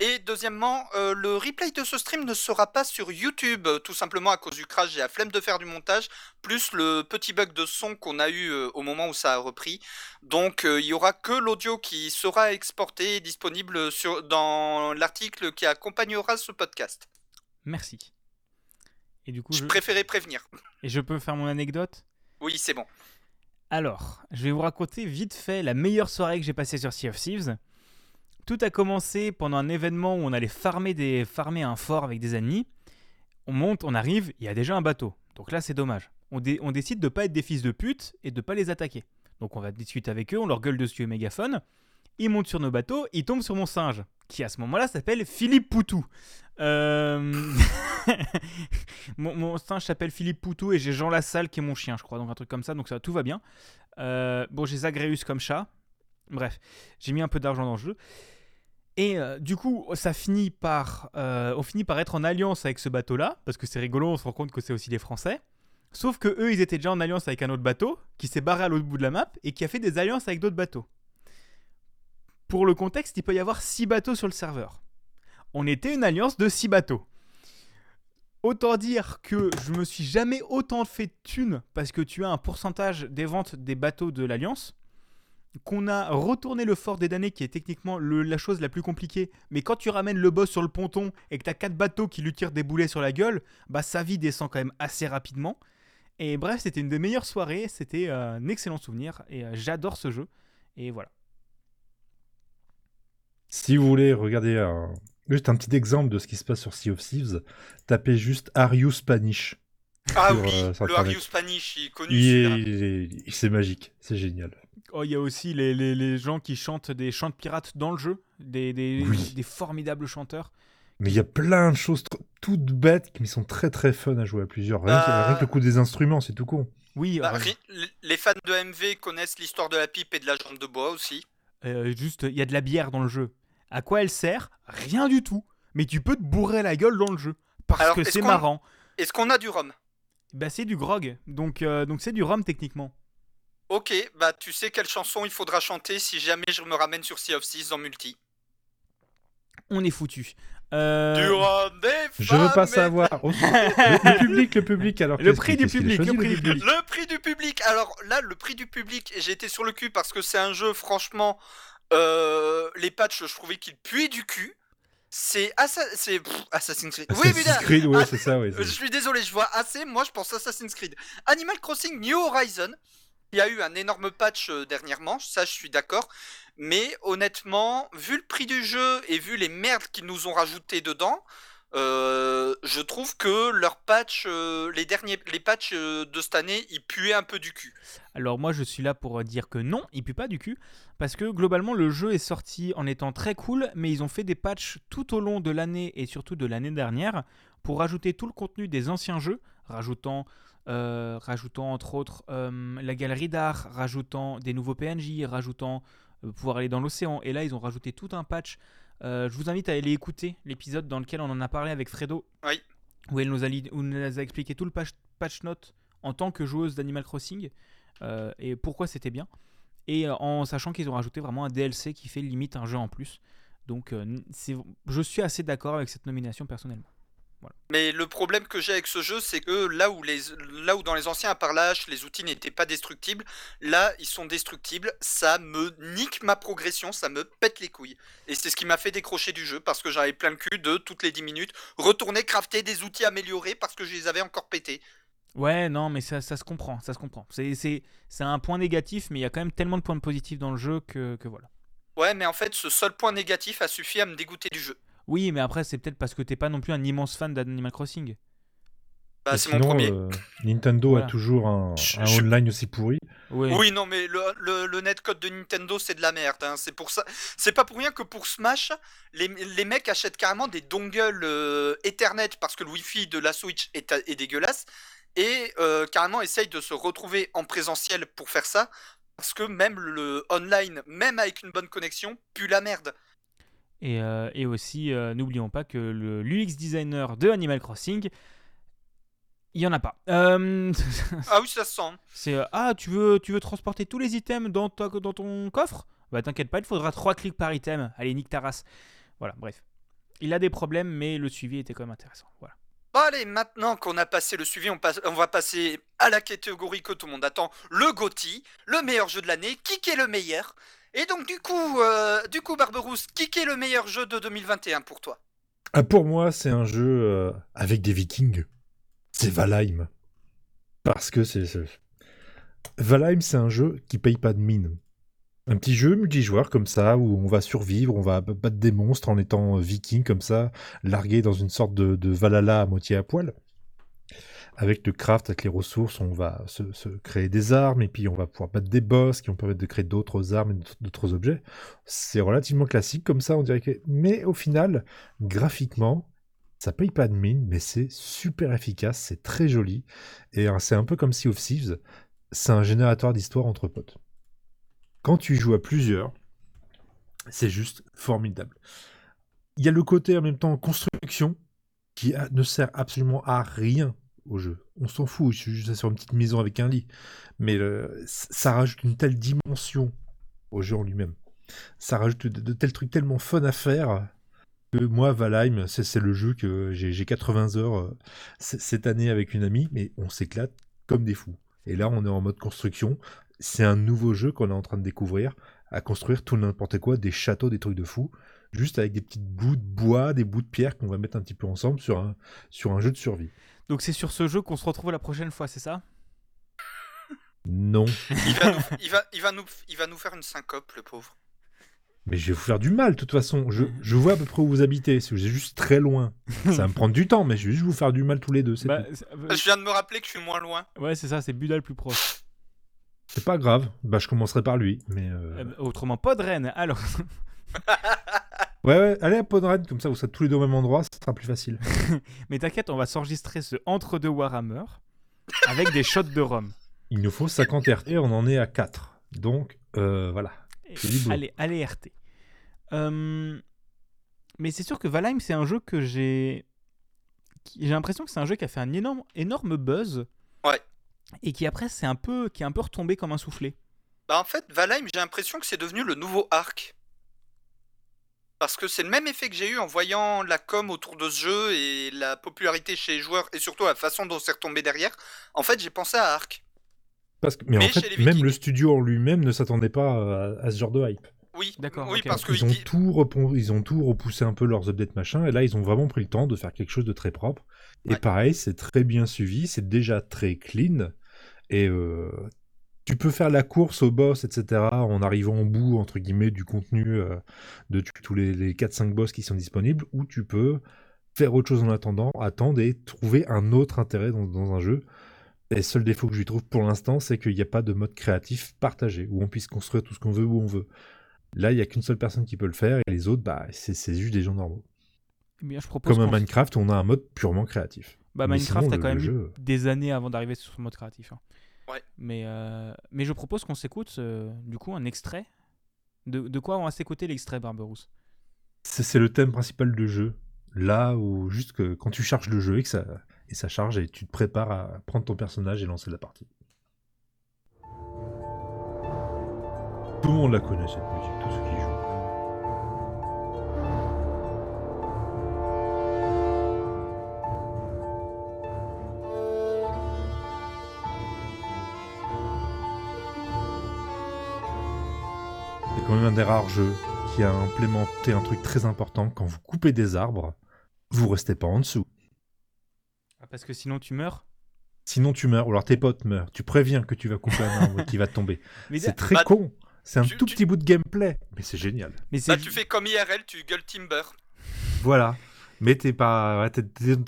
Et deuxièmement, euh, le replay de ce stream ne sera pas sur YouTube, euh, tout simplement à cause du crash. J'ai la flemme de faire du montage, plus le petit bug de son qu'on a eu euh, au moment où ça a repris. Donc euh, il y aura que l'audio qui sera exporté et disponible sur, dans l'article qui accompagnera ce podcast. Merci. Et du coup, Je je... préférais prévenir. et je peux faire mon anecdote? Oui, c'est bon. Alors, je vais vous raconter vite fait la meilleure soirée que j'ai passée sur Sea of Thieves. Tout a commencé pendant un événement où on allait farmer, des, farmer un fort avec des ennemis. On monte, on arrive, il y a déjà un bateau. Donc là, c'est dommage. On, dé- on décide de pas être des fils de pute et de pas les attaquer. Donc on va discuter avec eux, on leur gueule dessus au mégaphone. Ils montent sur nos bateaux, ils tombent sur mon singe, qui à ce moment-là s'appelle Philippe Poutou. Euh, *laughs* mon, singe s'appelle Philippe Poutou et j'ai Jean Lassalle qui est mon chien, je crois, donc un truc comme ça, donc tout va bien. Euh, bon, j'ai Zagreus comme chat. Bref, j'ai mis un peu d'argent dans le jeu. Et euh, du coup, euh, on finit par être en alliance avec ce bateau-là, parce que c'est rigolo, on se rend compte que c'est aussi des Français. Sauf que eux, ils étaient déjà en alliance avec un autre bateau, qui s'est barré à l'autre bout de la map, et qui a fait des alliances avec d'autres bateaux. Pour le contexte, il peut y avoir 6 bateaux sur le serveur. On était une alliance de 6 bateaux. Autant dire que je me suis jamais autant fait de thunes parce que tu as un pourcentage des ventes des bateaux de l'Alliance. Qu'on a retourné le fort des damnés qui est techniquement le- la chose la plus compliquée. Mais quand tu ramènes le boss sur le ponton et que tu as 4 bateaux qui lui tirent des boulets sur la gueule, bah sa vie descend quand même assez rapidement. Et bref, c'était une des meilleures soirées. C'était euh, un excellent souvenir et euh, j'adore ce jeu. Et voilà. Si vous voulez regarder un... juste un petit exemple de ce qui se passe sur Sea of Thieves, tapez juste Are You Spanish Ah sur, oui, euh, le. Are You Spanish, il est connu Il celui-là. est- il est- C'est magique, c'est génial. Oh, il y a aussi les, les- les gens qui chantent des chants de pirates dans le jeu. Des, des, Oui. des formidables chanteurs. Mais il y a plein de choses toutes bêtes qui sont très très fun à jouer à plusieurs. Rien, que, rien que le coup des instruments, c'est tout con. Oui, Bah, euh, ri- les fans de MV connaissent l'histoire de la pipe et de la jambe de bois aussi. Euh, juste, il y a de la bière dans le jeu. À quoi elle sert? Rien du tout. Mais tu peux te bourrer la gueule dans le jeu. Parce Alors, que c'est marrant. Est-ce qu'on a du rhum? Bah, c'est du grog. Donc, euh, donc c'est du rhum techniquement. Ok, bah tu sais quelle chanson il faudra chanter si jamais je me ramène sur Sea of Thieves en multi. On est foutu. Euh, Je veux pas savoir. *laughs* Le, public, le public, alors. Le prix du public, le prix du public. Le prix du public. Alors là, le prix du public, j'ai été sur le cul parce que c'est un jeu, franchement, euh, les patchs, je trouvais qu'ils puaient du cul. C'est Assa- Assassin's Creed. Oui, Assassin's putain. Creed, ouais, Ah, c'est ça, ouais. Je suis désolé, je vois assez. Moi, je pense Assassin's Creed. Animal Crossing New Horizon. Il y a eu un énorme patch euh, dernièrement, ça je suis d'accord. Mais honnêtement, vu le prix du jeu et vu les merdes qu'ils nous ont rajoutées dedans, euh, je trouve que leurs patchs, euh, les derniers, les patchs de cette année, ils puaient un peu du cul. Alors moi je suis là pour dire que non, il pue pas du cul, parce que globalement le jeu est sorti en étant très cool, mais ils ont fait des patchs tout au long de l'année et surtout de l'année dernière pour rajouter tout le contenu des anciens jeux, rajoutant, euh, rajoutant entre autres euh, la galerie d'art, rajoutant des nouveaux PNJ, rajoutant euh, pouvoir aller dans l'océan, et là ils ont rajouté tout un patch. Je vous invite à aller écouter l'épisode dans lequel on en a parlé avec Fredo, Oui. où elle nous a, li- où elle nous a expliqué tout le patch, patch note en tant que joueuse d'Animal Crossing et pourquoi c'était bien. Et en sachant qu'ils ont rajouté vraiment un DLC qui fait limite un jeu en plus. Donc je suis assez d'accord avec cette nomination personnellement. Mais le problème que j'ai avec ce jeu, c'est que là où, les, là où dans les anciens, à part hache, les outils n'étaient pas destructibles, là, ils sont destructibles. Ça me nique ma progression, ça me pète les couilles. Et c'est ce qui m'a fait décrocher du jeu, parce que j'avais plein le cul de, toutes les 10 minutes, retourner crafter des outils améliorés parce que je les avais encore pétés. Ouais, non, mais ça, ça se comprend, ça se comprend. C'est un point négatif, mais il y a quand même tellement de points positifs dans le jeu que, que voilà. Ouais, mais en fait, ce seul point négatif a suffi à me dégoûter du jeu. Oui, mais après, c'est peut-être parce que t'es pas non plus un immense fan d'Animal Crossing. Bah, c'est mon sinon, premier. euh, Nintendo Voilà. a toujours un, Je- un je- online aussi pourri. Oui, non, mais le, le, le netcode de Nintendo, c'est de la merde. hein. C'est pour ça. C'est pas pour rien que pour Smash, les, les mecs achètent carrément des dongles euh, Ethernet parce que le Wi-Fi de la Switch est, est dégueulasse et euh, carrément essayent de se retrouver en présentiel pour faire ça parce que même le online, même avec une bonne connexion, pue la merde. Et, euh, et aussi, euh, n'oublions pas que le l'UX designer de Animal Crossing Il y en a pas. Euh, *laughs* Ah oui, ça se sent. c'est euh, ah tu veux tu veux transporter tous les items dans ta- dans ton coffre? Bah t'inquiète pas, il faudra trois clics par item. Allez nique ta race. Voilà, bref. Il a des problèmes, mais le suivi était quand même intéressant. Voilà. Bon allez, maintenant qu'on a passé le suivi, on, passe- on va passer à la catégorie que tout le monde attend, le GOTY, le meilleur jeu de l'année, qui est le meilleur? Et donc du coup, euh, du coup Barberousse, qui est le meilleur jeu de 2021 pour toi? Ah, pour moi, c'est un jeu euh, avec des vikings. C'est Valheim. Parce que c'est. Valheim, c'est un jeu qui paye pas de mine. Un petit jeu multijoueur comme ça, où on va survivre, on va battre des monstres en étant euh, viking comme ça, largué dans une sorte de, de Valhalla à moitié à poil. Avec le craft, avec les ressources, on va se, créer des armes, et puis on va pouvoir battre des boss qui vont permettre de créer d'autres armes et d'autres- objets. C'est relativement classique comme ça, on dirait que... Mais au final, graphiquement, ça paye pas de mine, mais c'est super efficace, c'est très joli. Et euh, c'est un peu comme Sea of Thieves, c'est un générateur d'histoire entre potes. Quand tu joues à plusieurs, c'est juste formidable. Il y a le côté en même temps construction qui ne sert absolument à rien au jeu. On s'en fout, suis juste sur une petite maison avec un lit. Mais ça rajoute une telle dimension au jeu en lui-même. Ça rajoute de, tels trucs tellement fun à faire que moi, Valheim, c'est c'est le jeu que j'ai j'ai 80 heures euh, cette année avec une amie, mais on s'éclate comme des fous. Et là, on est en mode construction. C'est un nouveau jeu qu'on est en train de découvrir, à construire tout n'importe quoi, des châteaux, des trucs de fou, juste avec des petites bouts de bois, des bouts de pierre qu'on va mettre un petit peu ensemble sur un, sur un jeu de survie. Donc c'est sur ce jeu qu'on se retrouve la prochaine fois, c'est ça Non, il va, nous, il, va, il, va nous, il va nous faire une syncope, le pauvre. mais je vais vous faire du mal de toute façon. Je, je vois à peu près où vous habitez, si vous êtes juste très loin. Ça va me prendre du temps, mais je vais juste vous faire du mal tous les deux, c'est Bah, c'est- Je viens de me rappeler que je suis moins loin. Ouais, c'est ça, c'est Buda le plus proche. C'est pas grave, bah je commencerai par lui, mais... euh, Euh, autrement, pas de reine. Alors, *laughs* Ouais, ouais, allez à Podren, comme ça vous serez tous les deux au même endroit, ça sera plus facile. *laughs* mais t'inquiète, on va s'enregistrer ce entre-deux Warhammer avec des shots de rhum. Il nous faut 50 RT, on en est à 4. Donc, euh, voilà. Allez, allez RT. Euh, mais c'est sûr que Valheim, c'est un jeu que j'ai. qui- J'ai l'impression que c'est un jeu qui a fait un énorme, énorme buzz. Ouais. Et qui après, c'est un peu, qui est un peu retombé comme un soufflé. Bah en fait, Valheim, j'ai l'impression que c'est devenu le nouveau Arc. Parce que c'est le même effet que j'ai eu en voyant la com autour de ce jeu et la popularité chez les joueurs et surtout la façon dont c'est retombé derrière. En fait, j'ai pensé à Arc. Parce que, mais, Mais en fait, même le studio en lui-même ne s'attendait pas à, à ce genre de hype. Oui, D'accord, oui parce que Ils ont, tout ils ont tout repoussé un peu leurs updates machin, et là ils ont vraiment pris le temps de faire quelque chose de très propre. Et Ouais. pareil, c'est très bien suivi, c'est déjà très clean, et euh, tu peux faire la course au boss, etc., en arrivant au bout, entre guillemets, du contenu euh, de tous les, les 4-5 boss qui sont disponibles, ou tu peux faire autre chose en attendant, attendre et trouver un autre intérêt dans, dans un jeu. Et le seul défaut que je lui trouve pour l'instant, c'est qu'il n'y a pas de mode créatif partagé, où on puisse construire tout ce qu'on veut où on veut. Là, il n'y a qu'une seule personne qui peut le faire, et les autres, bah, c'est juste des gens normaux. Eh bien, je propose Comme un Minecraft, on a un mode purement créatif. Bah, Mais Minecraft sinon, a quand même jeu- des années avant d'arriver sur ce mode créatif. hein. Ouais. Mais, euh, mais je propose qu'on s'écoute euh, du coup un extrait. De, de quoi on va s'écouter l'extrait, Barberousse? C'est c'est le thème principal du jeu. Là où, juste que quand tu charges le jeu et que ça, et ça charge, et tu te prépares à prendre ton personnage et lancer la partie. Tout le monde la connaît cette musique, tous ceux qui jouent. C'est quand même un des rares jeux qui a implémenté un truc très important. Quand vous coupez des arbres, vous restez pas en dessous. Ah, Parce que sinon tu meurs? Sinon tu meurs, ou alors tes potes meurent. Tu préviens que tu vas couper un arbre qui va tomber. *laughs* Mais, C'est très Bah, con. C'est un tu- tout tu- petit bout de gameplay, mais c'est génial. mais c'est bah, tu fais comme IRL, tu gueules Timber. Voilà. Mais t'es pas, t'es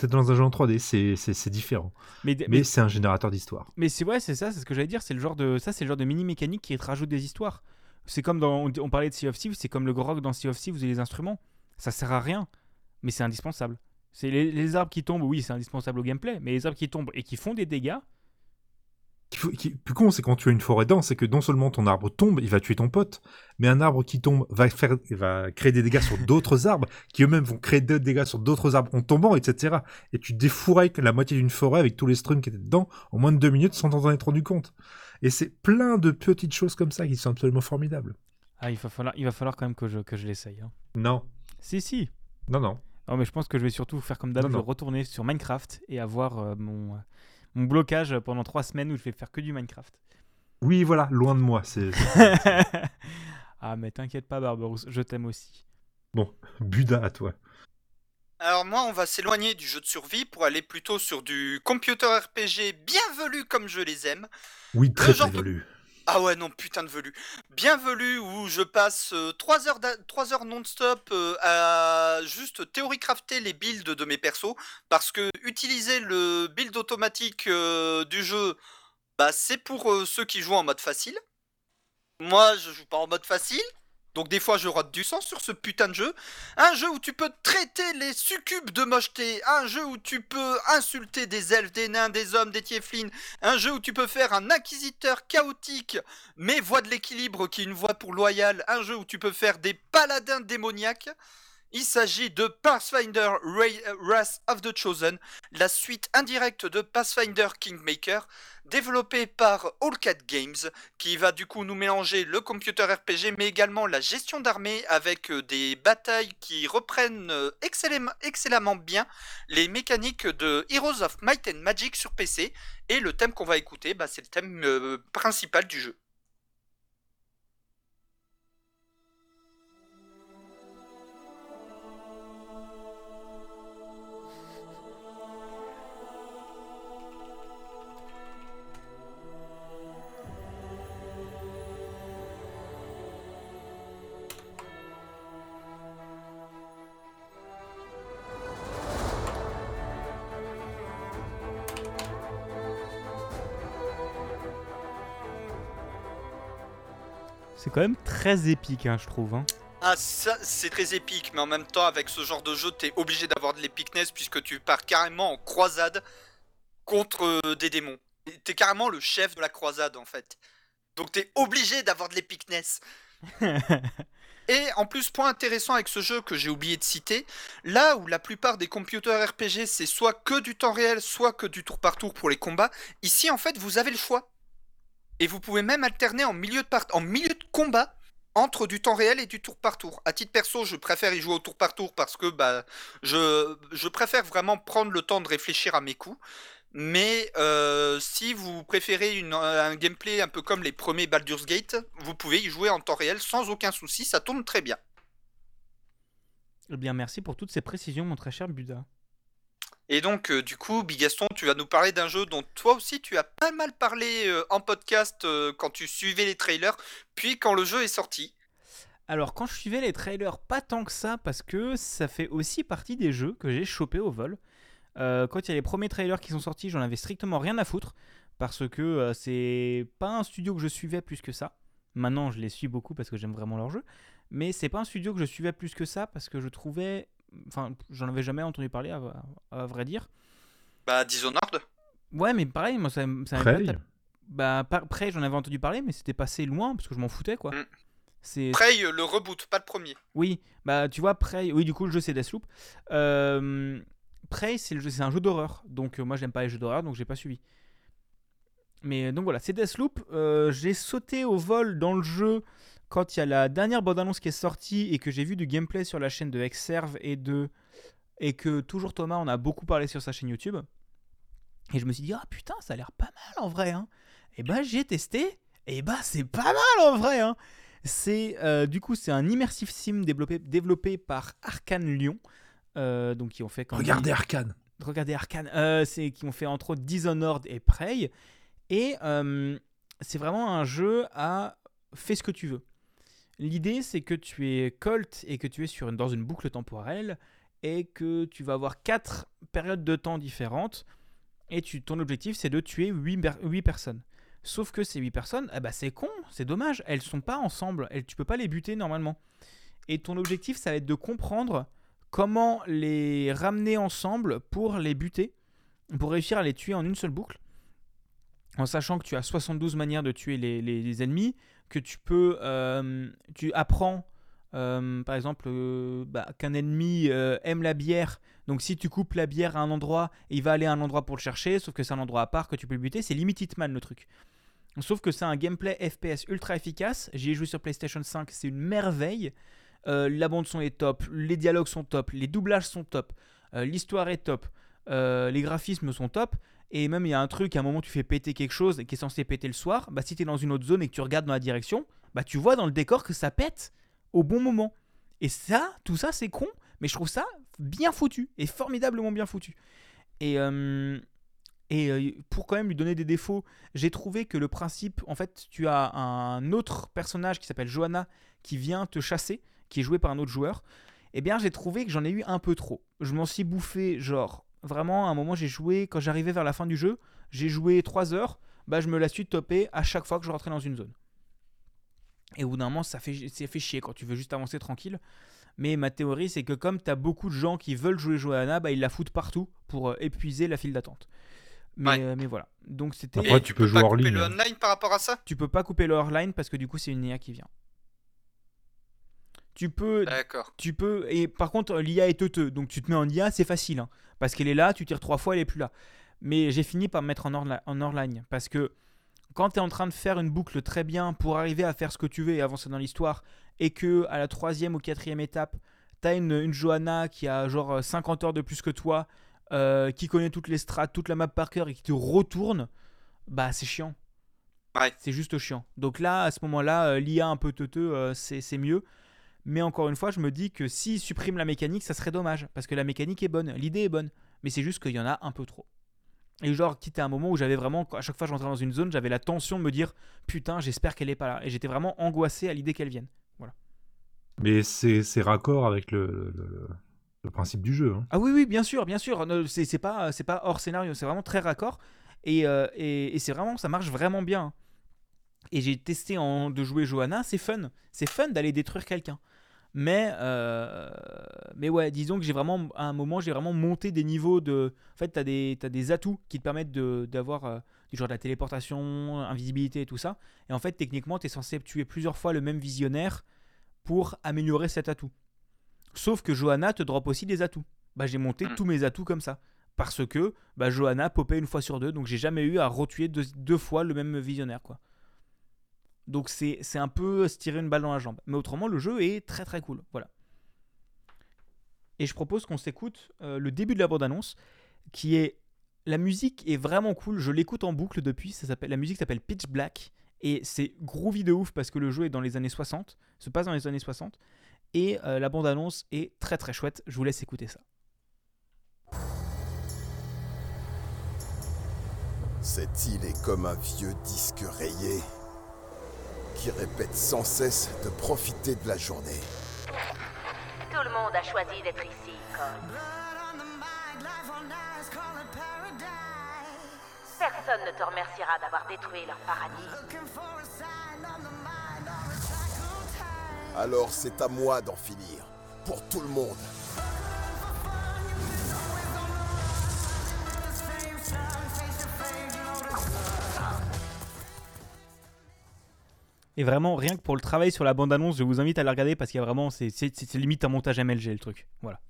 dans un jeu en 3D, c'est, c'est, c'est différent. mais, mais, Mais c'est un générateur d'histoire. mais c'est ouais, c'est ça, c'est ce que j'allais dire. C'est le genre de ça, c'est le genre de mini mécanique qui te rajoute des histoires. C'est comme dans on, parlait de Sea of Thieves, c'est comme le grog dans Sea of Thieves et les instruments. Ça sert à rien, mais c'est indispensable. C'est les, arbres qui tombent, oui, c'est indispensable au gameplay, mais les arbres qui tombent et qui font des dégâts, qui plus con, c'est quand tu as une forêt dense, c'est que non seulement ton arbre tombe, il va tuer ton pote, mais un arbre qui tombe va, faire, va créer des dégâts sur d'autres *laughs* arbres, qui eux-mêmes vont créer des dégâts sur d'autres arbres en tombant, etc. Et tu défourailles la moitié d'une forêt avec tous les strums qui étaient dedans en moins de deux minutes sans t'en être rendu compte. Et c'est plein de petites choses comme ça qui sont absolument formidables. Ah, il va falloir, il va falloir quand même que je, que je l'essaye. hein. Non, Si, si. non, non. Non, mais je pense que je vais surtout faire comme d'hab, je vais retourner sur Minecraft et avoir euh, mon, euh, mon blocage pendant trois semaines où je vais faire que du Minecraft. Oui, voilà, loin de moi. C'est *laughs* ah, mais t'inquiète pas, Barberousse, je t'aime aussi. bon, Buda à toi. Alors moi, on va s'éloigner du jeu de survie pour aller plutôt sur du computer RPG bienvenu comme je les aime. Oui, très très de- velu. Ah ouais, non, putain de velu. Bienvenue où je passe 3 heures, heures non-stop euh, à juste théorie crafter les builds de mes persos. Parce que utiliser le build automatique euh, du jeu, bah, c'est pour euh, ceux qui jouent en mode facile. Moi, je joue pas en mode facile. Donc des fois je rate du sang sur ce putain de jeu. Un jeu où tu peux traiter les succubes de mocheté. Un jeu où tu peux insulter des elfes, des nains, des hommes, des tieflings. Un jeu où tu peux faire un inquisiteur chaotique, mais voix de l'équilibre qui est une voix pour loyal. Un jeu où tu peux faire des paladins démoniaques. Il s'agit de Pathfinder Ra- Wrath of the Chosen, la suite indirecte de Pathfinder Kingmaker, développée par All Cat Games, qui va du coup nous mélanger le computer RPG, mais également la gestion d'armée avec euh, des batailles qui reprennent euh, excellemment, bien les mécaniques de Heroes of Might and Magic sur PC. Et le thème qu'on va écouter, bah, c'est le thème euh, principal du jeu. C'est quand même très épique, hein, je trouve. hein. Ah, ça, c'est très épique, mais en même temps, avec ce genre de jeu, t'es obligé d'avoir de l'épicness puisque tu pars carrément en croisade contre euh, des démons. T'es carrément le chef de la croisade, en fait. Donc t'es obligé d'avoir de l'épicness. *laughs* Et en plus, point intéressant avec ce jeu que j'ai oublié de citer, là où la plupart des computers RPG c'est soit que du temps réel, soit que du tour par tour pour les combats, ici en fait vous avez le choix. Et vous pouvez même alterner en milieu de, combat entre du temps réel et du tour par tour. À titre perso, je préfère y jouer au tour par tour parce que bah, je, préfère vraiment prendre le temps de réfléchir à mes coups. Mais euh, si vous préférez un gameplay un peu comme les premiers Baldur's Gate, vous pouvez y jouer en temps réel sans aucun souci, ça tourne très bien. Eh bien, merci pour toutes ces précisions, mon très cher Buda. Et donc, euh, du coup, Bigaston, tu vas nous parler d'un jeu dont toi aussi tu as pas mal parlé euh, en podcast euh, quand tu suivais les trailers, puis quand le jeu est sorti. Alors, quand je suivais les trailers, pas tant que ça, parce que ça fait aussi partie des jeux que j'ai chopé au vol. Quand il y a les premiers trailers qui sont sortis, j'en avais strictement rien à foutre, parce que c'est pas un studio que je suivais plus que ça. Maintenant, je les suis beaucoup parce que j'aime vraiment leur jeu, mais c'est pas un studio que je suivais plus que ça, parce que je trouvais. Enfin, j'en avais jamais entendu parler, à, à vrai dire. Bah, Dishonored. Ouais, mais pareil, moi, ça, ça Prey Bah, par- Prey, j'en avais entendu parler, mais c'était passé loin, parce que je m'en foutais, quoi. Mm. C'est Prey, euh, le reboot, pas le premier. oui, bah tu vois, Prey, oui, du coup, le jeu c'est Deathloop. Euh, Prey, c'est le jeu- c'est un jeu d'horreur, donc euh, moi j'aime pas les jeux d'horreur, donc j'ai pas suivi. Mais euh, donc voilà, c'est Deathloop. Euh, j'ai sauté au vol dans le jeu quand il y a la dernière bande-annonce qui est sortie et que j'ai vu du gameplay sur la chaîne de Exerve et de et que toujours Thomas en a beaucoup parlé sur sa chaîne YouTube. Et je me suis dit ah putain, ça a l'air pas mal en vrai. Hein. Et bah j'ai testé. Et bah c'est pas mal en vrai. Hein. C'est euh, du coup c'est un immersive sim développé, développé par Arkane Lyon, euh, donc qui ont fait Regardez dit- Arkane. regardez Arkane, euh, c'est qui ont fait entre autres Dishonored et Prey, et c'est vraiment un jeu à fais ce que tu veux. L'idée c'est que tu es Colt et que tu es sur dans une boucle temporelle et que tu vas avoir quatre périodes de temps différentes et ton objectif c'est de tuer 8, personnes. Sauf que ces 8 personnes, eh ben, c'est con, c'est dommage, elles sont pas ensemble, elles, tu peux pas les buter normalement. Et ton objectif ça va être de comprendre comment les ramener ensemble pour les buter, pour réussir à les tuer en une seule boucle. en sachant que tu as 72 manières de tuer les ennemis, que tu peux, euh, tu apprends, euh, par exemple, euh, bah, qu'un ennemi aime la bière. Donc si tu coupes la bière à un endroit, il va aller à un endroit pour le chercher, sauf que c'est un endroit à part que tu peux le buter. C'est limite Hitman le truc. Sauf que c'est un gameplay FPS ultra efficace. J'y ai joué sur PlayStation 5, c'est une merveille. La bande son est top, les dialogues sont top, les doublages sont top, l'histoire est top, euh, les graphismes sont top. Et même il y a un truc, à un moment tu fais péter quelque chose qui est censé péter le soir, bah si tu es dans une autre zone et que tu regardes dans la direction, bah tu vois dans le décor que ça pète au bon moment. Et ça, tout ça c'est con, mais je trouve ça bien foutu et formidablement bien foutu. Et, euh, et euh, pour quand même lui donner des défauts, j'ai trouvé que le principe, en fait, tu as un autre personnage qui s'appelle Johanna qui vient te chasser, qui est joué par un autre joueur. Eh bien, j'ai trouvé que j'en ai eu un peu trop. Je m'en suis bouffé, genre, vraiment, à un moment, j'ai joué, quand j'arrivais vers la fin du jeu, j'ai joué 3 heures, bah, je me la suis topé à chaque fois que je rentrais dans une zone. Et au bout d'un moment, ça fait, ça fait chier quand tu veux juste avancer tranquille. Mais ma théorie, c'est que comme tu as beaucoup de gens qui veulent jouer Johanna, bah, ils la foutent partout pour euh, épuiser la file d'attente. Mais, Ouais. euh, mais voilà. Donc c'était. Tu peux jouer pas hors couper ligne, le hein. online par rapport à ça? Tu peux pas couper le hors-line parce que du coup, c'est une IA qui vient. Tu peux, D'accord. tu peux, et par contre, l'IA est teuteux, donc tu te mets en IA, c'est facile, hein, parce qu'elle est là, tu tires trois fois, elle est plus là. Mais j'ai fini par me mettre en, hors- en parce que quand tu es en train de faire une boucle très bien pour arriver à faire ce que tu veux et avancer dans l'histoire, et que à la troisième ou quatrième étape, tu as une, une Johanna qui a genre 50 heures de plus que toi, euh, qui connaît toutes les strats, toute la map par cœur et qui te retourne, bah c'est chiant. Ouais. C'est juste chiant. Donc là, à ce moment-là, euh, l'IA un peu teuteux, euh, c'est c'est mieux. Mais encore une fois, je me dis que s'ils suppriment la mécanique, ça serait dommage. Parce que la mécanique est bonne, l'idée est bonne. Mais c'est juste qu'il y en a un peu trop. Et genre, quitte à un moment où j'avais vraiment, à chaque fois que j'entrais dans une zone, j'avais la tension de me dire Putain, j'espère qu'elle est pas là. Et j'étais vraiment angoissé à l'idée qu'elle vienne. Mais c'est raccord avec le, le- le- le principe du jeu. hein. Ah oui, oui, bien sûr, bien sûr. C'est pas, pas hors scénario, c'est vraiment très raccord. Et, euh, et, et c'est vraiment, ça marche vraiment bien. Et j'ai testé en, de jouer Johanna, c'est fun. C'est fun d'aller détruire quelqu'un. Mais, euh, mais ouais, disons que j'ai vraiment, à un moment, j'ai vraiment monté des niveaux de. En fait, tu as, des atouts qui te permettent d'avoir euh, du genre de la téléportation, invisibilité et tout ça. Et en fait, techniquement, tu es censé tuer plusieurs fois le même visionnaire pour améliorer cet atout. Sauf que Johanna te drop aussi des atouts. Bah, j'ai monté Mm. tous mes atouts comme ça. Parce que bah, Johanna popait une fois sur deux, donc j'ai jamais eu à retuer deux, deux fois le même visionnaire. quoi. Donc c'est un peu se tirer une balle dans la jambe. Mais autrement, le jeu est très très cool. Voilà. Et je propose qu'on s'écoute euh, le début de la bande-annonce, qui est... La musique est vraiment cool, je l'écoute en boucle depuis, ça la musique s'appelle Pitch Black, et c'est groovy de ouf parce que le jeu est dans les années 60, se passe dans les années 60, et euh, la bande-annonce est très très chouette, je vous laisse écouter ça. Cette île est comme un vieux disque rayé qui répète sans cesse de profiter de la journée. Tout le monde a choisi d'être ici, Cole. Personne ne te remerciera d'avoir détruit leur paradis. Alors c'est à moi d'en finir. Pour tout le monde. Et vraiment, rien que pour le travail sur la bande-annonce, je vous invite à la regarder parce qu'il y a vraiment, c'est limite un montage MLG le truc. Voilà.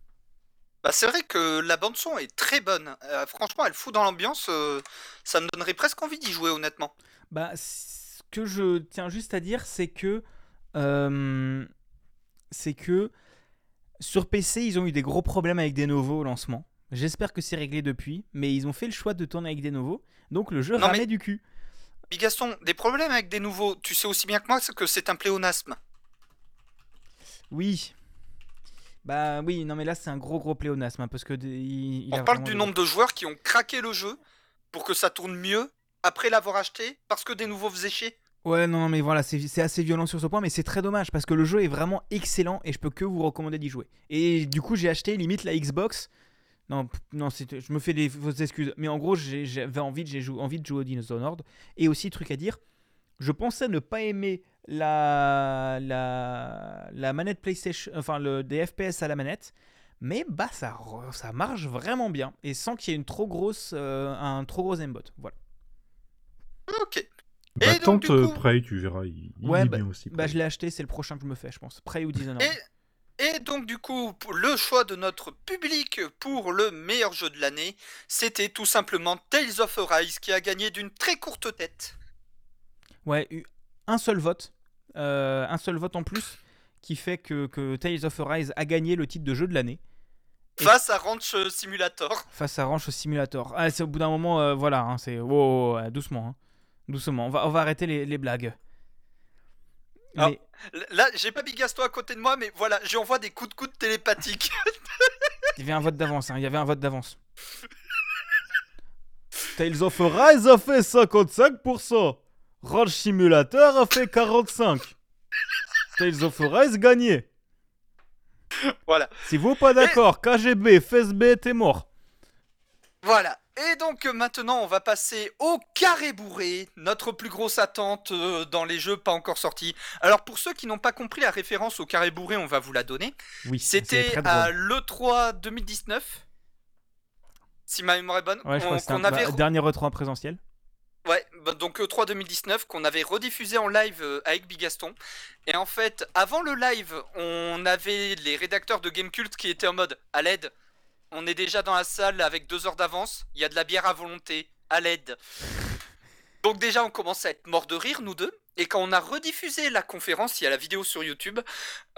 Bah, c'est vrai que la bande son est très bonne. Euh, franchement, elle fout dans l'ambiance. euh, ça me donnerait presque envie d'y jouer, honnêtement. Bah, ce que je tiens juste à dire, c'est que. euh, c'est que. Sur PC, ils ont eu des gros problèmes avec des nouveaux au lancement. J'espère que c'est réglé depuis, mais ils ont fait le choix de tourner avec des nouveaux. Donc le jeu Non, ramait mais- du cul. Bigaston, des problèmes avec des nouveaux. Tu sais aussi bien que moi que c'est un pléonasme. Oui. Bah oui, non mais là c'est un gros gros pléonasme hein, parce que des- il, il On parle du nombre de joueurs qui ont craqué le jeu pour que ça tourne mieux après l'avoir acheté parce que des nouveaux faisaient chier. Ouais, non, non, mais voilà, c'est c'est assez violent sur ce point, mais c'est très dommage parce que le jeu est vraiment excellent et je peux que vous recommander d'y jouer. Et du coup, j'ai acheté limite la Xbox. Non, non, je me fais des fausses excuses, mais en gros, j'avais envie, de- j'ai jou- envie de jouer au Dishonored. Et aussi, truc à dire, je pensais ne pas aimer la, la, la manette PlayStation, enfin le, des FPS à la manette, mais bah ça, re- ça marche vraiment bien et sans qu'il y ait une trop grosse, euh, un trop gros aimbot. Voilà. Ok. Bah, Et donc, tente du euh, coup- Prey, tu verras. Il, il Ouais, est bah, bien aussi. bah, je l'ai acheté, c'est le prochain que je me fais, je pense. Prey ou Dishonored. Et, et donc du coup, le choix de notre public pour le meilleur jeu de l'année, c'était tout simplement Tales of Arise qui a gagné d'une très courte tête. Ouais, un seul vote. euh, un seul vote en plus qui fait que, que Tales of Arise a gagné le titre de jeu de l'année Face à Ranch Simulator. face à Ranch Simulator. Ah, c'est au bout d'un moment, euh, voilà, hein, c'est wow, doucement, hein. doucement. On va, on va arrêter les, les blagues. Ah. Là, j'ai pas Bigasto à côté de moi, mais voilà, j'y envoie des coups de coude télépathiques. Il y avait un vote d'avance, hein, il y avait un vote d'avance. Tales of Arise a fait 55%. Ranch Simulator a fait 45%. Tales of Arise gagné. voilà. Si vous pas d'accord, KGB, FSB, t'es mort. Voilà. Et donc euh, maintenant, on va passer au carré bourré, notre plus grosse attente euh, dans les jeux pas encore sortis. Alors pour ceux qui n'ont pas compris la référence au carré bourré, on va vous la donner. Oui, C'était à drôle. l'E3 2019. Si ma mémoire est bonne, Ouais, je on- crois que avait bah, dernier retrait en présentiel. Ouais, bah, donc E3 2019 qu'on avait rediffusé en live euh, avec Bigaston. Et en fait, avant le live, on avait les rédacteurs de Gamecult qui étaient en mode à l'aide. On est déjà dans la salle avec deux heures d'avance. Il y a de la bière à volonté. À l'aide. Donc déjà, on commence à être mort de rire, nous deux. Et quand on a rediffusé la conférence, il y a la vidéo sur YouTube,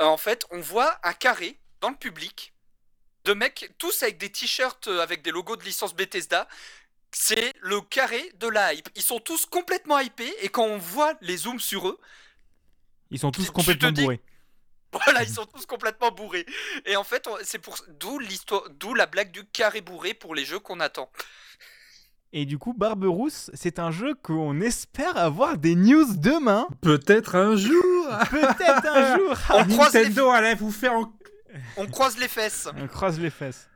euh, en fait, on voit un carré dans le public de mecs, tous avec des t-shirts euh, avec des logos de licence Bethesda, c'est le carré de la hype. Ils sont tous complètement hypés et quand on voit les zooms sur eux, Ils sont tous complètement bourrés. Voilà, ils sont tous complètement bourrés. Et en fait, c'est pour d'où l'histoire, d'où la blague du carré bourré pour les jeux qu'on attend. Et du coup, Barberousse, c'est un jeu qu'on espère avoir des news demain. Peut-être un jour Peut-être un *laughs* jour. On croise, les, Nintendo allait vous faire en... on croise les fesses. On croise les fesses.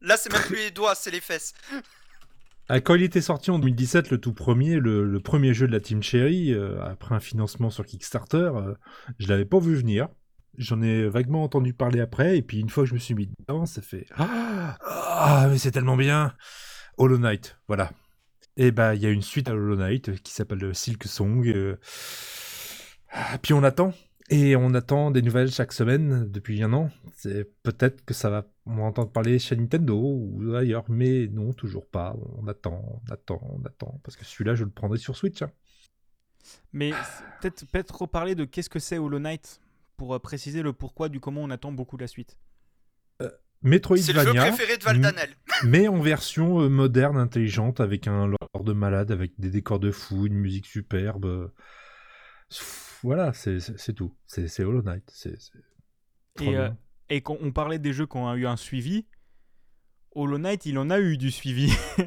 Là, c'est même plus les doigts, c'est les fesses. Ah, quand il était sorti en 2017, le tout premier, le, premier jeu de la Team Cherry, euh, après un financement sur Kickstarter, euh, je l'avais pas vu venir. J'en ai vaguement entendu parler après, et puis une fois que je me suis mis dedans, ça fait Ah, ah, mais c'est tellement bien Hollow Knight, voilà. Et bah, il y a une suite à Hollow Knight euh, qui s'appelle Silk Song. euh, ah, Puis on attend. Et on attend des nouvelles chaque semaine depuis un an. C'est peut-être que ça va, on va entendre parler chez Nintendo ou ailleurs, mais non, toujours pas. On attend, on attend, on attend. Parce que celui-là, je le prendrai sur Switch. hein. Mais peut-être peut-être reparler de qu'est-ce que c'est Hollow Knight pour euh, préciser le pourquoi du comment on attend beaucoup la suite. C'est le jeu Metroidvania, préféré de Valdanel. *laughs* mais en version euh, moderne, intelligente, avec un lore de malade, avec des décors de fou, une musique superbe. euh, Voilà, c'est tout. C'est Hollow Knight. C'est Et, euh, bien. Et quand on parlait des jeux qui ont eu un suivi, Hollow Knight, il en a eu du suivi. *laughs*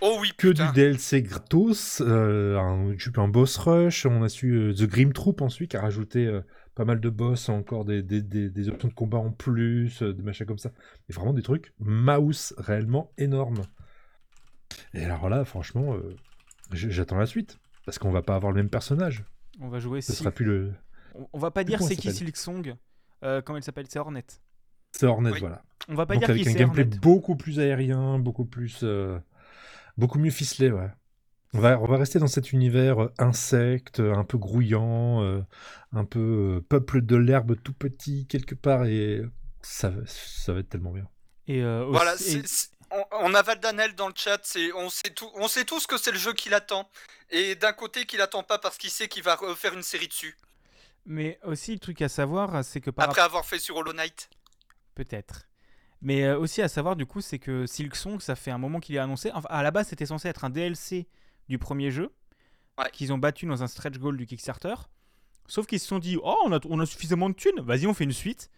Oh oui, que du DLC gratos, euh, un, un boss rush, on a su euh, The Grim Troop ensuite qui a rajouté euh, pas mal de boss, encore des, des, des, des options de combat en plus, euh, des machins comme ça. Et vraiment des trucs mouse réellement énormes. Et alors là, franchement, euh, j'attends la suite. Parce qu'on va pas avoir le même personnage. on va jouer Ce sera plus le. On, on va pas dire c'est qui s'appelle Silk Song. Euh, comment elle s'appelle? C'est Hornet. C'est Hornet, Oui. voilà. On va pas Donc dire qui avec un c'est gameplay Hornet. beaucoup plus aérien, beaucoup plus. euh, beaucoup mieux ficelé, ouais. On va, on va rester dans cet univers euh, insecte, un peu grouillant, euh, un peu euh, peuple de l'herbe tout petit quelque part, et ça, va- ça va être tellement bien. Et euh, aussi- Voilà, et- c'est- c'est- on, on a Valdanel dans le chat, c'est, on, sait tout, on sait tous que c'est le jeu qu'il attend. Et d'un côté qu'il attend pas parce qu'il sait qu'il va refaire une série dessus. Mais aussi le truc à savoir, c'est que par Après avoir fait sur Hollow Knight. Peut-être. Mais euh, aussi à savoir, du coup, c'est que Silk Song, ça fait un moment qu'il est annoncé. Enfin, à la base, c'était censé être un DLC du premier jeu, Ouais. qu'ils ont battu dans un stretch goal du Kickstarter. Sauf qu'ils se sont dit, oh, on a, on a suffisamment de thunes, vas-y, on fait une suite.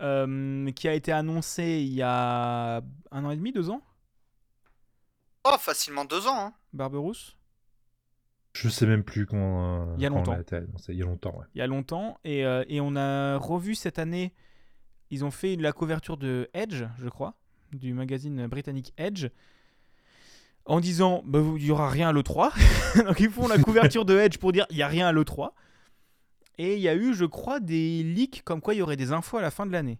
Euh, qui a été annoncée il y a un an et demi, deux ans, Oh, facilement deux ans. Hein. Barberousse Je sais même plus quand. euh, Il y a longtemps. Il y a longtemps, ouais. il y a longtemps. Et, euh, et on a revu cette année, ils ont fait la couverture de Edge, je crois, du magazine britannique Edge, en disant bah, il y aura rien à l'E3. *laughs* Donc ils font la couverture de Edge pour dire il y a rien à l'E3. Et il y a eu, je crois, des leaks comme quoi il y aurait des infos à la fin de l'année.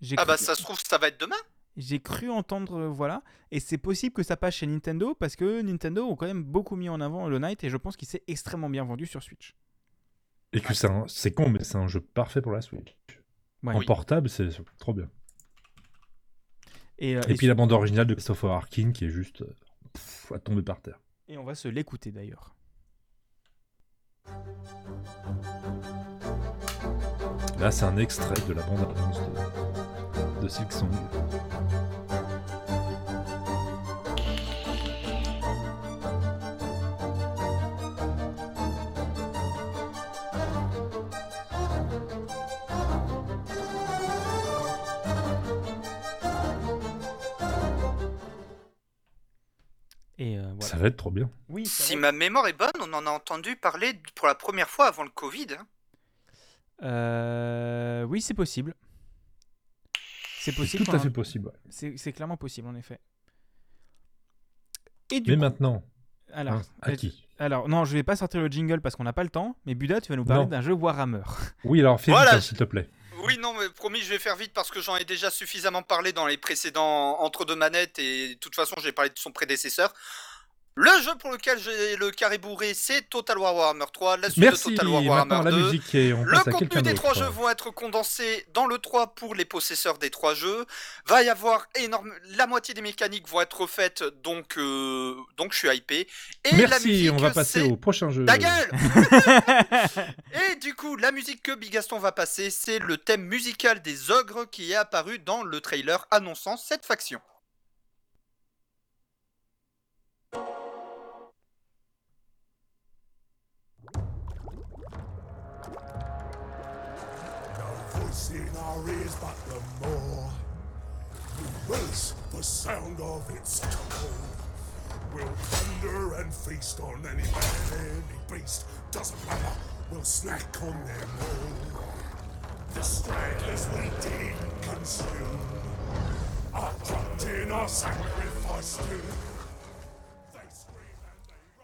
J'ai Ah bah ça se trouve, ça va être demain. J'ai cru entendre, euh, voilà. Et c'est possible que ça passe chez Nintendo parce que Nintendo ont quand même beaucoup mis en avant Hollow Knight et je pense qu'il s'est extrêmement bien vendu sur Switch. Et que c'est un- c'est con, mais c'est un jeu parfait pour la Switch. Ouais. en Oui. portable, c'est trop bien. Et, euh, Et, et puis la bande originale de Christopher Harkin qui est juste pff, à tomber par terre. Et on va se l'écouter d'ailleurs. Là, c'est un extrait de la bande annonce de, de Silk Song. Voilà. Ça va être trop bien. Oui, Si va. ma mémoire est bonne, on en a entendu parler pour la première fois avant le Covid. hein. Euh, oui, c'est possible. C'est C'est possible. tout à fait possible. ouais. C'est clairement possible, en effet. Et du Mais coup- maintenant, alors, hein, à qui? Alors, non, je vais pas sortir le jingle parce qu'on n'a pas le temps, mais Buda, tu vas nous parler d'un jeu Warhammer. *laughs* Oui, alors fais Voilà, hein, s'il te plaît. Oui, non, mais promis, je vais faire vite parce que j'en ai déjà suffisamment parlé dans les précédents entre-deux manettes et de toute façon, j'ai parlé de son prédécesseur. Le jeu pour lequel j'ai le carré bourré, c'est Total War Warhammer 3, la suite Merci. de Total War Warhammer la 2. musique et on Le contenu des trois jeux vont être condensés dans le 3 pour les possesseurs des trois jeux. Va y avoir énorme, la moitié des mécaniques vont être refaites, donc donc, donc je suis hypé. Et la Merci, musique, on va passer au prochain jeu. Ta gueule *laughs* *laughs* Et du coup, la musique que Bigaston va passer, c'est le thème musical des ogres qui est apparu dans le trailer annonçant cette faction. The more we race the sound of its tone. We'll thunder and feast on any man, any beast. Doesn't matter, we'll snack on them all. The stragglers we did consume are dropped in our sacrifice too.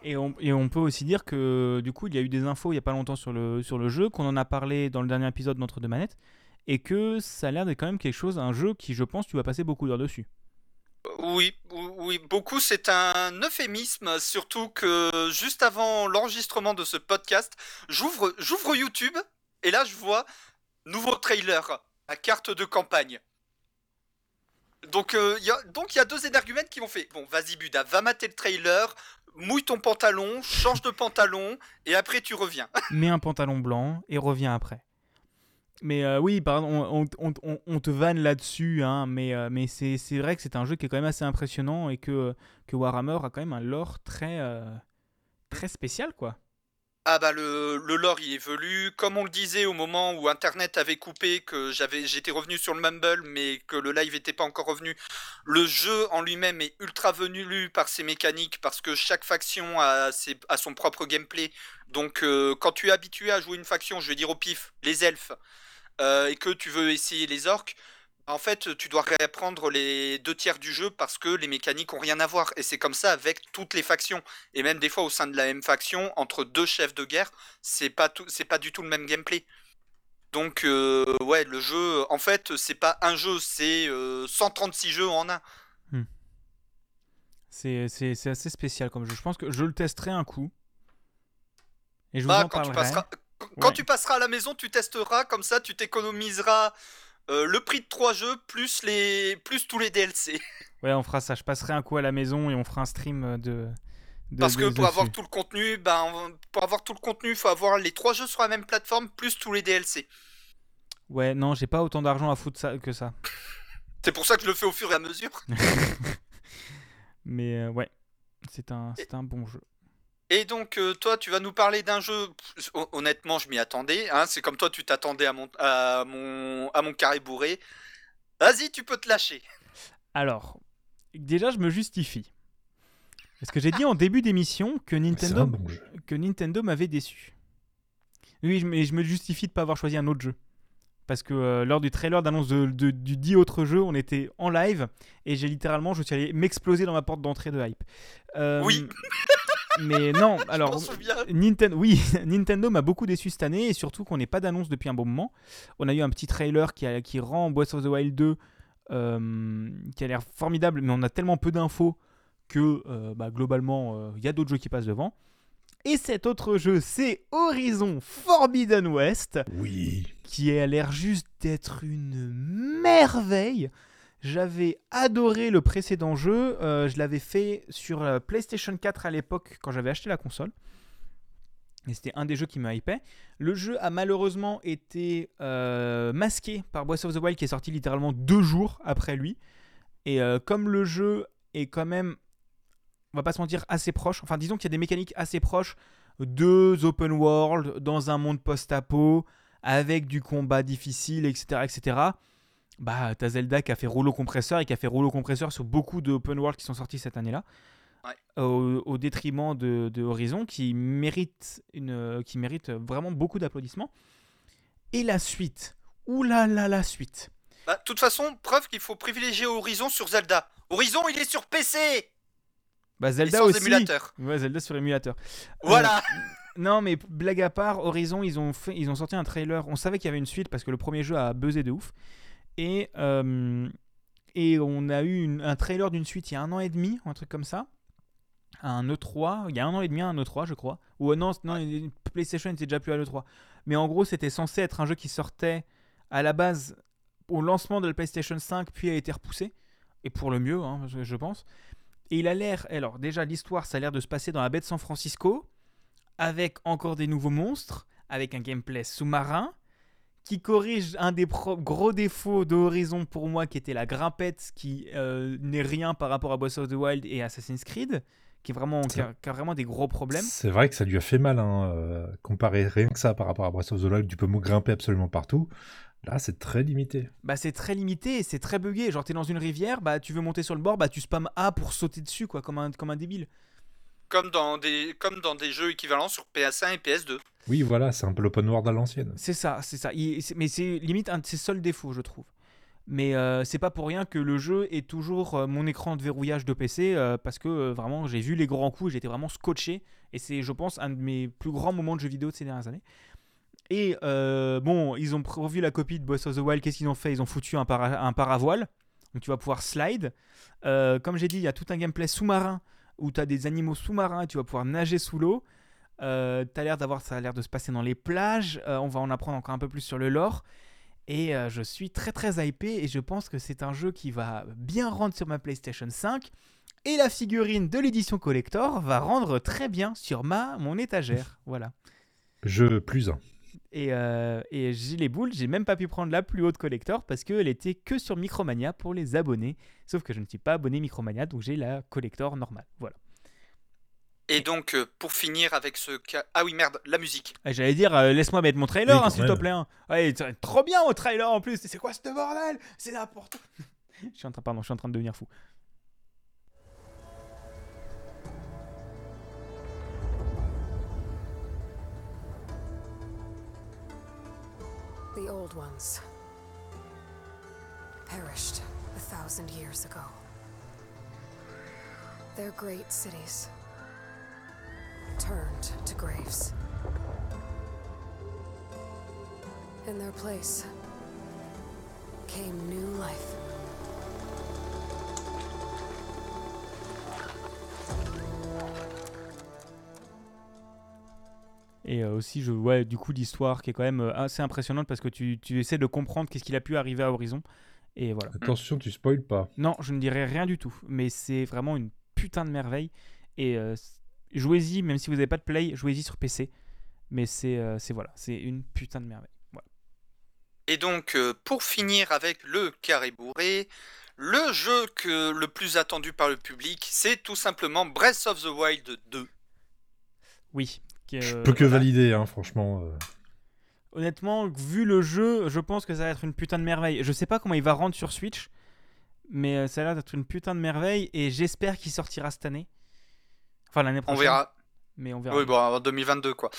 Et on, peut aussi dire que du coup, il y a eu des infos il y a pas longtemps sur le, sur le jeu, qu'on en a parlé dans le dernier épisode d'Entre deux manettes, et que ça a l'air d'être quand même quelque chose, un jeu qui, je pense, tu vas passer beaucoup d'heures dessus. Oui, oui, beaucoup, c'est un euphémisme, surtout que juste avant l'enregistrement de ce podcast, j'ouvre j'ouvre YouTube et là je vois nouveau trailer à carte de campagne. Donc euh, il y a donc il y a deux énergumènes qui m'ont fait bon vas-y Buda va mater le trailer mouille ton pantalon change de pantalon et après tu reviens *laughs* Mets un pantalon blanc et reviens après. Mais euh, oui, pardon, on, te vanne là-dessus, hein, mais, euh, c'est vrai que c'est un jeu qui est quand même assez impressionnant et que, Warhammer a quand même un lore très, euh, très spécial, quoi. Ah bah le, lore il évolue, comme on le disait au moment où internet avait coupé, que j'étais revenu sur le Mumble mais que le live n'était pas encore revenu, le jeu en lui-même est ultra venu par ses mécaniques parce que chaque faction a, son propre gameplay. Donc quand tu es habitué à jouer une faction, je vais dire au pif, les elfes, euh, et que tu veux essayer les orques, en fait, tu dois réapprendre les deux tiers du jeu parce que les mécaniques ont rien à voir. Et c'est comme ça avec toutes les factions. Et même des fois au sein de la même faction, entre deux chefs de guerre, c'est pas tout, c'est pas du tout le même gameplay. Donc euh, ouais, le jeu, en fait, c'est pas un jeu, c'est euh, 136 jeux en un. C'est c'est- c'est assez spécial comme jeu. Je pense que je le testerai un coup. Et je vous Bah, en quand tu passeras, quand- Ouais. tu passeras à la maison, tu testeras, comme ça, tu t'économiseras euh, le prix de trois jeux plus les, plus tous les DLC. *laughs* Ouais, on fera ça. Je passerai un coup à la maison et on fera un stream de. de- Parce que de- pour avoir tout le contenu, ben, on- pour avoir tout le contenu, il faut avoir les trois jeux sur la même plateforme plus tous les DLC. Ouais, non, j'ai pas autant d'argent à foutre ça, que ça. *laughs* C'est pour ça que je le fais au fur et à mesure. *laughs* Mais euh, ouais, c'est un, c'est un bon jeu. Et donc, euh, toi, tu vas nous parler d'un jeu. Honnêtement, je m'y attendais. hein, C'est comme toi, tu t'attendais à mon, à, mon, à mon carré bourré. Vas-y, tu peux te lâcher. Alors, déjà, je me justifie. Parce que j'ai dit en début d'émission que Nintendo, bon que Nintendo m'avait déçu. Oui, je- mais je me justifie de pas avoir choisi un autre jeu. Parce que euh, lors du trailer d'annonce de, de- du dit autre jeu, on était en live et j'ai littéralement, je suis allé m'exploser dans ma porte d'entrée de hype. Euh, Oui. *laughs* Mais non, *laughs* alors. Nintendo, oui, *laughs* Nintendo m'a beaucoup déçu cette année et surtout qu'on n'ait pas d'annonce depuis un bon moment. On a eu un petit trailer qui, a- qui rend Breath of the Wild 2 euh, qui a l'air formidable, mais on a tellement peu d'infos que euh, bah, globalement, euh, il y a d'autres jeux qui passent devant. Et cet autre jeu, c'est Horizon Forbidden West, Oui. qui a l'air juste d'être une merveille. J'avais adoré le précédent jeu, euh, je l'avais fait sur la PlayStation 4 à l'époque quand j'avais acheté la console. Et c'était un des jeux qui me hypait. Le jeu a malheureusement été euh, masqué par Breath of the Wild qui est sorti littéralement deux jours après lui. Et euh, comme le jeu est quand même, on va pas se mentir, assez proche, enfin disons qu'il y a des mécaniques assez proches, deux open world dans un monde post-apo, avec du combat difficile, etc. etc. Bah, t'as Zelda qui a fait rouleau compresseur et qui a fait rouleau compresseur sur beaucoup de open world qui sont sortis cette année-là Ouais. au, au détriment de, de Horizon qui mérite, une, qui mérite vraiment beaucoup d'applaudissements. Et la suite, oulala là là, la suite. Bah, de toute façon, preuve qu'il faut privilégier Horizon sur Zelda. Horizon, il est sur PC Bah Zelda sans aussi. émulateur. Ouais, Zelda sur émulateur. Euh, Voilà non mais blague à part, Horizon ils ont fait, ils ont sorti un trailer. On savait qu'il y avait une suite parce que le premier jeu a buzzé de ouf. Et euh, et on a eu une- un trailer d'une suite il y a un an et demi, un truc comme ça. Un E3, il y a un an et demi, un E3 je crois. Ou euh, non, non, PlayStation n'était déjà plus à l'E3. Mais en gros, c'était censé être un jeu qui sortait à la base au lancement de la PlayStation 5, puis a été repoussé. Et pour le mieux, hein, je- je pense. Et il a l'air, alors déjà l'histoire, ça a l'air de se passer dans la baie de San Francisco, avec encore des nouveaux monstres, avec un gameplay sous-marin, qui corrige un des gros défauts de Horizon pour moi, qui était la grimpette, qui euh, n'est rien par rapport à Breath of the Wild et Assassin's Creed, qui, est vraiment, qui, a, qui a vraiment des gros problèmes. C'est vrai que ça lui a fait mal, hein, euh, comparer rien que ça par rapport à Breath of the Wild, tu peux grimper absolument partout. Là, c'est très limité. Bah c'est très limité et c'est très buggé. Genre t'es dans une rivière, bah tu veux monter sur le bord, bah tu spam A pour sauter dessus quoi, comme un, comme un débile. comme dans, des, comme dans des jeux équivalents sur PS1 et PS2. Oui, voilà, c'est un peu l'open world à l'ancienne. C'est ça, c'est ça. Mais c'est limite un de ses seuls défauts, je trouve. Mais euh, c'est pas pour rien que le jeu est toujours euh, mon écran de verrouillage de PC euh, parce que vraiment j'ai vu les grands coups et j'étais vraiment scotché. Et c'est, je pense, un de mes plus grands moments de jeux vidéo de ces dernières années. Et bon, ils ont revu la copie de Breath of the Wild. Qu'est-ce qu'ils ont fait? Ils ont foutu un, para- paravoile. Donc tu vas pouvoir slide. Comme j'ai dit, il y a tout un gameplay sous-marin où tu as des animaux sous-marins et tu vas pouvoir nager sous l'eau. Euh, t'as l'air d'avoir, ça a l'air de se passer dans les plages. Euh, on va en apprendre encore un peu plus sur le lore. Et euh, je suis très très hypé et je pense que c'est un jeu qui va bien rendre sur ma PlayStation 5. Et la figurine de l'édition collector va rendre très bien sur ma mon étagère. *laughs* Voilà. Jeu plus un. Et, euh, et j'ai les boules, j'ai même pas pu prendre la plus haute collector parce qu'elle était que sur Micromania pour les abonnés. Sauf que je ne suis pas abonné Micromania, donc j'ai la collector normale. Voilà. Et donc, euh, pour finir avec ce cas. Ah oui, merde, la musique. Ah, J'allais dire, euh, laisse-moi mettre mon trailer, Oui, hein, s'il te plaît. hein. Ouais, c'est trop bien au trailer en plus. C'est quoi ce bordel? C'est n'importe quoi. *laughs* je suis en train, pardon, je suis en train de devenir fou. The old ones perished a thousand years ago. Their great cities turned to graves. In their place came new life. Et euh, aussi, je, ouais, du coup, l'histoire qui est quand même euh, assez impressionnante parce que tu, tu essaies de comprendre qu'est-ce qu'il a pu arriver à Horizon. Et voilà. Attention, tu spoil pas. Non, je ne dirais rien du tout. Mais c'est vraiment une putain de merveille. Et euh, jouez-y, même si vous n'avez pas de play, jouez-y sur PC. Mais c'est euh, c'est- voilà, c'est une putain de merveille. Voilà. Et donc, euh, pour finir avec le carré bourré, le jeu que le plus attendu par le public, c'est tout simplement Breath of the Wild 2. Oui. qui, Je euh, peux que voilà. valider, hein, franchement. Honnêtement, vu le jeu, je pense que ça va être une putain de merveille. Je sais pas comment il va rendre sur Switch, mais ça a l'air d'être une putain de merveille et j'espère qu'il sortira cette année. Enfin l'année On prochaine. verra. Mais on verra. Oui, bon, en 2022, quoi.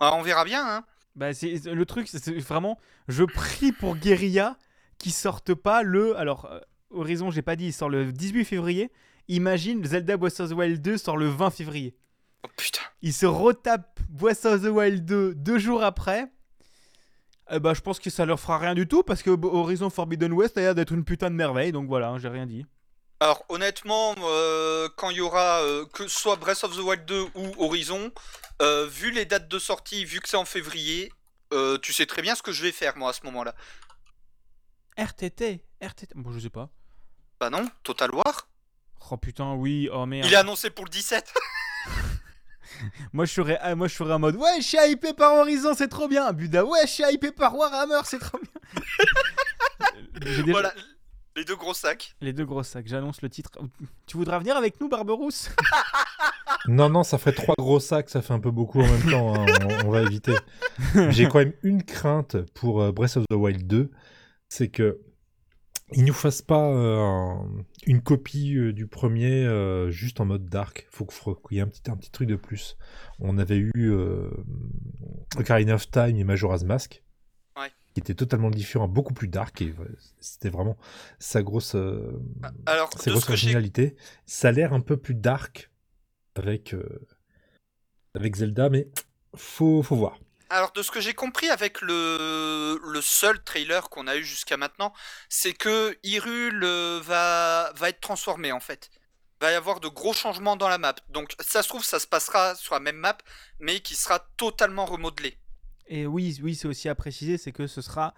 Ah, on verra bien, hein. Bah, c'est le truc, c'est- c'est vraiment, je prie pour Guerilla qui sorte pas le. Alors, euh, Horizon, j'ai pas dit, il sort le 18 février. Imagine Zelda Breath of the Wild 2 sort le 20 février. Oh putain. Il se retape Breath of the Wild 2 deux jours après. Eh bah, je pense que ça leur fera rien du tout parce que Horizon Forbidden West a l'air d'être une putain de merveille, donc voilà, hein, j'ai rien dit. Alors honnêtement, euh, quand il y aura euh, que ce soit Breath of the Wild 2 ou Horizon, euh, vu les dates de sortie, vu que c'est en février, tu sais très bien ce que je vais faire moi à ce moment-là. RTT, RTT. Bon, je sais pas. Bah non, Total War. Oh putain, oui, oh merde. Il est annoncé pour le 17. *laughs* Moi je serais, moi je serais en mode ouais, je suis hypé par Horizon, c'est trop bien. Buda, ouais, je suis hypé par Warhammer, c'est trop bien. *laughs* Déjà- Voilà, les deux gros sacs. Les deux gros sacs, j'annonce le titre. Tu voudras venir avec nous, Barberousse? *laughs* Non, non, ça ferait trois gros sacs, ça fait un peu beaucoup en même temps, hein, on, on va éviter. *laughs* J'ai quand même une crainte pour euh, Breath of the Wild 2, c'est que ils nous fassent pas euh, un- une copie euh, du premier euh, juste en mode dark. Faut qu'il y ait un petit, un petit truc de plus. On avait eu euh, Ocarina of Time et Majora's Mask. Qui était totalement différent, beaucoup plus dark, et c'était vraiment sa grosse, euh, Alors, sa grosse j'ai originalité. Ça a l'air un peu plus dark avec, euh, avec Zelda, mais faut, faut voir. Alors, de ce que j'ai compris avec le, le seul trailer qu'on a eu jusqu'à maintenant, c'est que Hyrule euh, va, va être transformé en fait. Va y avoir de gros changements dans la map. Donc, ça se trouve, ça se passera sur la même map, mais qui sera totalement remodelé. Et oui, oui, c'est aussi à préciser, c'est que ce sera,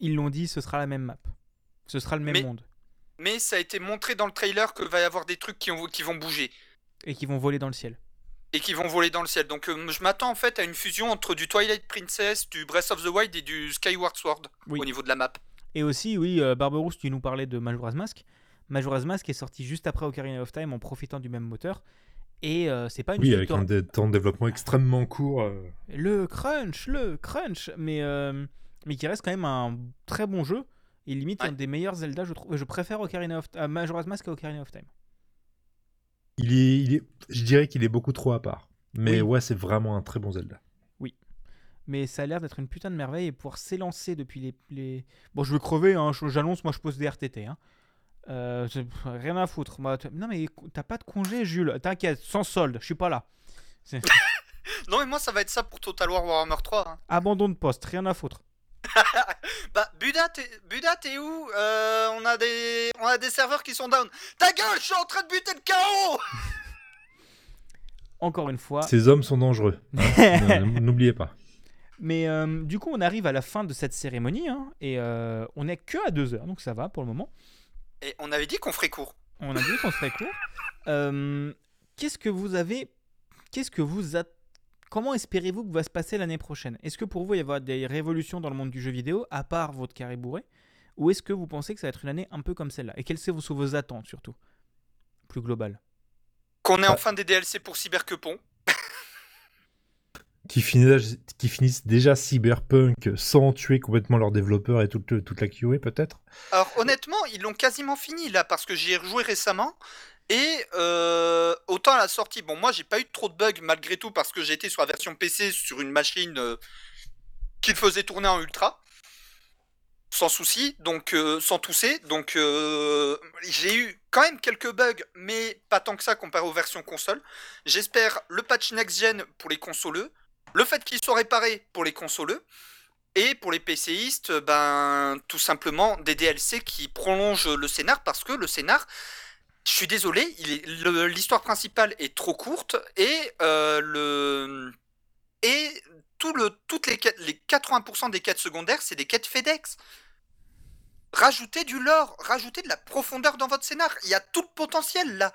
ils l'ont dit, ce sera la même map. Ce sera le même Mais- monde. Mais ça a été montré dans le trailer que va y avoir des trucs qui, ont- qui vont bouger Et qui vont voler dans le ciel. et qui vont voler dans le ciel. Donc, euh, je m'attends en fait à une fusion entre du Twilight Princess, du Breath of the Wild et du Skyward Sword Oui. au niveau de la map. Et aussi, oui, euh, Barberousse, tu nous parlais de Majora's Mask. Majora's Mask est sorti juste après Ocarina of Time en profitant du même moteur. Et euh, c'est pas une Oui, avec un dé- temps de développement extrêmement court. euh, Le crunch, le crunch, mais, euh, mais qui reste quand même un très bon jeu. Et limite un des meilleurs Zelda, je trouve. Je préfère Ocarina of à Majora's Mask à Ocarina of Time. Il est, il est, je dirais qu'il est beaucoup trop à part. Mais Oui. ouais, c'est vraiment un très bon Zelda. Oui. Mais ça a l'air d'être une putain de merveille et pouvoir s'élancer depuis les, les- Bon, je vais crever, hein, j'annonce, moi je pose des RTT. Hein. Euh, rien à foutre. Moi, non, mais t'as pas de congé, Jules. T'inquiète, sans solde, je suis pas là. *laughs* Non, mais moi, ça va être ça pour Total War Warhammer 3. hein. Abandon de poste, rien à foutre. *laughs* Bah, Buda, t'es Buda, t'es où? Euh, on, a des... on a des serveurs qui sont down. Ta gueule, je suis en train de buter le chaos *laughs* Encore une fois. Ces hommes sont dangereux. hein. Ne- N'oubliez pas. Mais euh, du coup, on arrive à la fin de cette cérémonie hein, et euh, on est que à deux heures, donc ça va pour le moment. Et on avait dit qu'on ferait court. On a dit qu'on serait court. *laughs* Euh, Qu'est-ce que vous avez Qu'est-ce que vous a- Comment espérez-vous que va se passer l'année prochaine? Est-ce que pour vous il va y avoir des révolutions dans le monde du jeu vidéo à part votre carré bourré? Ou est-ce que vous pensez que ça va être une année un peu comme celle-là? Et quelles sont vos, vos attentes surtout? Plus globales. Qu'on ait enfin des DLC pour Cyberquepon. Qui finissent, déjà Cyberpunk sans tuer complètement leurs développeurs et toute, toute la QA peut-être? Alors honnêtement, ils l'ont quasiment fini là parce que j'y ai rejoué récemment. Et euh, autant à la sortie, bon moi j'ai pas eu trop de bugs malgré tout parce que j'étais sur la version PC sur une machine euh, qui le faisait tourner en ultra. Sans souci, donc euh, sans tousser. Donc euh, j'ai eu quand même quelques bugs, mais pas tant que ça comparé aux versions console. J'espère le patch next-gen pour les consoleux, le fait qu'il soit réparé pour les consoleux, et pour les PCistes, ben tout simplement des DLC qui prolongent le scénar parce que le scénar, je suis désolé, l'histoire principale est trop courte et euh, le toutes les les 80% des quêtes secondaires, c'est des quêtes FedEx. Rajoutez du lore, rajoutez de la profondeur dans votre scénar. Il y a tout le potentiel là.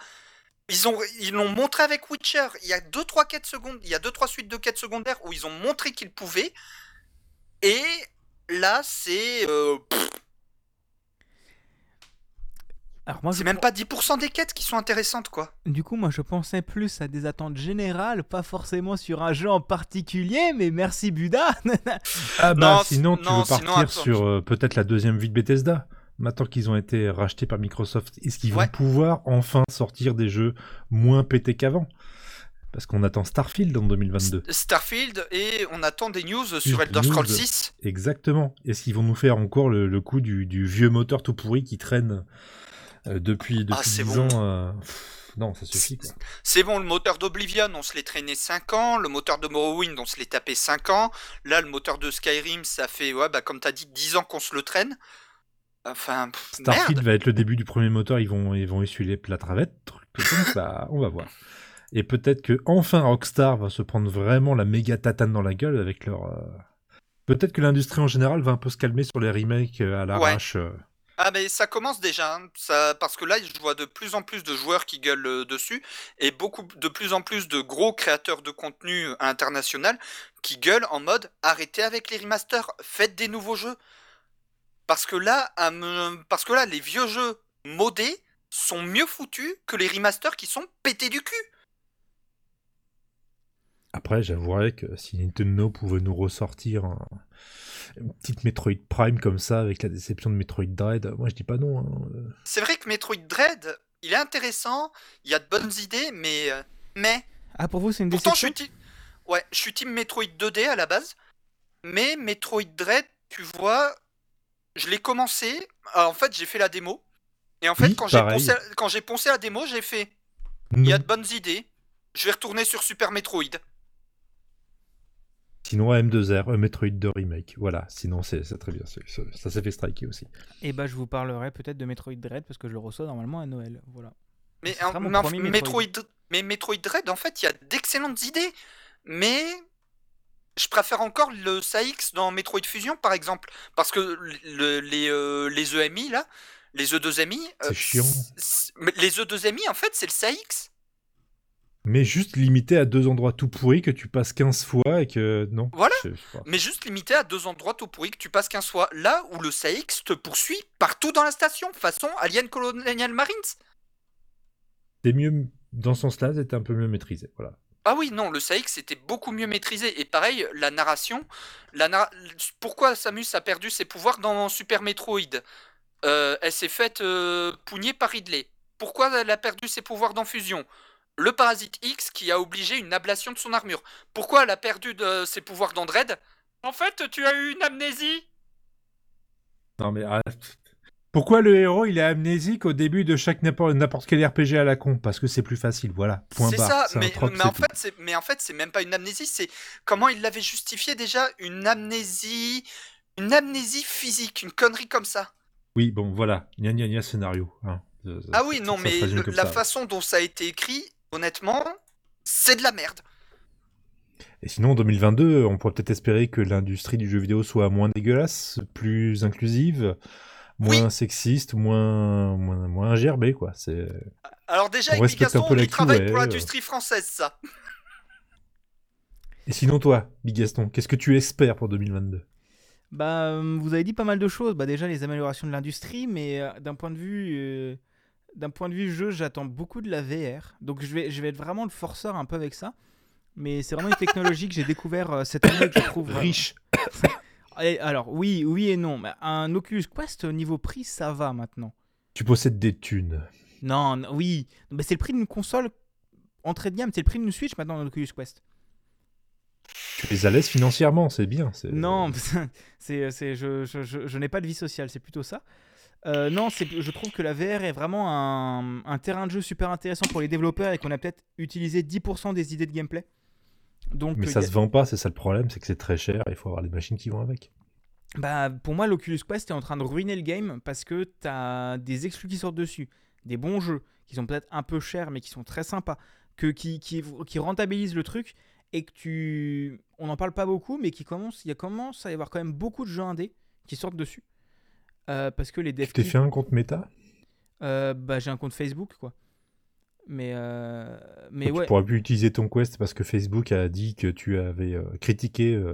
Ils ont ils l'ont montré avec Witcher. Il y a deux trois quêtes secondes, il y a deux trois suites de quêtes secondaires où ils ont montré qu'ils pouvaient. Et là, c'est. euh, Alors moi, c'est même pas 10% des quêtes qui sont intéressantes, quoi. Du coup, moi, je pensais plus à des attentes générales, pas forcément sur un jeu en particulier, mais merci Buda. *laughs* Ah bah Non, sinon si- tu non, veux sinon, partir attends. sur euh, peut-être la deuxième vie de Bethesda Maintenant qu'ils ont été rachetés par Microsoft, est-ce qu'ils vont pouvoir enfin sortir des jeux moins pétés qu'avant? Parce qu'on attend Starfield en 2022. Starfield, et on attend des news sur Elder Scrolls news. 6. Exactement. Est-ce qu'ils vont nous faire encore le, le coup du, du vieux moteur tout pourri qui traîne euh, depuis, depuis Ah, c'est 10 bon. ans euh, pff, non, ça suffit. C'est bon, le moteur d'Oblivion, on se l'est traîné 5 ans. Le moteur de Morrowind, on se l'est tapé 5 ans. Là, le moteur de Skyrim, ça fait, ouais, bah, comme t'as dit, 10 ans qu'on se le traîne. Enfin, pff, Starfield merde. va être le début du premier moteur, ils vont, ils vont essuyer les plats travettes, truc, tout ça, *laughs* bah, on va voir. Et peut-être que enfin Rockstar va se prendre vraiment la méga tatane dans la gueule avec leur. euh, Peut-être que l'industrie en général va un peu se calmer sur les remakes euh, à l'arrache. euh. Ah mais ça commence déjà, hein. ça, parce que là je vois de plus en plus de joueurs qui gueulent dessus et beaucoup de plus en plus de gros créateurs de contenu international qui gueulent en mode arrêtez avec les remasters, faites des nouveaux jeux. Parce que là, parce que là les vieux jeux modés sont mieux foutus que les remasters qui sont pétés du cul. Après, j'avouerais que si Nintendo pouvait nous ressortir un- une petite Metroid Prime comme ça avec la déception de Metroid Dread, moi je dis pas non. hein. C'est vrai que Metroid Dread, il est intéressant, il y a de bonnes idées, mais euh, mais Ah, pour vous, c'est une Pourtant, déception je suis, ti- ouais, je suis team Metroid 2D à la base, mais Metroid Dread, tu vois, je l'ai commencé. alors, en fait, j'ai fait la démo. Et en fait, Oui, quand j'ai poncé, quand j'ai poncé la démo, j'ai fait. Il y a de bonnes idées. Je vais retourner sur Super Metroid. Sinon, M2R, un Metroid 2 Remake. Voilà, sinon c'est c'est très bien. c'est- ça ça s'est fait striker aussi. Et bah, je vous parlerai peut-être de Metroid Dread parce que je le reçois normalement à Noël. Voilà. Mais, en- Metroid. Metroid. mais Metroid Dread, en fait, il y a d'excellentes idées. Mais je préfère encore le SAX dans Metroid Fusion, par exemple. Parce que le- les, euh, les EMI, là, les E2MI. euh, C'est chiant. les E2MI, en fait, c'est le SAX. Mais juste limité à deux endroits tout pourris que tu passes 15 fois et que. Non. Voilà. je- je. Mais juste limité à deux endroits tout pourris que tu passes qu'un soit. Là où le SAX te poursuit partout dans la station, façon Alien Colonial Marines. C'est mieux, dans ce sens-là, c'était un peu mieux maîtrisé. Voilà. Ah oui, non, le SAX était beaucoup mieux maîtrisé. Et pareil, la narration. La Pourquoi Samus a perdu ses pouvoirs dans Super Metroid? Euh, Elle s'est faite euh, pougner par Ridley. Pourquoi elle a perdu ses pouvoirs dans Fusion? Le parasite X qui a obligé une ablation de son armure. Pourquoi elle a perdu ses pouvoirs dans Dread? En fait, tu as eu une amnésie? Non, mais. Pourquoi le héros il est amnésique au début de chaque n'importe quel RPG à la con? Parce que c'est plus facile, voilà. Point C'est barre. ça, mais, trope, mais c'est en fait, c'est, mais en fait, c'est même pas une amnésie, c'est comment il l'avait justifié déjà, une amnésie, une amnésie physique, une connerie comme ça. Oui, bon, voilà. Gna gna gna scénario. hein. Ah oui, non, mais le- la ça. façon dont ça a été écrit, honnêtement, c'est de la merde. Et sinon, en 2022, on pourrait peut-être espérer que l'industrie du jeu vidéo soit moins dégueulasse, plus inclusive, moins sexiste, moins, moins, moins quoi. C'est... Alors déjà, On avec respecte un Gaston, peu on travaille pour l'industrie française, ça. Et sinon, toi, Big Gaston, qu'est-ce que tu espères pour 2022 Bah, euh, vous avez dit pas mal de choses. Bah, déjà les améliorations de l'industrie, mais euh, d'un point de vue, euh, d'un point de vue jeu, j'attends beaucoup de la VR. Donc je vais, je vais être vraiment le forceur un peu avec ça. Mais c'est vraiment une *laughs* technologie que j'ai découvert euh, cette année que je trouve euh, Riche. Et alors oui, oui et non. Mais un Oculus Quest au niveau prix, ça va maintenant. Tu possèdes des thunes. Non, non, oui, mais c'est le prix d'une console entrée de gamme. C'est le prix d'une Switch maintenant un Oculus Quest. Tu les alaises financièrement, c'est bien. c'est- Non, *laughs* c'est, c'est, je, je, je, je n'ai pas de vie sociale, c'est plutôt ça. Euh, non, c'est, je trouve que la VR est vraiment un, un terrain de jeu super intéressant pour les développeurs et qu'on a peut-être utilisé 10% des idées de gameplay. Donc, Mais euh, ça a- se vend pas, c'est ça le problème, c'est que c'est très cher, il faut avoir les machines qui vont avec. Bah, pour moi, l'Oculus Quest est en train de ruiner le game parce que tu as des exclus qui sortent dessus, des bons jeux qui sont peut-être un peu chers mais qui sont très sympas, que, qui, qui, qui rentabilisent le truc et que tu. On n'en parle pas beaucoup, mais qui commence, il commence à y avoir quand même beaucoup de jeux indés qui sortent dessus. Euh, parce que les devs. Tu t'es fait un compte méta Euh, Bah, j'ai un compte Facebook, quoi. Mais, euh, mais Tu ouais. pourras plus utiliser ton Quest parce que Facebook a dit que tu avais euh, critiqué euh,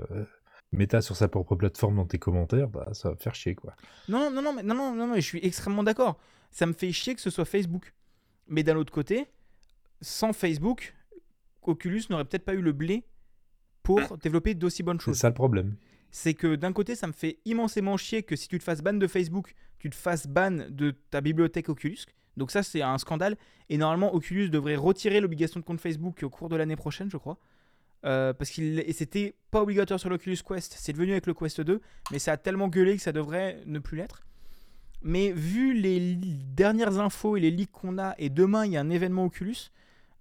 Meta sur sa propre plateforme dans tes commentaires, bah ça va faire chier quoi. Non, non, non, mais, non, non, non, mais je suis extrêmement d'accord. Ça me fait chier que ce soit Facebook. Mais d'un autre côté, sans Facebook, Oculus n'aurait peut-être pas eu le blé pour *coughs* développer d'aussi bonnes C'est choses. ça le problème. C'est que d'un côté, ça me fait immensément chier que si tu te fasses ban de Facebook, tu te fasses ban de ta bibliothèque Oculus. Donc ça, c'est un scandale. Et normalement, Oculus devrait retirer l'obligation de compte Facebook au cours de l'année prochaine, je crois. Euh, parce qu'il c'était pas obligatoire sur l'Oculus Quest, c'est devenu avec le Quest 2, mais ça a tellement gueulé que ça devrait ne plus l'être. Mais vu les dernières infos et les leaks qu'on a, et demain il y a un événement Oculus,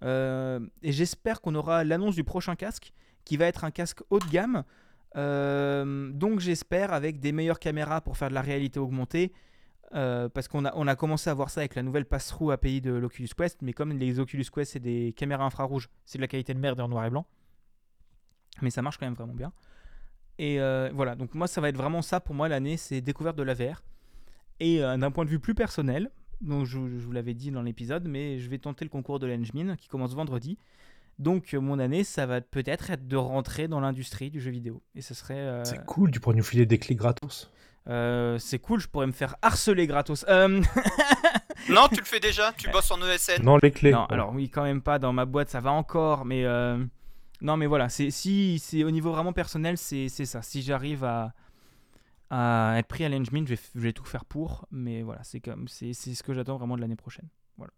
euh, et j'espère qu'on aura l'annonce du prochain casque, qui va être un casque haut de gamme. Euh, donc j'espère avec des meilleures caméras pour faire de la réalité augmentée. Euh, parce qu'on a, on a commencé à voir ça avec la nouvelle pass-through API de l'Oculus Quest, mais comme les Oculus Quest c'est des caméras infrarouges, c'est de la qualité de merde en noir et blanc. Mais ça marche quand même vraiment bien. Et euh, voilà, donc moi ça va être vraiment ça pour moi l'année, c'est découverte de la VR. Et euh, d'un point de vue plus personnel, donc je, vous l'avais dit dans l'épisode, mais je vais tenter le concours de l'Engmin qui commence vendredi. Donc mon année, ça va peut-être être de rentrer dans l'industrie du jeu vidéo. Et ce serait... C'est cool, tu pourrais nous filer des clés gratos. Euh, c'est cool, je pourrais me faire harceler gratos. Euh, *laughs* Non, tu le fais déjà, tu bosses en ESN. Non, les clés. non, alors oui, quand même pas dans ma boîte, ça va encore, mais euh, non, mais voilà, c'est si c'est au niveau vraiment personnel, c'est c'est ça. Si j'arrive à à être pris à l'Engmin, je vais, f- je vais tout faire pour, mais voilà, c'est comme c'est c'est ce que j'attends vraiment de l'année prochaine. Voilà.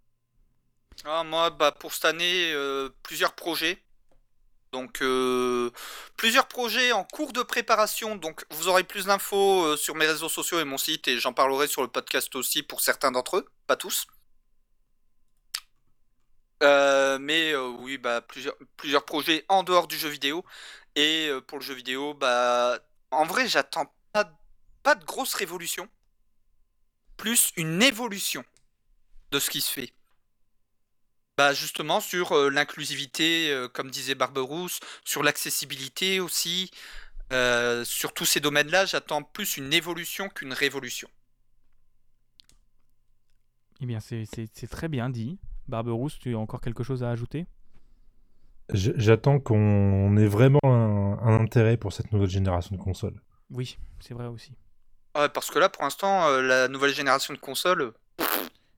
Ah, moi, bah, pour cette année, euh, plusieurs projets. Donc, euh, plusieurs projets en cours de préparation. Donc, vous aurez plus d'infos euh, sur mes réseaux sociaux et mon site, et j'en parlerai sur le podcast aussi pour certains d'entre eux, pas tous. Euh, mais oui, bah, plusieurs, projets en dehors du jeu vidéo. Et pour le jeu vidéo, bah, en vrai, j'attends pas de grosse révolution. Plus une évolution de ce qui se fait. Bah justement sur euh, l'inclusivité, euh, comme disait Barberousse, sur l'accessibilité aussi, euh, sur tous ces domaines-là, j'attends plus une évolution qu'une révolution. Eh bien, c'est très bien dit. Barberousse, tu as encore quelque chose à ajouter? J'attends qu'on ait vraiment un, un intérêt pour cette nouvelle génération de consoles. Oui, c'est vrai aussi. Ouais, parce que là, pour l'instant, euh, la nouvelle génération de consoles,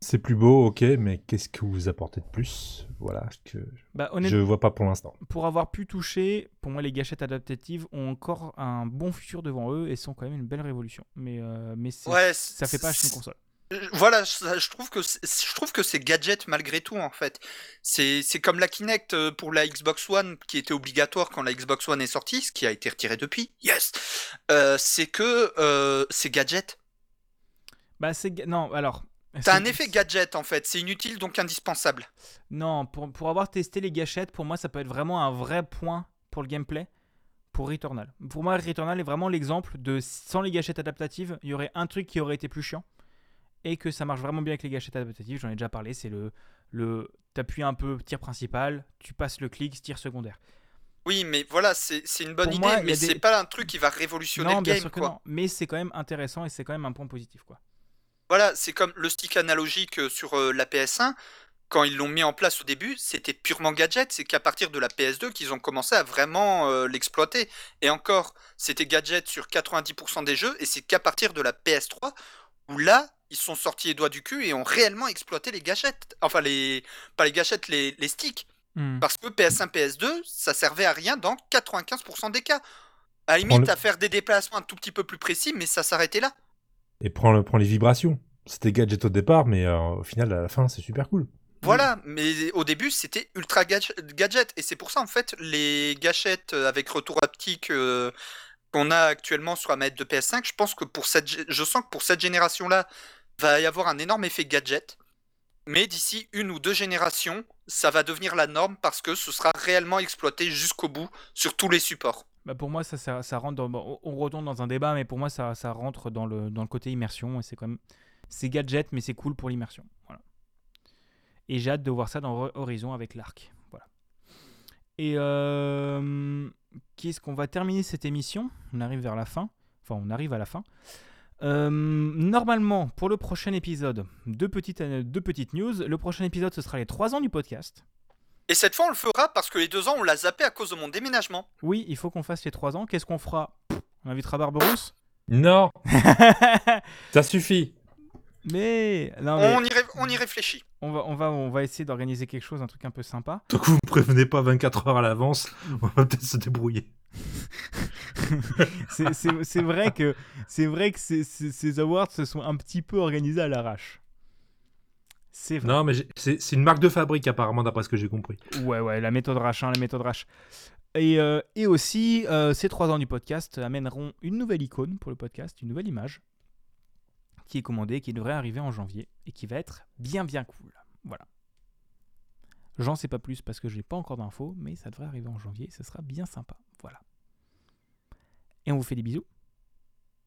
C'est plus beau, ok, mais qu'est-ce que vous apportez de plus? Voilà, que Bah, je vois pas pour l'instant. pour avoir pu toucher, pour moi, les gâchettes adaptatives ont encore un bon futur devant eux et sont quand même une belle révolution. Mais, euh, mais Ouais, ça fait pas acheter une console. Euh, Voilà, ça, je trouve que c'est- je trouve que c'est gadget malgré tout en fait. C'est c'est comme la Kinect euh, pour la Xbox One qui était obligatoire quand la Xbox One est sortie, ce qui a été retiré depuis. Yes. Euh, c'est que euh, c'est gadget. Bah, c'est. Non, alors. T'as c'est- un effet gadget en fait. C'est inutile donc indispensable. Non, pour, pour avoir testé les gâchettes, pour moi, ça peut être vraiment un vrai point pour le gameplay pour Returnal. Pour moi, Returnal est vraiment l'exemple de sans les gâchettes adaptatives, il y aurait un truc qui aurait été plus chiant et que ça marche vraiment bien avec les gâchettes adaptatives. J'en ai déjà parlé, c'est le. le T'appuies un peu tir principal, tu passes le clic, tir secondaire. Oui, mais voilà, c'est une bonne Pour idée, moi, mais des- c'est pas un truc qui va révolutionner non, le bien game sûr que quoi. non, mais c'est quand même intéressant et c'est quand même un point positif quoi. Voilà, c'est comme le stick analogique euh, sur euh, la PS1. Quand ils l'ont mis en place au début, c'était purement gadget. C'est qu'à partir de la PS2 qu'ils ont commencé à vraiment euh, l'exploiter. Et encore, c'était gadget sur 90% des jeux. Et c'est qu'à partir de la PS3 où là, ils sont sortis les doigts du cul et ont réellement exploité les gâchettes. Enfin, les pas les gâchettes, les, les sticks. Hmm. Parce que PS1, PS2, ça servait à rien dans 95% des cas. À la limite, le- à faire des déplacements un tout petit peu plus précis, mais ça s'arrêtait là. Et prends, prends les vibrations. C'était gadget au départ, mais euh, au final, à la fin, c'est super cool. Voilà, mais au début c'était ultra gadge- gadget et c'est pour ça en fait les gâchettes euh, avec retour haptique euh, qu'on a actuellement sur la manette de PS5, je pense que pour cette, je sens que pour cette génération-là va y avoir un énorme effet gadget, mais d'ici une ou deux générations, ça va devenir la norme parce que ce sera réellement exploité jusqu'au bout sur tous les supports. Bah pour moi, ça, ça, rentre dans. on retombe dans un débat, mais pour moi, ça, rentre dans le, côté immersion. Et c'est quand même. C'est gadget, mais c'est cool pour l'immersion. Et j'ai hâte de voir ça dans Ho- Horizon avec l'arc. Et euh, qu'est-ce qu'on va terminer cette émission? On arrive vers la fin. Enfin, on arrive à la fin. Euh, normalement, pour le prochain épisode, deux petites, deux petites news. Le prochain épisode, ce sera les 3 ans du podcast. Et cette fois on le fera parce que les deux ans on l'a zappé à cause de mon déménagement. Oui, il faut qu'on fasse les 3 ans. Qu'est-ce qu'on fera? On invitera Barberousse Non *laughs* Ça suffit Mais non, mais On, y ré- on y réfléchit. on va, on va, on va essayer d'organiser quelque chose, un truc un peu sympa. Tant que vous me prévenez pas 24 heures à l'avance, on va peut-être se débrouiller. *laughs* C'est- vrai que c'est vrai que ces, ces- ces awards se sont un petit peu organisés à l'arrache. C'est vrai. Non, mais j'ai- c'est c'est une marque de fabrique, apparemment, d'après ce que j'ai compris. Ouais, ouais, la méthode Rache, hein, la méthode Rache. Et, euh, et aussi, euh, ces trois ans du podcast amèneront une nouvelle icône pour le podcast, une nouvelle image, qui est commandé, qui devrait arriver en janvier et qui va être bien bien cool. Voilà. J'en sais pas plus parce que je n'ai pas encore d'infos, mais ça devrait arriver en janvier, ce sera bien sympa. Voilà. Et on vous fait des bisous.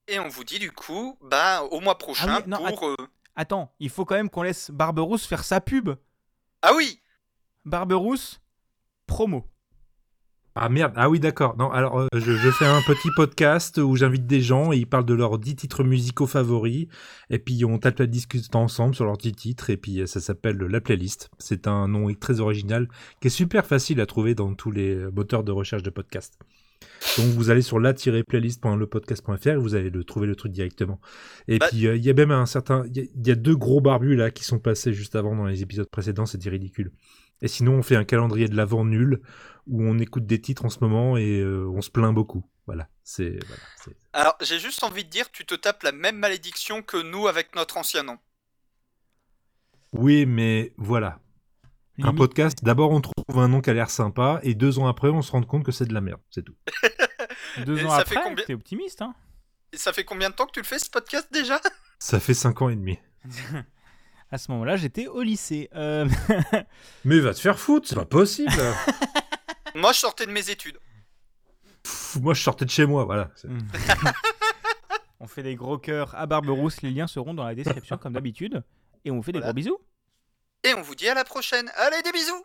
Et on vous dit du coup, bah, au mois prochain Ah oui, non, pour. euh, Attends, il faut quand même qu'on laisse Barberousse faire sa pub. Ah oui Barberousse, promo. Ah merde, ah oui d'accord. Non, alors euh, je, je fais un petit podcast où j'invite des gens et ils parlent de leurs 10 titres musicaux favoris et puis on tape la discussion ensemble sur leurs 10 titres et puis euh, ça s'appelle La Playlist. C'est un nom très original qui est super facile à trouver dans tous les moteurs de recherche de podcast. Donc vous allez sur la-playlist.lepodcast.fr et vous allez le trouver le truc directement. Et Bah- puis euh, il y a même un certain il y, a- il y a deux gros barbus là qui sont passés juste avant dans les épisodes précédents, c'était ridicule. Et sinon on fait un calendrier de l'avant nul où on écoute des titres en ce moment et euh, on se plaint beaucoup. Voilà, c'est voilà, c'est- Alors, j'ai juste envie de dire, tu te tapes la même malédiction que nous avec notre ancien nom. Oui, mais voilà. Un Limite- podcast, d'abord on trouve un nom qui a l'air sympa et deux ans après on se rend compte que c'est de la merde, c'est tout. *laughs* Deux Et ans ça fait après, combien- t'es optimiste, hein Et ça fait combien de temps que tu le fais ce podcast déjà? Ça fait cinq ans et demi. *laughs* À ce moment-là, j'étais au lycée. Euh, *laughs* Mais va te faire foutre, c'est pas possible. Moi, je sortais de mes études. Pff, moi je sortais de chez moi, voilà. Hmm. on fait des gros cœurs à Barberousse. Les liens seront dans la description comme d'habitude. Et on vous fait des gros bisous. Et on vous dit à la prochaine. Allez, des bisous